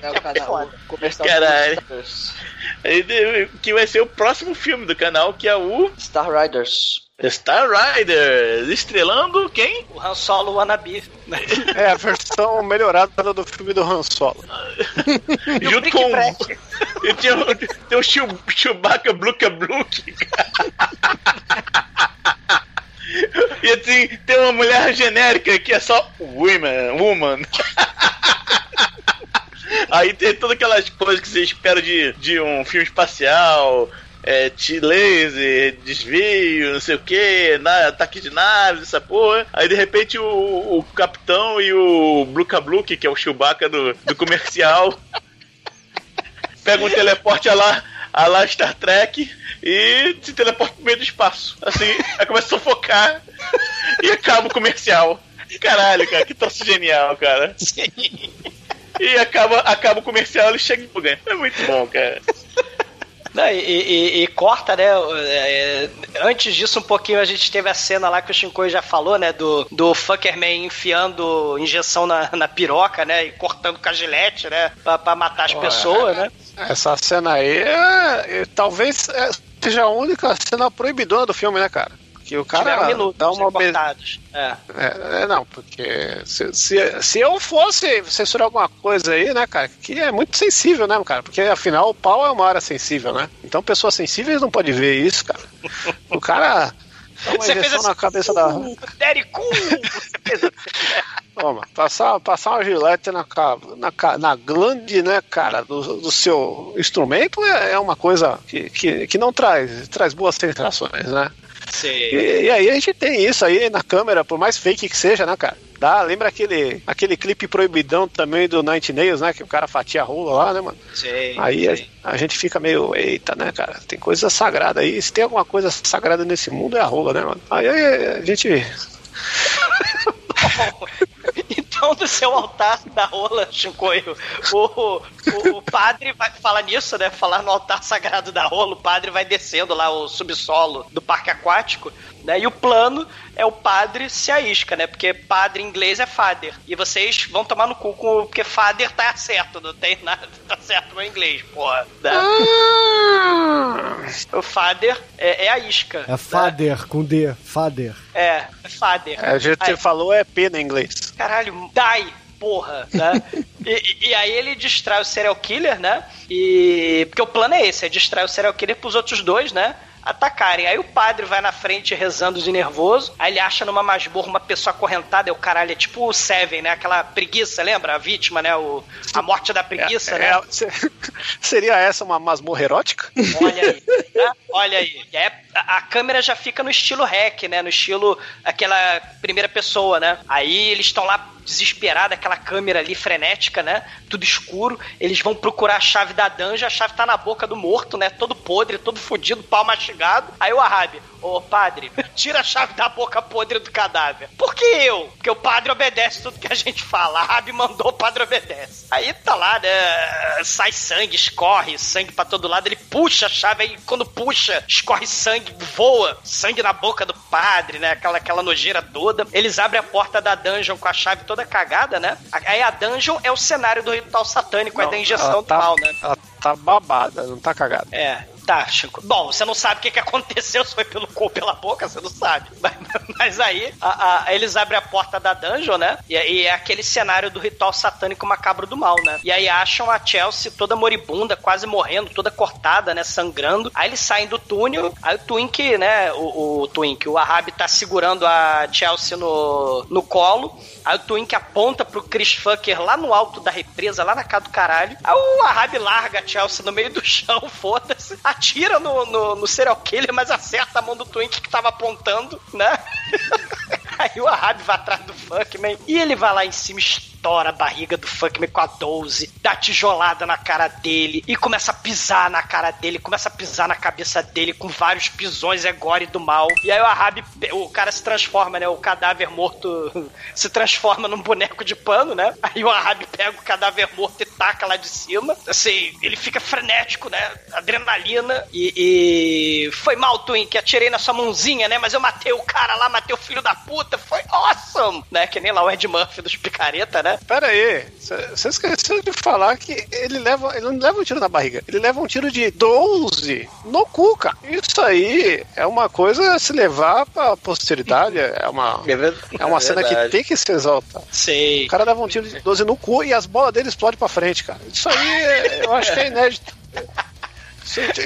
É o canal comercial Caralho. que vai ser o próximo filme do canal, que é o Star Riders. Star Riders, estrelando quem? O Han Solo Wannabe. É a versão melhorada do filme do Han Solo. Junto com. E tinha, o- tem o Chew- Chewbacca Bluca Bluke. E assim, tem uma mulher genérica que é só women, woman. Aí tem todas aquelas coisas que você espera de, de um filme espacial. É, laser, desvio, não sei o que, ataque de naves, essa porra. Aí de repente o, o capitão e o Bluca Bluke, que é o Chewbacca do, do comercial, pega um teleporte a lá, a lá Star Trek e se teleporta pro meio do espaço. Assim, aí começa a sufocar e acaba o comercial. Caralho, cara, que troço genial, cara. E acaba, acaba o comercial e chega em lugar. É muito bom, cara. Não, e, e- e corta, né? é, antes disso, um pouquinho, a gente teve a cena lá que o Shinkoi já falou, né? Do, do Fuckerman enfiando injeção na, na piroca, né? E cortando com a gilete, né? Pra, pra matar as Pô, pessoas, né? Essa cena aí é, é- talvez é, seja a única cena proibidona do filme, né, cara? Que o cara um minuto, dá uma cortados. É. É, é, não, porque se, se, se eu fosse censurar alguma coisa aí, né, cara, que é muito sensível, né, cara? Porque afinal o pau é uma área sensível, né? Então pessoas sensíveis não podem ver isso, cara. O cara dá uma Você fez assim, na cabeça da. "Uh, assim. Toma, passar, passar uma gilete na, na, na glande, né, cara, do, do seu instrumento é, é uma coisa que, que, que não traz, traz boas sensações, né? Sim. E, e aí a gente tem isso aí na câmera, por mais fake que seja, né, cara? Dá, lembra aquele, aquele clipe proibidão também do Night Nails, né? Que o cara fatia a rola lá, né, mano? Sim. Aí a, sim. a gente fica meio, eita, né, cara? Tem coisa sagrada aí. Se tem alguma coisa sagrada nesse mundo é a rola, né, mano? Aí a gente. Então, do seu altar da rola, Shinkoio, o, o, o padre vai falar nisso, né? Falar no altar sagrado da rola, o padre vai descendo lá o subsolo do parque aquático, né? E o plano é o padre se a isca, né? Porque padre em inglês é father. E vocês vão tomar no cu com. Porque father tá certo, não tem nada, tá certo no inglês, porra. né? O father é, é a isca. É Fader com D. Fader. É, é father. A gente Aí- falou é P no inglês. Caralho, die, porra, né? e, e- e aí ele distrai o serial killer, né? E. Porque o plano é esse, é distrair o serial killer pros outros dois, né? Atacarem. Aí o padre vai na frente rezando de nervoso, aí ele acha numa masmorra uma pessoa acorrentada, e o caralho é tipo o Seven, né? Aquela preguiça, lembra? A vítima, né? O, a morte da preguiça, É, né? é, se- seria essa uma masmorra erótica? Olha aí, né? olha aí. Aí a, câmera já fica no estilo hack, né? No estilo aquela primeira pessoa, né? Aí eles estão lá desesperados, aquela câmera ali frenética, né? Tudo escuro. Eles vão procurar a chave da dungeon, a chave tá na boca do morto, né? Todo podre, todo fudido, pau mastigado. Aí o Ahab, ô padre, tira a chave da boca podre do cadáver. Por que eu? Porque o padre obedece tudo que a gente fala. Ahab mandou, o padre obedece. Aí tá lá, né? Sai sangue, escorre sangue pra todo lado. Ele puxa a chave, aí quando puxa, escorre sangue, voa sangue na boca do padre, né? Aquela, aquela nojeira toda. Eles abrem a porta da dungeon com a chave toda cagada, né? Aí a dungeon é o cenário do ritual satânico, é da injeção ela do tá, mal, né? Ela tá babada, não tá cagada. É, tá, Chico. Bom, você não sabe o que, que aconteceu, se foi pelo cu ou pela boca, você não sabe. Mas, mas aí, a- a- eles abrem a porta da dungeon, né? E, e é aquele cenário do ritual satânico macabro do mal, né? E aí acham a Chelsea toda moribunda, quase morrendo, toda cortada, né? Sangrando. Aí eles saem do túnel, aí o Twink, né? O, o Twink, o Ahab tá segurando a Chelsea no, no colo. Aí o Twink aponta pro Chris Fucker lá no alto da represa, lá na casa do caralho. Aí o Ahab larga a Chelsea no meio do chão, foda-se. Atira no, no, no serial killer, mas acerta a mão do Twink que tava apontando, né? Aí o Ahab vai atrás do Funkman e ele vai lá em cima, estoura a barriga do Funkman com a 12, dá tijolada na cara dele e começa a pisar na cara dele, começa a pisar na cabeça dele com vários pisões é gore do mal. E aí o Ahab, o cara se transforma, né? O cadáver morto se transforma num boneco de pano, né? Aí o Ahab pega o cadáver morto e taca lá de cima. Assim, ele fica frenético, né? Adrenalina. E, e foi mal, Twink, atirei na sua mãozinha, né? Mas eu matei o cara lá, matei o filho da puta, foi awesome! Né? Que nem lá o Ed Murphy dos picareta, né? Pera aí, você esqueceu de falar que ele leva. Ele não leva um tiro na barriga, ele leva um tiro de 12 no cu, cara. Isso aí é uma coisa a se levar pra posteridade. É uma, é uma é cena que tem que se exaltar. Sei. O cara leva um tiro de 12 no cu e as bolas dele explodem pra frente, cara. Isso aí é- eu acho que é inédito.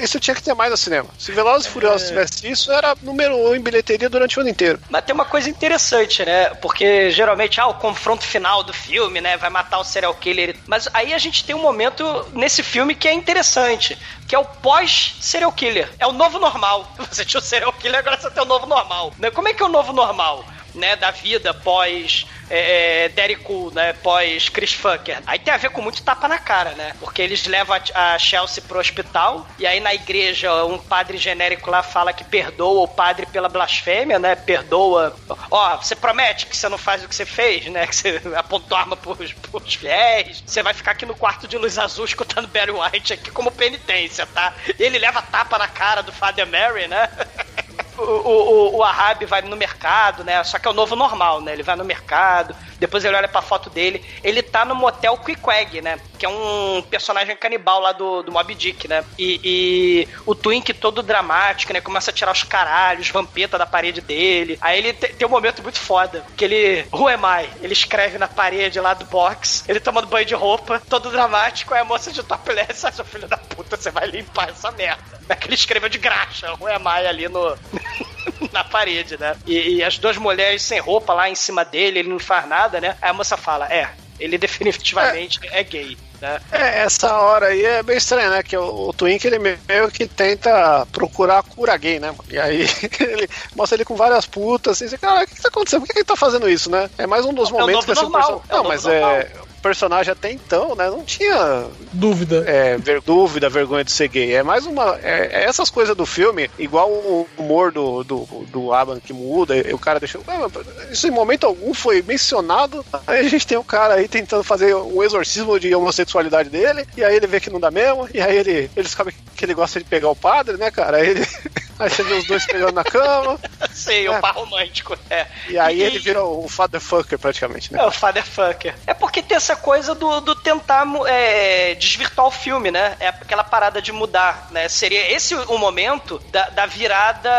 Isso, tinha que ter mais no cinema. Se Velozes e Furiosos tivesse isso, era número um em bilheteria durante o ano inteiro. Mas tem uma coisa interessante, né? Porque geralmente, ah, o confronto final do filme, né? Vai matar o serial killer. Mas aí a gente tem um momento nesse filme que é interessante, que é o pós-serial killer. É o novo normal. Você tinha o serial killer, agora você tem o novo normal. Né? Como é que é o novo normal? Né, da vida pós é, é, Derek né, pós Chris Fucker. Aí tem a ver com muito tapa na cara, né? Porque eles levam a, a Chelsea pro hospital e aí na igreja um padre genérico lá fala que perdoa o padre pela blasfêmia, né? Perdoa. Ó, você promete que você não faz o que você fez, né? Que você apontou arma pros, pros fiéis. Você vai ficar aqui no quarto de luz azul escutando Barry White aqui como penitência, tá? Ele leva tapa na cara do Father Mary, né? O, o, o Ahab vai no mercado, né? Só que é o novo normal, né? Ele vai no mercado, depois ele olha pra foto dele. Ele tá no motel Queequeg, né? Que é um personagem canibal lá do, do Mob Dick, né? E, e o Twink todo dramático, né? Começa a tirar os caralhos, vampeta da parede dele. Aí ele te- tem um momento muito foda, que ele... Who am I? Ele escreve na parede lá do box, ele tomando banho de roupa, todo dramático, aí a moça de topless, seu filho da puta, você vai limpar essa merda. É que ele escreveu de graxa, Who ali no... na parede, né? E, e as duas mulheres sem roupa lá em cima dele, ele não faz nada, né? Aí a moça fala: É, ele definitivamente é, gay. Né? É, essa hora aí é bem estranho, né? Que o, o Twink ele meio que tenta procurar a cura gay, né? E aí ele mostra ele com várias putas, assim, cara, o que, que tá acontecendo? Por que, que ele tá fazendo isso, né? É mais um dos É momentos novo que o normal, person- é Não, mas normal. é. Personagem até então, né? Não tinha Dúvida. é, ver- dúvida, vergonha de ser gay. É mais uma. É, é essas coisas do filme, igual o humor do, do, do Aban que muda, e o cara deixa. Ah, Isso em momento algum foi mencionado. Aí a gente tem o cara aí tentando fazer um exorcismo de homossexualidade dele, e aí ele vê que não dá mesmo, e aí ele, ele descobre que ele gosta de pegar o padre, né, cara? Aí ele. Aí você vê os dois pegando na cama, Sei, É. o par romântico. É. e aí ele vira o fatherfucker praticamente, né? É o fatherfucker. É porque porque tem essa coisa do, do tentar é, desvirtuar o filme, né? É aquela parada de mudar, né? Seria esse o momento da, da virada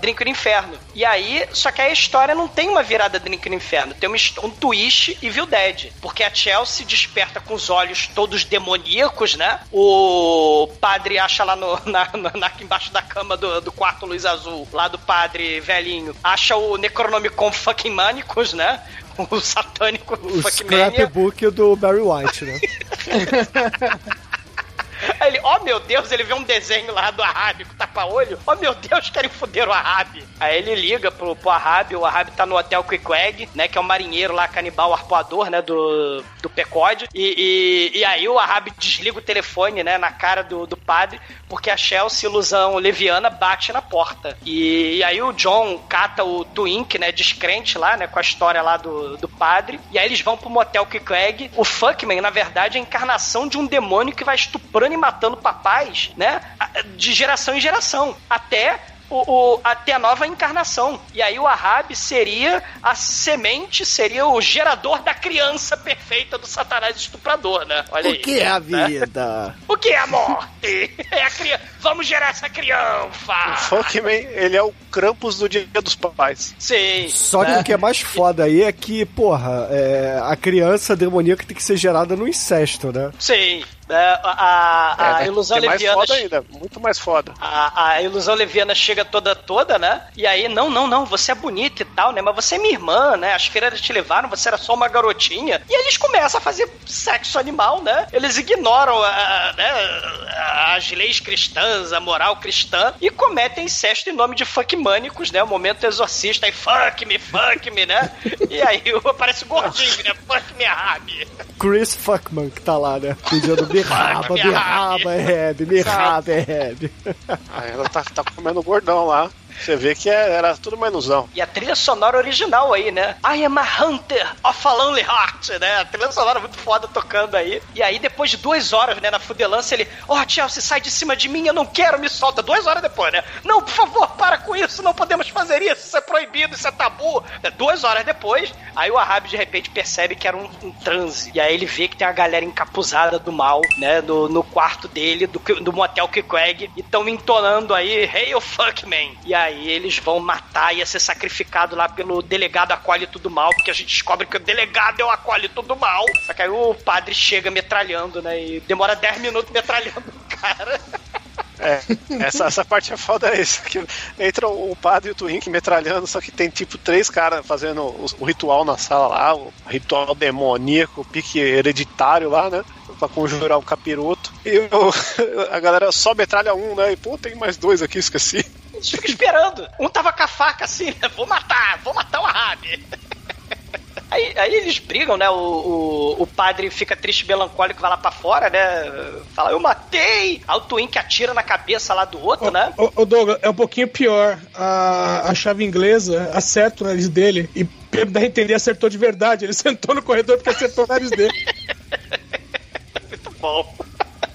Drink no Inferno. E aí, só que a história não tem uma virada Drink no Inferno, tem uma, um twist e Evil Dead. Porque a Chelsea desperta com os olhos todos demoníacos, né? O padre acha lá no, na, na, embaixo da cama do, do quarto luz azul, lá do padre velhinho, acha o Necronomicon fucking Manicus, né? O satânico o scrapbook do Barry White, né? Aí ele, oh, meu Deus, ele vê um desenho lá do Ahab com tapa-olho. Oh, meu Deus, querem foder o Ahab. Aí ele liga pro, pro Ahab, o Ahab tá no hotel Quickwag, né? Que é o marinheiro lá, canibal arpoador, né? Do, do Pecode. E, e, e, aí o Ahab desliga o telefone, né? Na cara do, do padre, porque a Chelsea, ilusão leviana, bate na porta. E, e aí o John cata o Twink, né? Descrente lá, né? Com a história lá do, do padre. E aí eles vão pro motel Quickwag. O Fuckman, na verdade, é a encarnação de um demônio que vai estuprando e matando papais, né? De geração em geração. Até o, o, até a nova encarnação. E aí o Ahab seria a semente, seria o gerador da criança perfeita do Satanás estuprador, né? Olha o aí. O que é a vida? Né? O que é a morte? É a criança. Vamos gerar essa criança! O Funkman, ele é o Krampus do Dia dos Pais. Sim. Só que né? o que é mais foda aí é que, porra, é, a criança demoníaca tem que ser gerada no incesto, né? Sim. É, a, a, a é, ilusão é leviana. Mais foda ainda, muito mais foda. A, a, ilusão leviana chega toda, toda, né? E aí, não, não, não, você é bonita e tal, né? Mas você é minha irmã, né? As freiras te levaram, você era só uma garotinha. E eles começam a fazer sexo animal, né? Eles ignoram a, né, as leis cristãs, a moral cristã, e cometem incesto em nome de fuckmânicos, né? O momento exorcista, aí fuck me, fuck me, né? E aí aparece o gordinho, né? Fuck me, Rabi. Chris Fuckman que tá lá, né? Pedindo Mirraba, mirraba, Head, mirraba, Head. Aí ela tá, tá comendo gordão lá. Você vê que é, era tudo uma ilusão. E a trilha sonora original aí, né? I am a hunter of a lonely heart, né? A trilha sonora muito foda tocando aí. E aí, depois de duas horas, né, na fudelância, ele, oh, Chelsea, sai de cima de mim, eu não quero, me solta. Duas horas depois, né? Não, por favor, para com isso, não podemos fazer isso, isso é proibido, isso é tabu. É, duas horas depois, aí o Ahab de repente percebe que era um, um, transe. E aí ele vê que tem a galera encapuzada do mal, né, no, no quarto dele, do, do motel Kikweg, e estão entonando aí, hey, you fuck man. E aí Aí eles vão matar, ia ser sacrificado lá pelo delegado acólito do mal, porque a gente descobre que o delegado é o acólito do mal. Só que aí o padre chega metralhando, né? E demora 10 minutos metralhando o cara. É, essa, essa parte é foda é isso. Que entra o padre e o Twink metralhando, só que tem tipo três caras fazendo o, o, ritual na sala lá, o ritual demoníaco, o pique hereditário lá, né? Pra conjurar o capiroto. E a galera só metralha um, né? E pô, tem mais dois aqui, esqueci. Eles ficam esperando. Um tava com a faca assim, né? Vou matar, vou matar o Ahab. Aí, aí, eles brigam, né? O, o, o, padre fica triste, melancólico, vai lá pra fora, né? Fala, eu matei! Aí o Twink atira na cabeça lá do outro, né? O, Douglas, é um pouquinho pior. A, a chave inglesa acerta o nariz dele e pelo da entender acertou de verdade. Ele sentou no corredor porque acertou o nariz dele. Muito bom.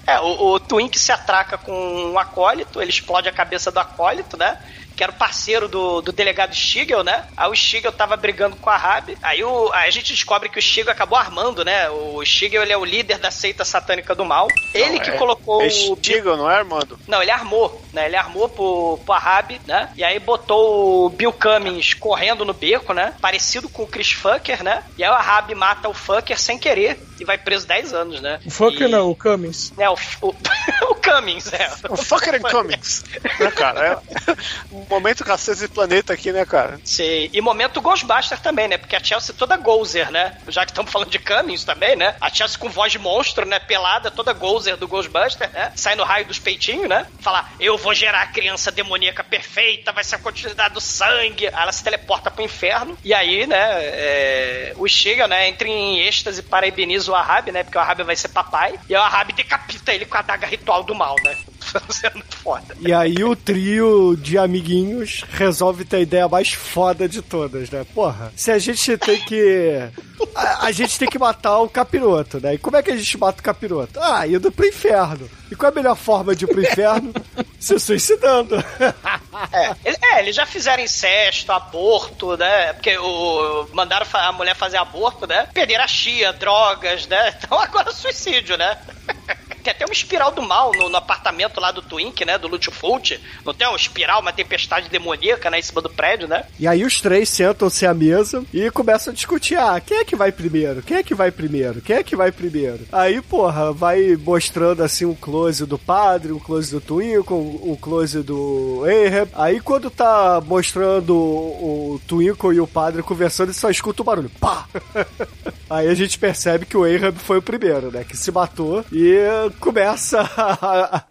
É, o, o Twink se atraca com um acólito, ele explode a cabeça do acólito, né? Que era o parceiro do, do delegado Stigel, né? Aí o Stigel tava brigando com a Rabi. Aí, o, aí a gente descobre que o Stigel acabou armando, né? O Stigel, ele é o líder da seita satânica do mal. Ele não, que é, colocou é o... Stigel, não é Armando? Não, ele armou, né? Ele armou pro, pro Ahab, né? E aí botou o Bill Cummings correndo no beco, né? Parecido com o Chris Fucker, né? E aí o Ahab mata o Fucker sem querer e vai preso 10 anos, né? O Fucker e... não, o Cummings. É, o, o, o Cummings, é. O Fucker and Cummings. né, cara? É momento cacete de planeta aqui, né, cara? Sim. E momento Ghostbuster também, né? Porque a Chelsea toda Gozer, né? Já que estamos falando de Cummings também, né? A Chelsea com voz de monstro, né? Pelada, toda Gozer do Ghostbuster, né? Sai no raio dos peitinhos, né? Falar, eu vou gerar a criança demoníaca perfeita, vai ser a continuidade do sangue. Aí ela se teleporta pro inferno. E aí, né? É... O Chega, né? Entra em êxtase, parabeniza o Ahab, né? Porque o Ahab vai ser papai. E o Ahab decapita ele com a daga ritual do mal, né? É foda. E aí o trio de amiguinhos resolve ter a ideia mais foda de todas, né? Porra, se a gente tem que. A, a, gente tem que matar o capiroto, né? E como é que a gente mata o capiroto? Ah, indo pro inferno. E qual é a melhor forma de ir pro inferno? Se suicidando. É, ele- é, eles já fizeram incesto, aborto, né? Porque o, mandaram a mulher fazer aborto, né? Pederastia, drogas, né? Então agora suicídio, né? Tem até uma espiral do mal no, no apartamento lá do Twink, né? Do Lutfult. Não tem uma espiral, uma tempestade demoníaca, né? Em cima do prédio, né? E aí os três sentam-se à mesa e começam a discutir: ah, quem é que vai primeiro? Quem é que vai primeiro? Quem é que vai primeiro? Aí, porra, vai mostrando assim um close do padre, um close do Twinkle, um close do Ahab. Aí quando tá mostrando o, o Twinkle e o padre conversando, ele só escuta o barulho. Pá! Aí a gente percebe que o Ahab foi o primeiro, né? Que se matou e começa a, a-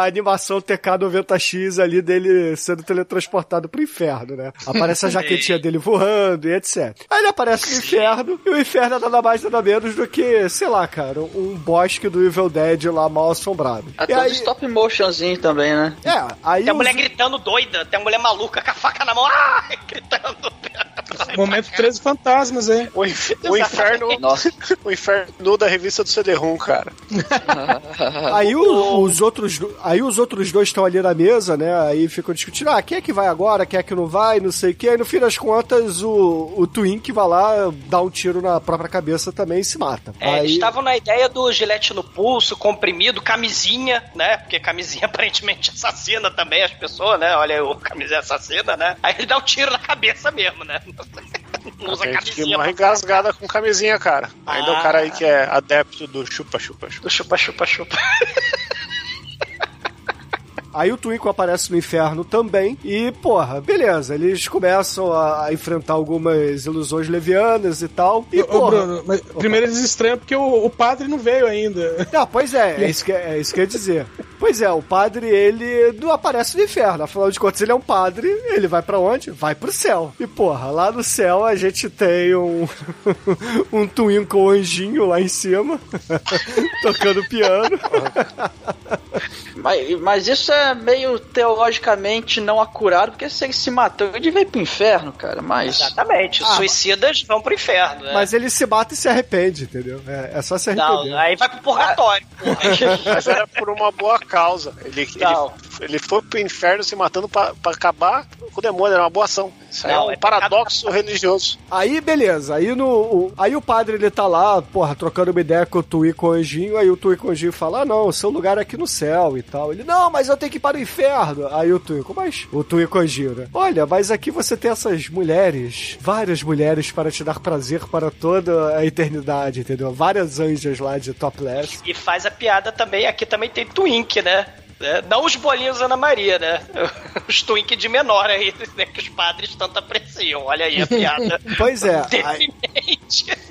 a animação TK90X ali dele sendo teletransportado pro inferno, né? Aparece a jaquetinha dele voando e etc. Aí ele aparece no inferno e o inferno é nada mais nada menos do que, sei lá, cara, um bosque do Evil Dead lá mal assombrado. Até e aí, stop motionzinho também, né? é, aí Tem a os- mulher gritando doida, tem a mulher maluca com a faca na mão, ah! gritando. Momento 13 fantasmas, hein? O, inf- o inferno. o inferno da revista do CD-ROM, cara. Aí o- os outros, aí os outros dois estão ali na mesa, né? Aí ficam discutindo, ah, quem é que vai agora, quem é que não vai, não sei o que. Aí no fim das contas, o, o Twink vai lá, dá um tiro na própria cabeça também e se mata. É, eles aí, estavam na ideia do gilete no pulso, comprimido, camisinha, né? Porque camisinha aparentemente assassina também as pessoas, né? Olha aí, o camisinha assassina, né? Aí ele dá um tiro na cabeça mesmo, né? Não usa camisinha. morre engasgada com camisinha, cara. Ainda o cara aí que é adepto do chupa-chupa. Do chupa-chupa-chupa. Aí o Twinkle aparece no inferno também. E, porra, beleza. Eles começam a, a enfrentar algumas ilusões levianas e tal. E, Ô, porra. Bruno, mas primeiro eles estranham porque o, o padre não veio ainda. Ah, pois é, é isso, que, é isso que eu ia dizer. Pois é, o padre, ele não aparece no inferno. Afinal de contas, ele é um padre, ele vai pra onde? Vai pro céu. E, porra, lá no céu a gente tem um, um Twinkle anjinho lá em cima, tocando piano. Mas, mas isso é meio teologicamente não acurado, porque se ele se matou, ele veio pro inferno, cara. Mas. Exatamente. Os Ah, suicidas vão pro inferno, né? Mas ele se mata e se arrepende, entendeu? É, é só se arrepender. Não, aí vai pro purgatório, porra. Mas era por uma boa causa. Ele, ele, ele foi pro inferno se matando pra, pra acabar com o demônio, era uma boa ação. Isso aí Não, é um é paradoxo religioso. Aí, beleza. Aí, no, o, aí o padre, ele tá lá, porra, trocando uma ideia com o Twinkle Anjinho. Aí o Twinkle Anjinho fala, ah, não, seu lugar é aqui no céu e tal. Ele, não, mas eu tenho que para o inferno. Aí o Twinkle, mas... O Anjinho, né? Olha, mas aqui você tem essas mulheres, várias mulheres para te dar prazer para toda a eternidade, entendeu? Várias anjas lá de topless. E faz a piada também, aqui também tem Twink, né? É, Não os bolinhos Ana Maria, né? Os Twink de menor aí, né? Que os padres tanto apreciam. Olha aí a piada. Pois é, aí- Deprimente do filme.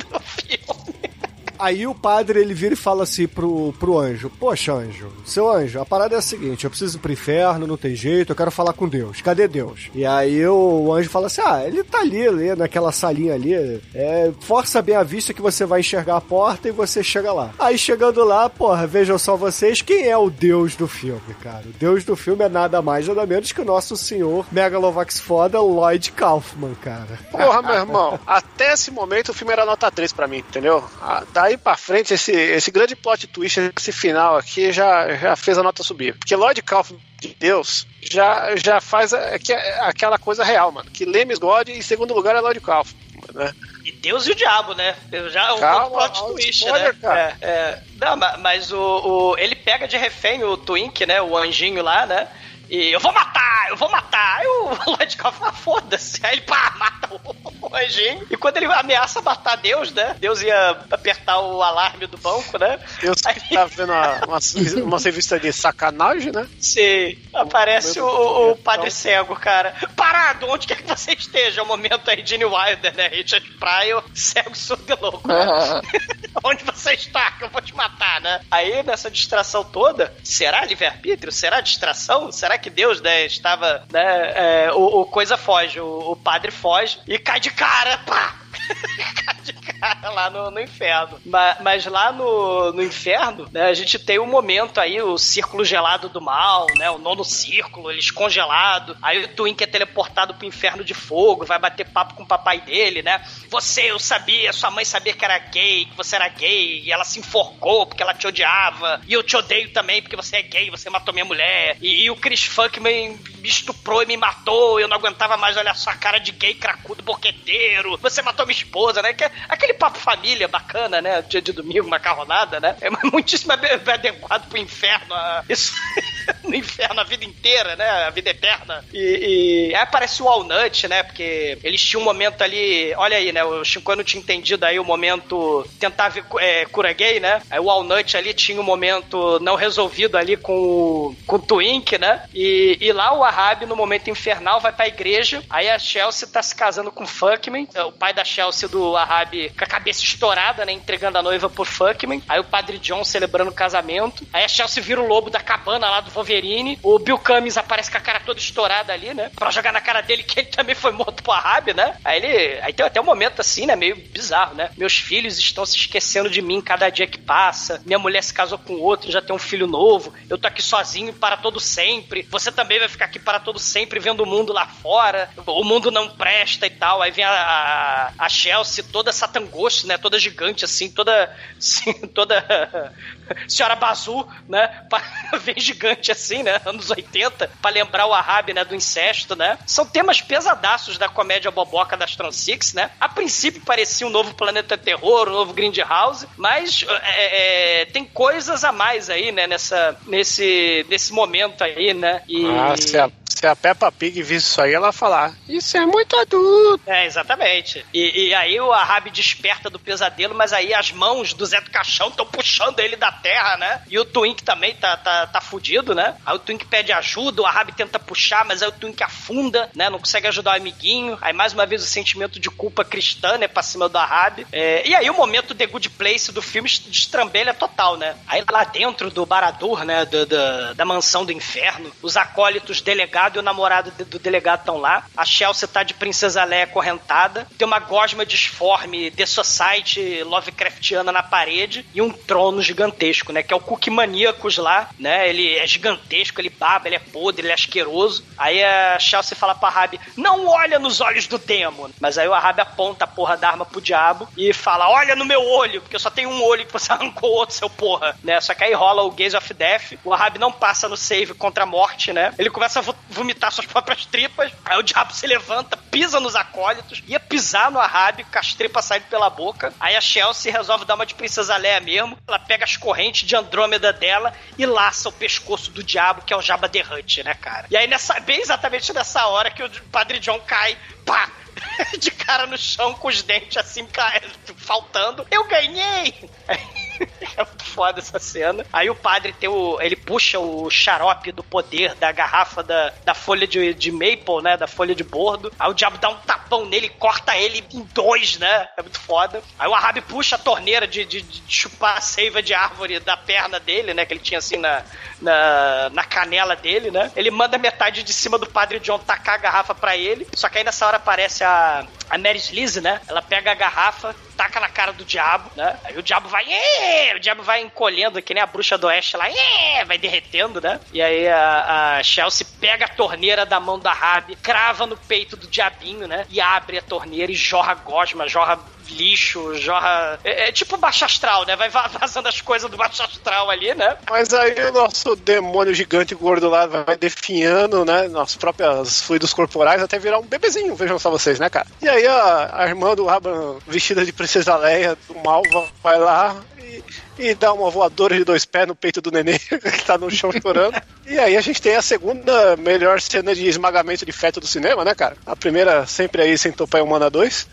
Aí o padre ele vira e fala assim pro, pro anjo: Poxa, anjo, seu anjo, a parada é a seguinte: eu preciso ir pro inferno, não tem jeito, eu quero falar com Deus. Cadê Deus? E aí o anjo fala assim: Ah, ele tá ali, ali naquela salinha ali. É, força bem a vista que você vai enxergar a porta e você chega lá. Aí chegando lá, porra, vejam só vocês quem é o Deus do filme, cara. O Deus do filme é nada mais, nada menos que o nosso senhor Megalovax foda, Lloyd Kaufman, cara. Porra, meu irmão, até esse momento o filme era nota 3 pra mim, entendeu? Ah, Daí pra frente, esse, esse grande plot twist, esse final aqui, já, já fez a nota subir. Porque Lloyd Kaufman de Deus já, já faz a- que- aquela coisa real, mano. Que Lemes God e em segundo lugar é Lloyd Kaufman, né? E Deus e o diabo, né? Já Calma, outro plot twist, spoiler, né? cara. É, é. Não, ma- mas o, o- ele pega de refém o Twink, né? O anjinho lá, né? E eu vou matar, eu vou matar. Aí o Lloyd Kaufman, ah, foda-se. Aí ele, pá, mata o, o anjinho. E quando ele ameaça matar Deus, né? Deus ia apertar o alarme do banco, né? Deus que tá vendo uma, uma, uma revista de sacanagem, né? Sim, aparece o, o, o padre cego, cara. Parado, onde quer que você esteja. É o momento aí, Gene Wilder, né? Richard Pryor, cego, surdo e louco. né? onde você está, que eu vou te matar, né? Aí, nessa distração toda, será livre-arbítrio? Será distração? Será que Deus, né, estava, né, é, o, o coisa foge, o, o padre foge e cai de cara, pá! de cara lá no, no inferno. Ma- Mas, lá no, no inferno, né, a gente tem um momento aí, o círculo gelado do mal, né? O nono círculo, eles congelados. Aí o Twink é teleportado pro inferno de fogo, vai bater papo com o papai dele, né? Você, eu sabia, sua mãe sabia que era gay, que você era gay, e ela se enforcou porque ela te odiava. E eu te odeio também porque você é gay, você matou minha mulher. E, e o Chris Funkman me estuprou e me matou, eu não aguentava mais olhar sua cara de gay cracudo boqueteiro, você matou minha esposa, né? Que é aquele papo família bacana, né? Dia de domingo, macarronada, né? É muitíssimo adequado pro inferno. Isso no inferno a vida inteira, né? A vida eterna. E, e aí aparece o Walnut, né? Porque eles tinham um momento ali. Olha aí, né? O Chico não tinha entendido aí o momento tentar ver é, cura gay, né? Aí o Walnut ali tinha um momento não resolvido ali com, com o Twink, né? E, e lá o Ahab, no momento infernal, vai pra igreja. Aí a Chelsea tá se casando com o Fuckman. O pai da Chelsea do Ahab com a cabeça estourada, né? Entregando a noiva pro Fuckman. Aí o padre John celebrando o casamento. Aí a Chelsea vira o lobo da cabana lá do Wolverine. O Bill Cummings aparece com a cara toda estourada ali, né? Pra jogar na cara dele que ele também foi morto pro Ahab, né? Aí ele. Aí tem até um momento assim, né? Meio bizarro, né? Meus filhos estão se esquecendo de mim cada dia que passa. Minha mulher se casou com outro, já tem um filho novo. Eu tô aqui sozinho para todo sempre. Você também vai ficar aqui para todo sempre vendo o mundo lá fora. O mundo não presta e tal. Aí vem a, a, a Chelsea toda satangosto, né? Toda gigante assim, toda. Assim, toda. Senhora Bazu, né? Vem gigante assim, né? Anos 80, pra lembrar o Ahab, né? Do incesto, né? São temas pesadaços da comédia boboca das Transix, né? A princípio parecia um novo Planeta Terror, um novo Grindhouse, mas é, é, tem coisas a mais aí, né? Nessa, nesse, nesse momento aí, né? E... Ah, se a, se a Peppa Pig visse isso aí, ela falar, isso é muito adulto. É, exatamente. E, e aí o Ahab desperta do pesadelo, mas aí as mãos do Zé do Caixão estão puxando ele da terra, né? E o Twink também tá, tá, tá fudido, né? Aí o Twink pede ajuda, o Ahab tenta puxar, mas aí o Twink afunda, né? Não consegue ajudar o amiguinho. Aí mais uma vez o sentimento de culpa cristã, né? Pra cima do Ahab. É, e aí o momento The Good Place do filme destrambelha total, né? Aí lá dentro do Baradur, né? Do, do, da mansão do inferno, os acólitos delegado e o namorado do delegado estão lá. A Chelsea tá de Princesa Leia acorrentada. Tem uma gosma disforme The Society Lovecraftiana na parede e um trono gigantesco, né? Que é o Cook Maníacos lá, né? Ele é gigantesco, ele baba, ele é podre, ele é asqueroso. Aí a Chelsea fala pra Rabi, não olha nos olhos do demo. Mas aí o Rabi aponta a porra da arma pro diabo e fala, olha no meu olho, porque eu só tenho um olho que você arrancou outro, seu porra, né? Só que aí rola o Gaze of Death, o Ahab não passa no save contra a morte, né? Ele começa a vomitar suas próprias tripas, aí o diabo se levanta, pisa nos acólitos, ia pisar no Ahab com as tripas saindo pela boca, aí a Chelsea resolve dar uma de Princesa Leia mesmo, ela pega as correntes de Andrômeda dela e laça o pescoço do diabo, que é o Jabba the Hutt, né, cara? E aí, nessa, bem exatamente nessa hora que o Padre John cai, pá! de cara no chão com os dentes assim faltando. Eu ganhei! É muito foda essa cena. Aí o padre tem o. Ele puxa o xarope do poder da garrafa da, da folha de, de maple, né? Da folha de bordo. Aí o diabo dá um tapão nele corta ele em dois, né? É muito foda. Aí o Ahab puxa a torneira de, de, de chupar a seiva de árvore da perna dele, né? Que ele tinha assim na, na, na canela dele, né? Ele manda metade de cima do padre John tacar a garrafa pra ele. Só que aí nessa hora aparece a, a Mary Sleaze, né? Ela pega a garrafa, taca na cara do diabo, né? Aí o diabo vai, O diabo vai encolhendo, que nem a bruxa do oeste lá, vai derretendo, né? E aí a, a, Chelsea pega a torneira da mão da Rabi, crava no peito do diabinho, né? E abre a torneira e jorra gosma, jorra lixo, jorra. É, é, tipo baixo astral, né? Vai vazando as coisas do baixo astral ali, né? Mas aí o nosso demônio gigante gordo lá vai definhando, né? Nossos próprios fluidos corporais até virar um bebezinho, vejam só vocês, né, cara? E aí a, a irmã do Raban, vestida de princesa Leia, do mal, vai lá e, dá uma voadora de dois pés no peito do neném que tá no chão chorando. E aí a gente tem a segunda melhor cena de esmagamento de feto do cinema, né, cara? A primeira sempre aí sem Topai Humana 2.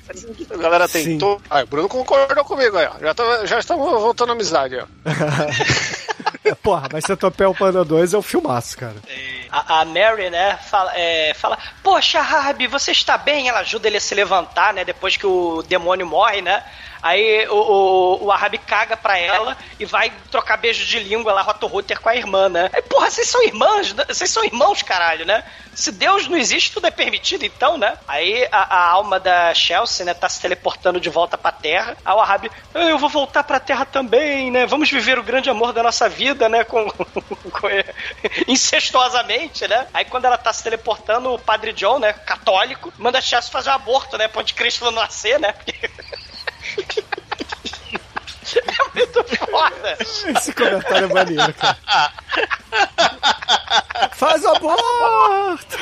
A galera tentou. Ah, o Bruno concordou comigo aí, ó. Já, tá, já estamos voltando à amizade, ó. Porra, mas Centopeia Panda 2 é um filmaço, cara. A, a Mary, né, fala, é, fala, poxa, Harvey, você está bem? Ela ajuda ele a se levantar, né, depois que o demônio morre, né? Aí o, o, o Ahab caga pra ela e vai trocar beijo de língua lá, Rotorruter, com a irmã, né? Aí, porra, vocês são irmãs, né? vocês são irmãos, caralho, né? Se Deus não existe, tudo é permitido, então, né? Aí a, a alma da Chelsea, né, tá se teleportando de volta pra Terra. Aí o Ahab, ah, eu vou voltar pra Terra também, né? Vamos viver o grande amor da nossa vida, né? Com, com incestuosamente, né? Aí quando ela tá se teleportando, o Padre John, né, católico, manda a Chelsea fazer um aborto, né? Pra onde Cristo não nascer, né? Porque... É muito foda. Esse comentário é maneiro, cara. Faz aborto!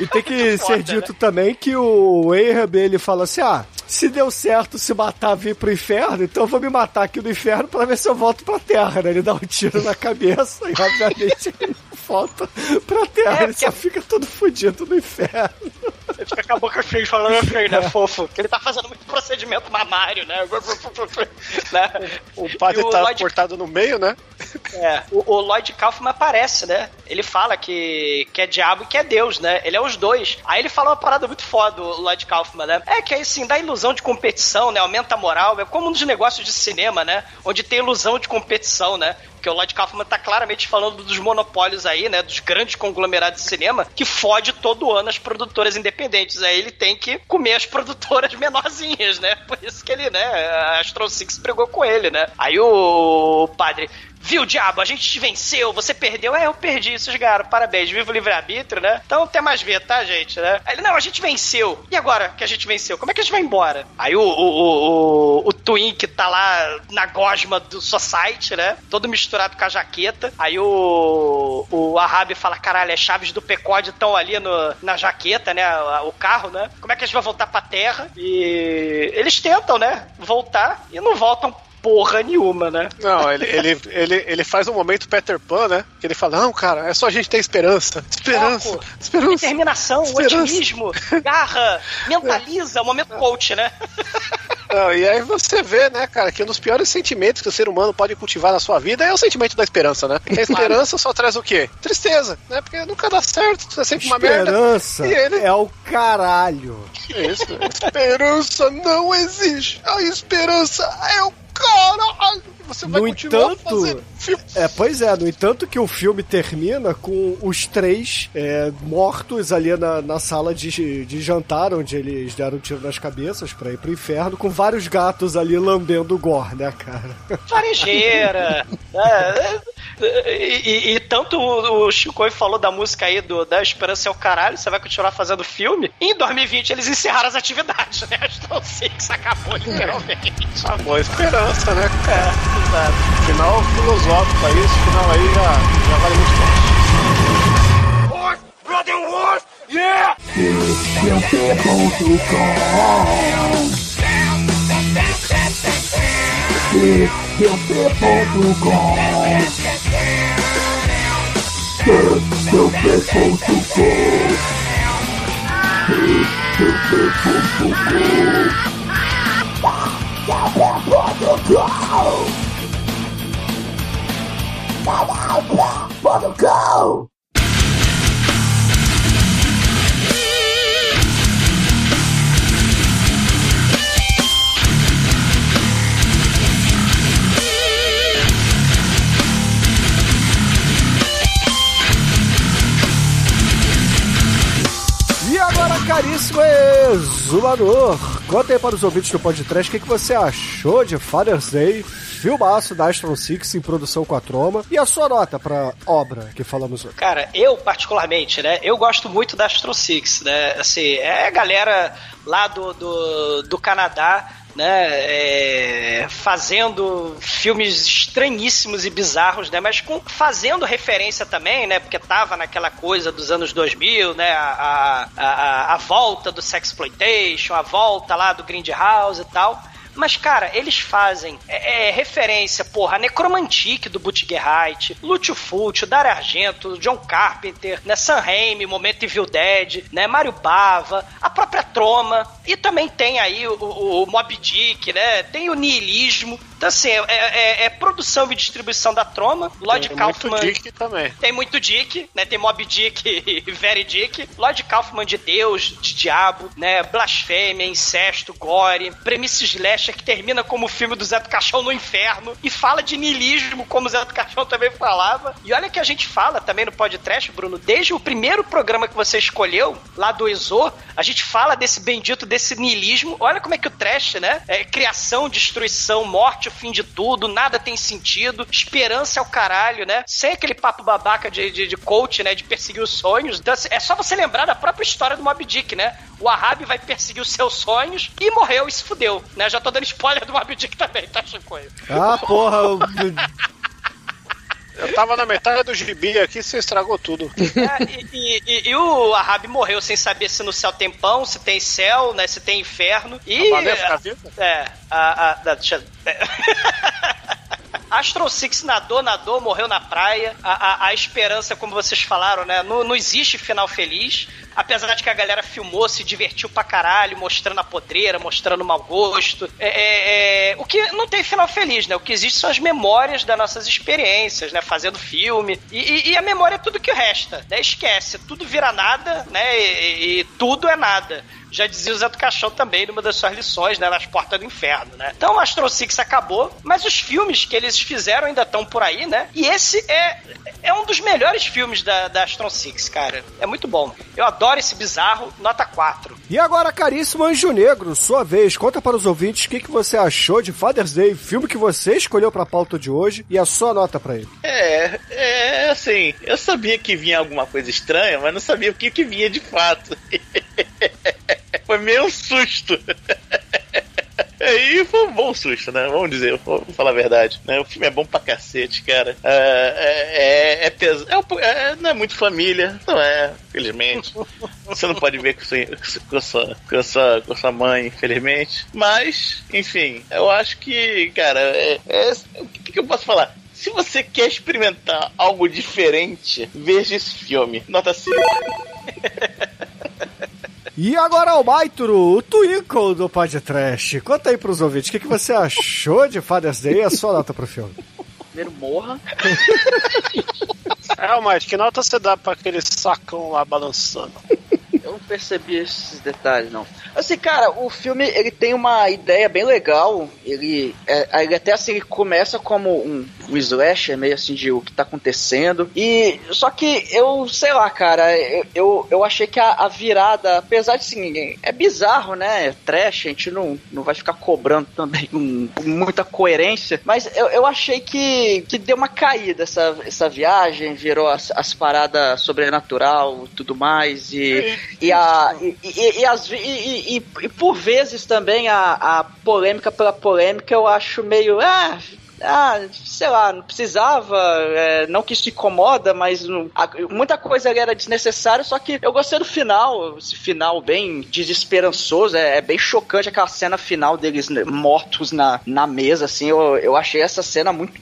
E tem que ser dito também que o Ahab, ele fala assim, ah, se deu certo se matar vir pro inferno, então eu vou me matar aqui no inferno pra ver se eu volto pra terra, né? Ele dá um tiro na cabeça e obviamente ele volta pra terra, É, ele só fica todo fudido no inferno. Ele fica com a boca cheia falando assim, né, fofo? Que ele tá fazendo muito procedimento mamário, né? né? O padre E o tá Lloyd- cortado no meio, né? É, o, o Lloyd Kaufman aparece, né? Ele fala que, que é diabo e que é Deus, né? Ele é os dois. Aí ele fala uma parada muito foda, o Lloyd Kaufman, né? É que aí sim, dá ilusão de competição, né? Aumenta a moral. É como nos negócios de cinema, né? Onde tem ilusão de competição, né? Porque o Lloyd Kaufman tá claramente falando dos monopólios aí, né? Dos grandes conglomerados de cinema que fode todo ano as produtoras independentes. Aí ele tem que comer as produtoras menorzinhas, né? Por isso que ele, né? A Astro Six brigou com ele, né? Aí o padre. Viu, diabo, a gente te venceu, você perdeu. É, eu perdi, vocês ganharam, parabéns, viva o livre-arbítrio, né? Então até mais ver, tá, gente, né? Aí ele, não, a gente venceu. E agora que a gente venceu, como é que a gente vai embora? Aí o, o, o, o, o Twin, que tá lá na gosma do Society, né? Todo misturado com a jaqueta. Aí o, o Ahab fala, caralho, as chaves do Pecode estão ali no, na jaqueta, né? O carro, né? Como é que a gente vai voltar pra Terra? E eles tentam, né? Voltar e não voltam porra nenhuma, né? Não, ele, ele, ele, ele faz um momento Peter Pan, né? Que ele fala, não, cara, é só a gente ter esperança. Esperança, Foco, esperança. Determinação, Esperança. otimismo, garra, mentaliza, momento coach, né? Não, e aí você vê, né, cara, que um dos piores sentimentos que o ser humano pode cultivar na sua vida é o sentimento da esperança, né? Porque a esperança só traz o quê? Tristeza, né? Porque nunca dá certo, é sempre uma merda. Esperança ele... é o caralho. Isso, esperança não existe. A esperança é o caralho. Você vai No continuar entanto, fazendo filme. é, pois é, no entanto que o filme termina com os três é, mortos ali na, na sala de, de jantar, onde eles deram um tiro nas cabeças pra ir pro inferno, com vários gatos ali lambendo o gore, né, cara? Farejeira. é, e, e- e tanto o, o Chico falou da música aí do Da Esperança é o Caralho, você vai continuar fazendo filme. E em 2020 eles encerraram as atividades, né? Então Six acabou literalmente. Acabou a esperança, né? É, exato. Final filosófico aí, esse final aí já, já vale muito mais. Horse! Brother horse! Yeah! E caríssimo exumador, conta aí para os ouvintes do podcast o que, que você achou de Father's Day, filmaço da Astron Six em produção com a Troma, e a sua nota pra obra que falamos hoje. Cara, eu particularmente, né? Eu gosto muito da Astro Six, né? Assim, é a galera lá do, do, do Canadá, né? é, fazendo filmes estranhíssimos e bizarros, né? Mas com, fazendo referência também, né? Porque tava naquela coisa dos anos 2000, né? A, a, a, a volta do Sexploitation, a volta lá do Grindhouse e tal. Mas, cara, eles fazem é, é, referência, porra, a Necromantique do Butch-Gerheit, Lúcio Fulci, Dario Argento, John Carpenter, né, Sam Raimi, Momento Evil Dead, né, Mário Bava, a própria Troma, e também tem aí o, o, o Mob Dick, né, tem o niilismo. Então, assim, é, é- é produção e distribuição da Troma. Lloyd Tem Kaufman... muito Dick também. Tem muito Dick, né? Tem Mob Dick e Very Dick. Lloyd Kaufman de Deus, de Diabo, né? Blasfêmia, incesto, gore. Premissa slasher que termina como o filme do Zé do Caixão no inferno. E fala de niilismo, como o Zé do Caixão também falava. E olha que a gente fala também no podcast, Bruno, desde o primeiro programa que você escolheu, lá do Exo, a gente fala desse bendito, desse niilismo. Olha como é que o trash, né? É criação, destruição, morte, o fim de tudo, nada tem sentido, esperança é o caralho, né? Sem aquele papo babaca de, de, de coach, né? De perseguir os sonhos. Então, assim, é só você lembrar da própria história do Mob Dick, né? O Ahab vai perseguir os seus sonhos e morreu e se fudeu, né? Já tô dando spoiler do Mob Dick também, tá, Chico? Ah, porra, eu- tava na metade do gibi aqui, você estragou tudo. É, e, e- e- o Ahab morreu sem saber se no céu tem pão, se tem céu, né? Se tem inferno. E. A fica viva? É, a. a, da- deixa- Astro Six nadou, nadou, morreu na praia. A, a, a esperança, como vocês falaram, né? Não, não existe final feliz. Apesar de que a galera filmou, se divertiu pra caralho, mostrando a podreira, mostrando o mau gosto. É, é, é, o que não tem final feliz, né? O que existe são as memórias das nossas experiências, né? Fazendo filme. E, e- e a memória é tudo que resta, né? Esquece, tudo vira nada, né? E, e tudo é nada. Já dizia o Zé do Caixão também numa das suas lições, né? Nas portas do inferno, né? Então o Astro Six acabou, mas os filmes que eles fizeram ainda estão por aí, né? E esse é, é um dos melhores filmes da, da Astro Six, cara. É muito bom. Eu adoro esse bizarro, nota 4. E agora, caríssimo Anjo Negro, sua vez, conta para os ouvintes o que, que você achou de Father's Day, filme que você escolheu pra pauta de hoje, e a sua nota pra ele. É, é assim, eu sabia que vinha alguma coisa estranha, mas não sabia o que, que vinha de fato. Foi meio um susto. E foi um bom susto, né? Vamos dizer, vou falar a verdade. Né? O filme é bom pra cacete, cara. É, é, é, pes- é, um- é- não é muito família, não é, infelizmente. Você não pode ver com sua, com sua, com sua, com sua mãe, infelizmente. Mas, enfim, eu acho que, cara, é, é- o que, que eu posso falar? Se você quer experimentar algo diferente, veja esse filme. Nota 5. E agora, Almaitro, o Twinkle do podcast. Conta aí pros ouvintes o que, que você achou de Father's Day e a sua nota pro filme. Primeiro morra. É, Mike, que nota você dá pra aquele sacão lá balançando? Eu não percebi esses detalhes, não. Assim, cara, o filme ele tem uma ideia bem legal. Ele, é, ele até assim ele começa como um, um slasher, meio assim de o que tá acontecendo. E só que eu, sei lá, cara, eu, eu, eu achei que a, a virada, apesar de assim, é bizarro, né? É trash, a gente não, não vai ficar cobrando também com, com muita coerência. Mas eu, eu achei que, que deu uma caída essa, essa viagem, virou as, as paradas sobrenatural e tudo mais. E, e, a, e, e, e, as, e, e, e por vezes também a, a polêmica pela polêmica eu acho meio. Ah, ah, sei lá, não precisava, é, não que isso incomoda, mas não- a- muita coisa ali era desnecessária, só que eu gostei do final, esse final bem desesperançoso, é, é bem chocante aquela cena final deles né, mortos na, na mesa, assim, eu, eu achei essa cena muito,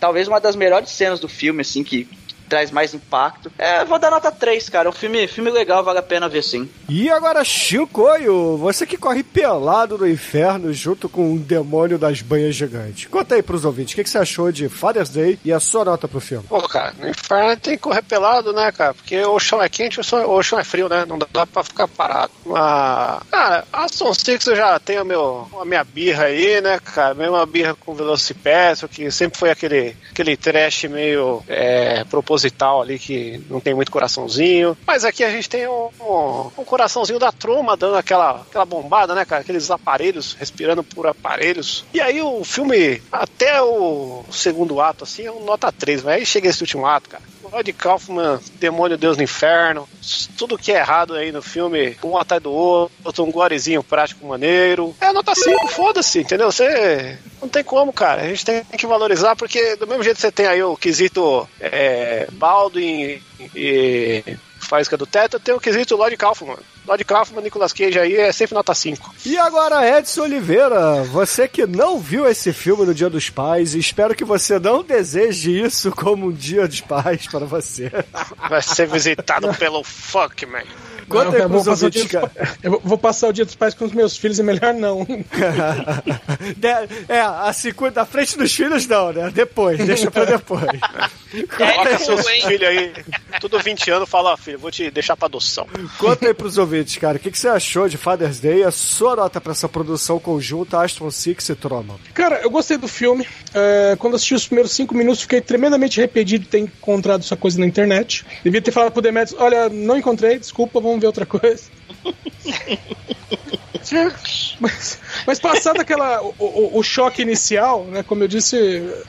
talvez uma das melhores cenas do filme, assim, que traz mais impacto. É, vou dar nota 3, cara. É um filme, filme legal, vale a pena ver sim. E agora, Chicoio, você que corre pelado no inferno junto com o demônio das banhas gigantes. Conta aí pros ouvintes, o que, que você achou de Father's Day e a sua nota pro filme? Pô, cara, no inferno tem que correr pelado, né, cara? Porque o chão é quente, o chão, o chão é frio, né? Não dá pra ficar parado. Mas, cara, Aston Six eu já tenho meu, a minha birra aí, né, cara? Mesma birra com o Velocipédio, que sempre foi aquele, aquele trash meio é, proposital ali, que não tem muito coraçãozinho. Mas aqui a gente tem um, um, um coraçãozinho da troma dando aquela, aquela bombada, né, cara? Aqueles aparelhos, respirando por aparelhos. E aí o filme, até o segundo ato, assim, é um nota 3, mas aí chega esse último ato, cara. Lloyd Kaufman, Demônio Deus no Inferno, tudo que é errado aí no filme, um atrás do outro, um gorezinho prático maneiro. É nota 5, foda-se, entendeu? Você não tem como, cara. A gente tem que valorizar, porque do mesmo jeito que você tem aí o quesito é, Baldwin e Faísca do Teto, tem o quesito Lloyd Kaufman. Lloyd Kaufman, Nicolas Cage aí é sempre nota 5. E agora, Edson Oliveira, você que não viu esse filme no Dia dos Pais, espero que você não deseje isso como um Dia dos Pais para você. Vai ser visitado pelo Fuckman. Conta Não, aí eu, vou passar o dia dos, cara. eu vou- passar o dia dos pais com os meus filhos, é melhor não. De- é, a segunda, da frente dos filhos não, né? Depois, deixa pra depois. Coloca seus filhos aí, tudo 20 anos, fala, ó, filho, vou te deixar pra adoção. Conta aí pros ouvintes, cara, o que, que você achou de Father's Day a sua nota pra essa produção conjunta Astron Six e Troma? Cara, eu gostei do filme. É, quando assisti os primeiros cinco minutos, fiquei tremendamente arrependido de ter encontrado essa coisa na internet. Devia ter falado pro Demetrius, olha, não encontrei, desculpa, vamos ver outra coisa. Mas, mas passado aquela, o, o- o choque inicial, né? Como eu disse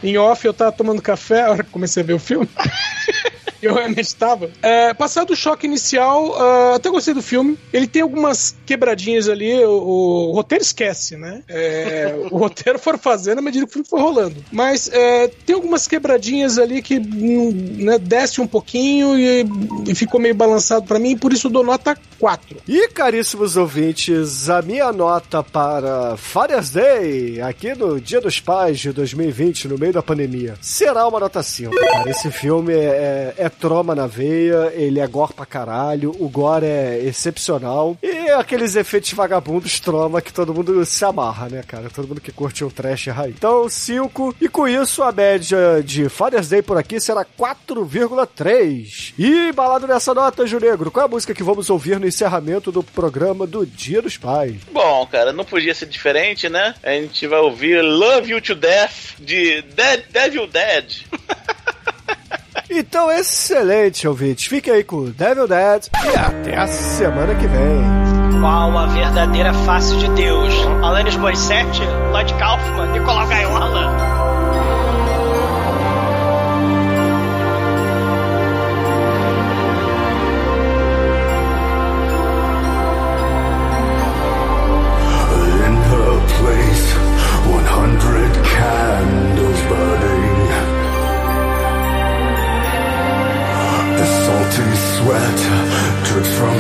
em off, eu tava tomando café a hora que comecei a ver o filme. eu realmente estava. É, passado o choque inicial, ah, até gostei do filme. Ele tem algumas quebradinhas ali, o, o roteiro esquece, né? É, o roteiro for fazendo à medida que o filme for rolando. Mas é, tem algumas quebradinhas ali que hum, né, desce um pouquinho e, e ficou meio balançado pra mim, por isso eu dou nota 4. E caríssimos ouvintes, a minha nota para Father's Day, aqui no Dia dos Pais de 2020, no meio da pandemia, será uma nota 5, cara. Esse filme é, é, é troma na veia, ele é gore pra caralho, o gore é excepcional e aqueles efeitos vagabundos troma que todo mundo se amarra, né, cara? Todo mundo que curte um trash raiz. Então, 5. E com isso, a média de Father's Day por aqui será 4,3. E balado nessa nota, Ju Negro, qual é a música que vamos ouvir no encerramento do programa do Dia dos Pais? Bom, cara, não podia ser diferente, né? A gente vai ouvir Love You to Death de Dead, Devil Dead. Então, excelente, ouvintes. Fique aí com o Devil Dead e até a semana que vem. Qual a verdadeira face de Deus? Alanis Morissette, Lloyd Kaufman, Nicolau Gaiola. Sweat drips from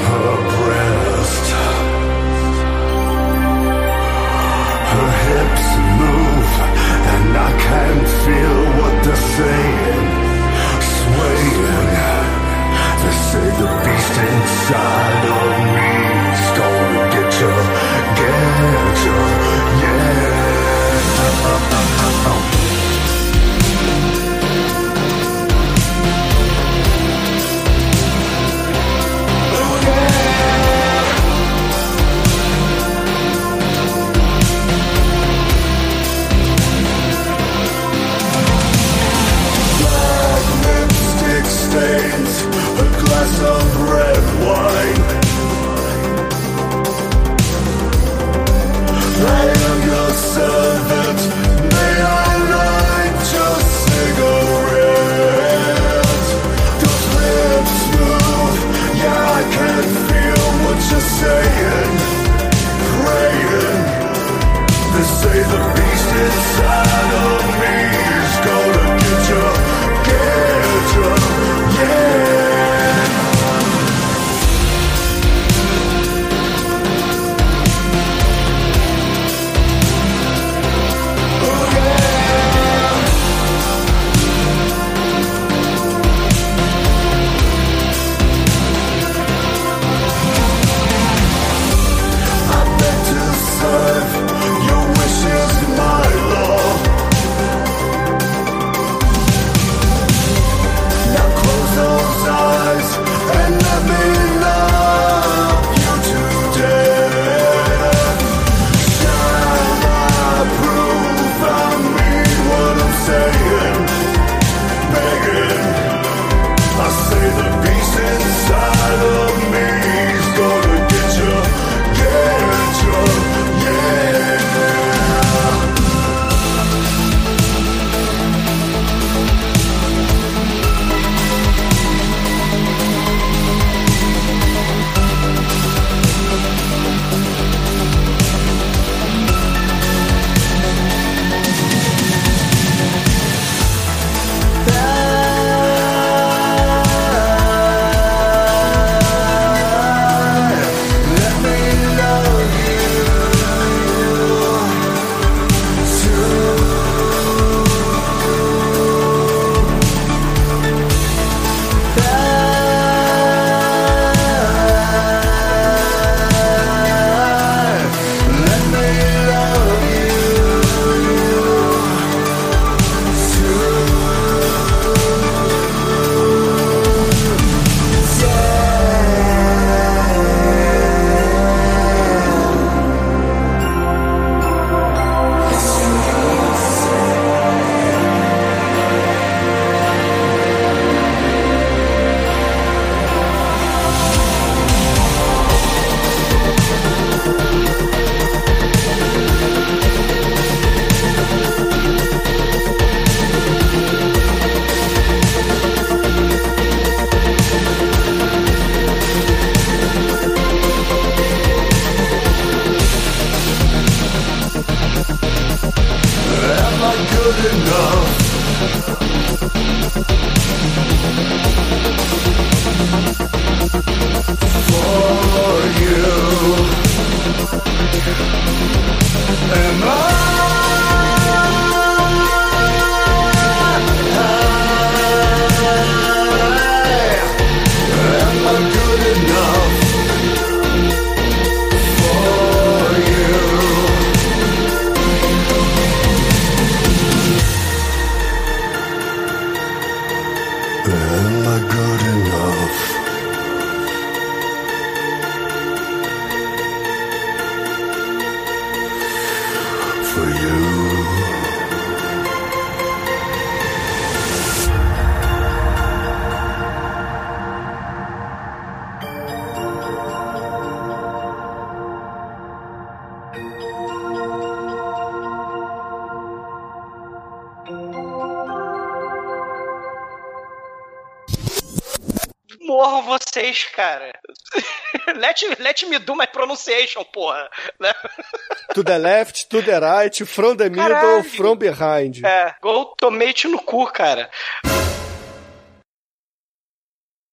let, me do my pronunciation, porra. Né? To the left, to the right, from the middle, Caralho. from behind. É, gol tomate no cu, cara.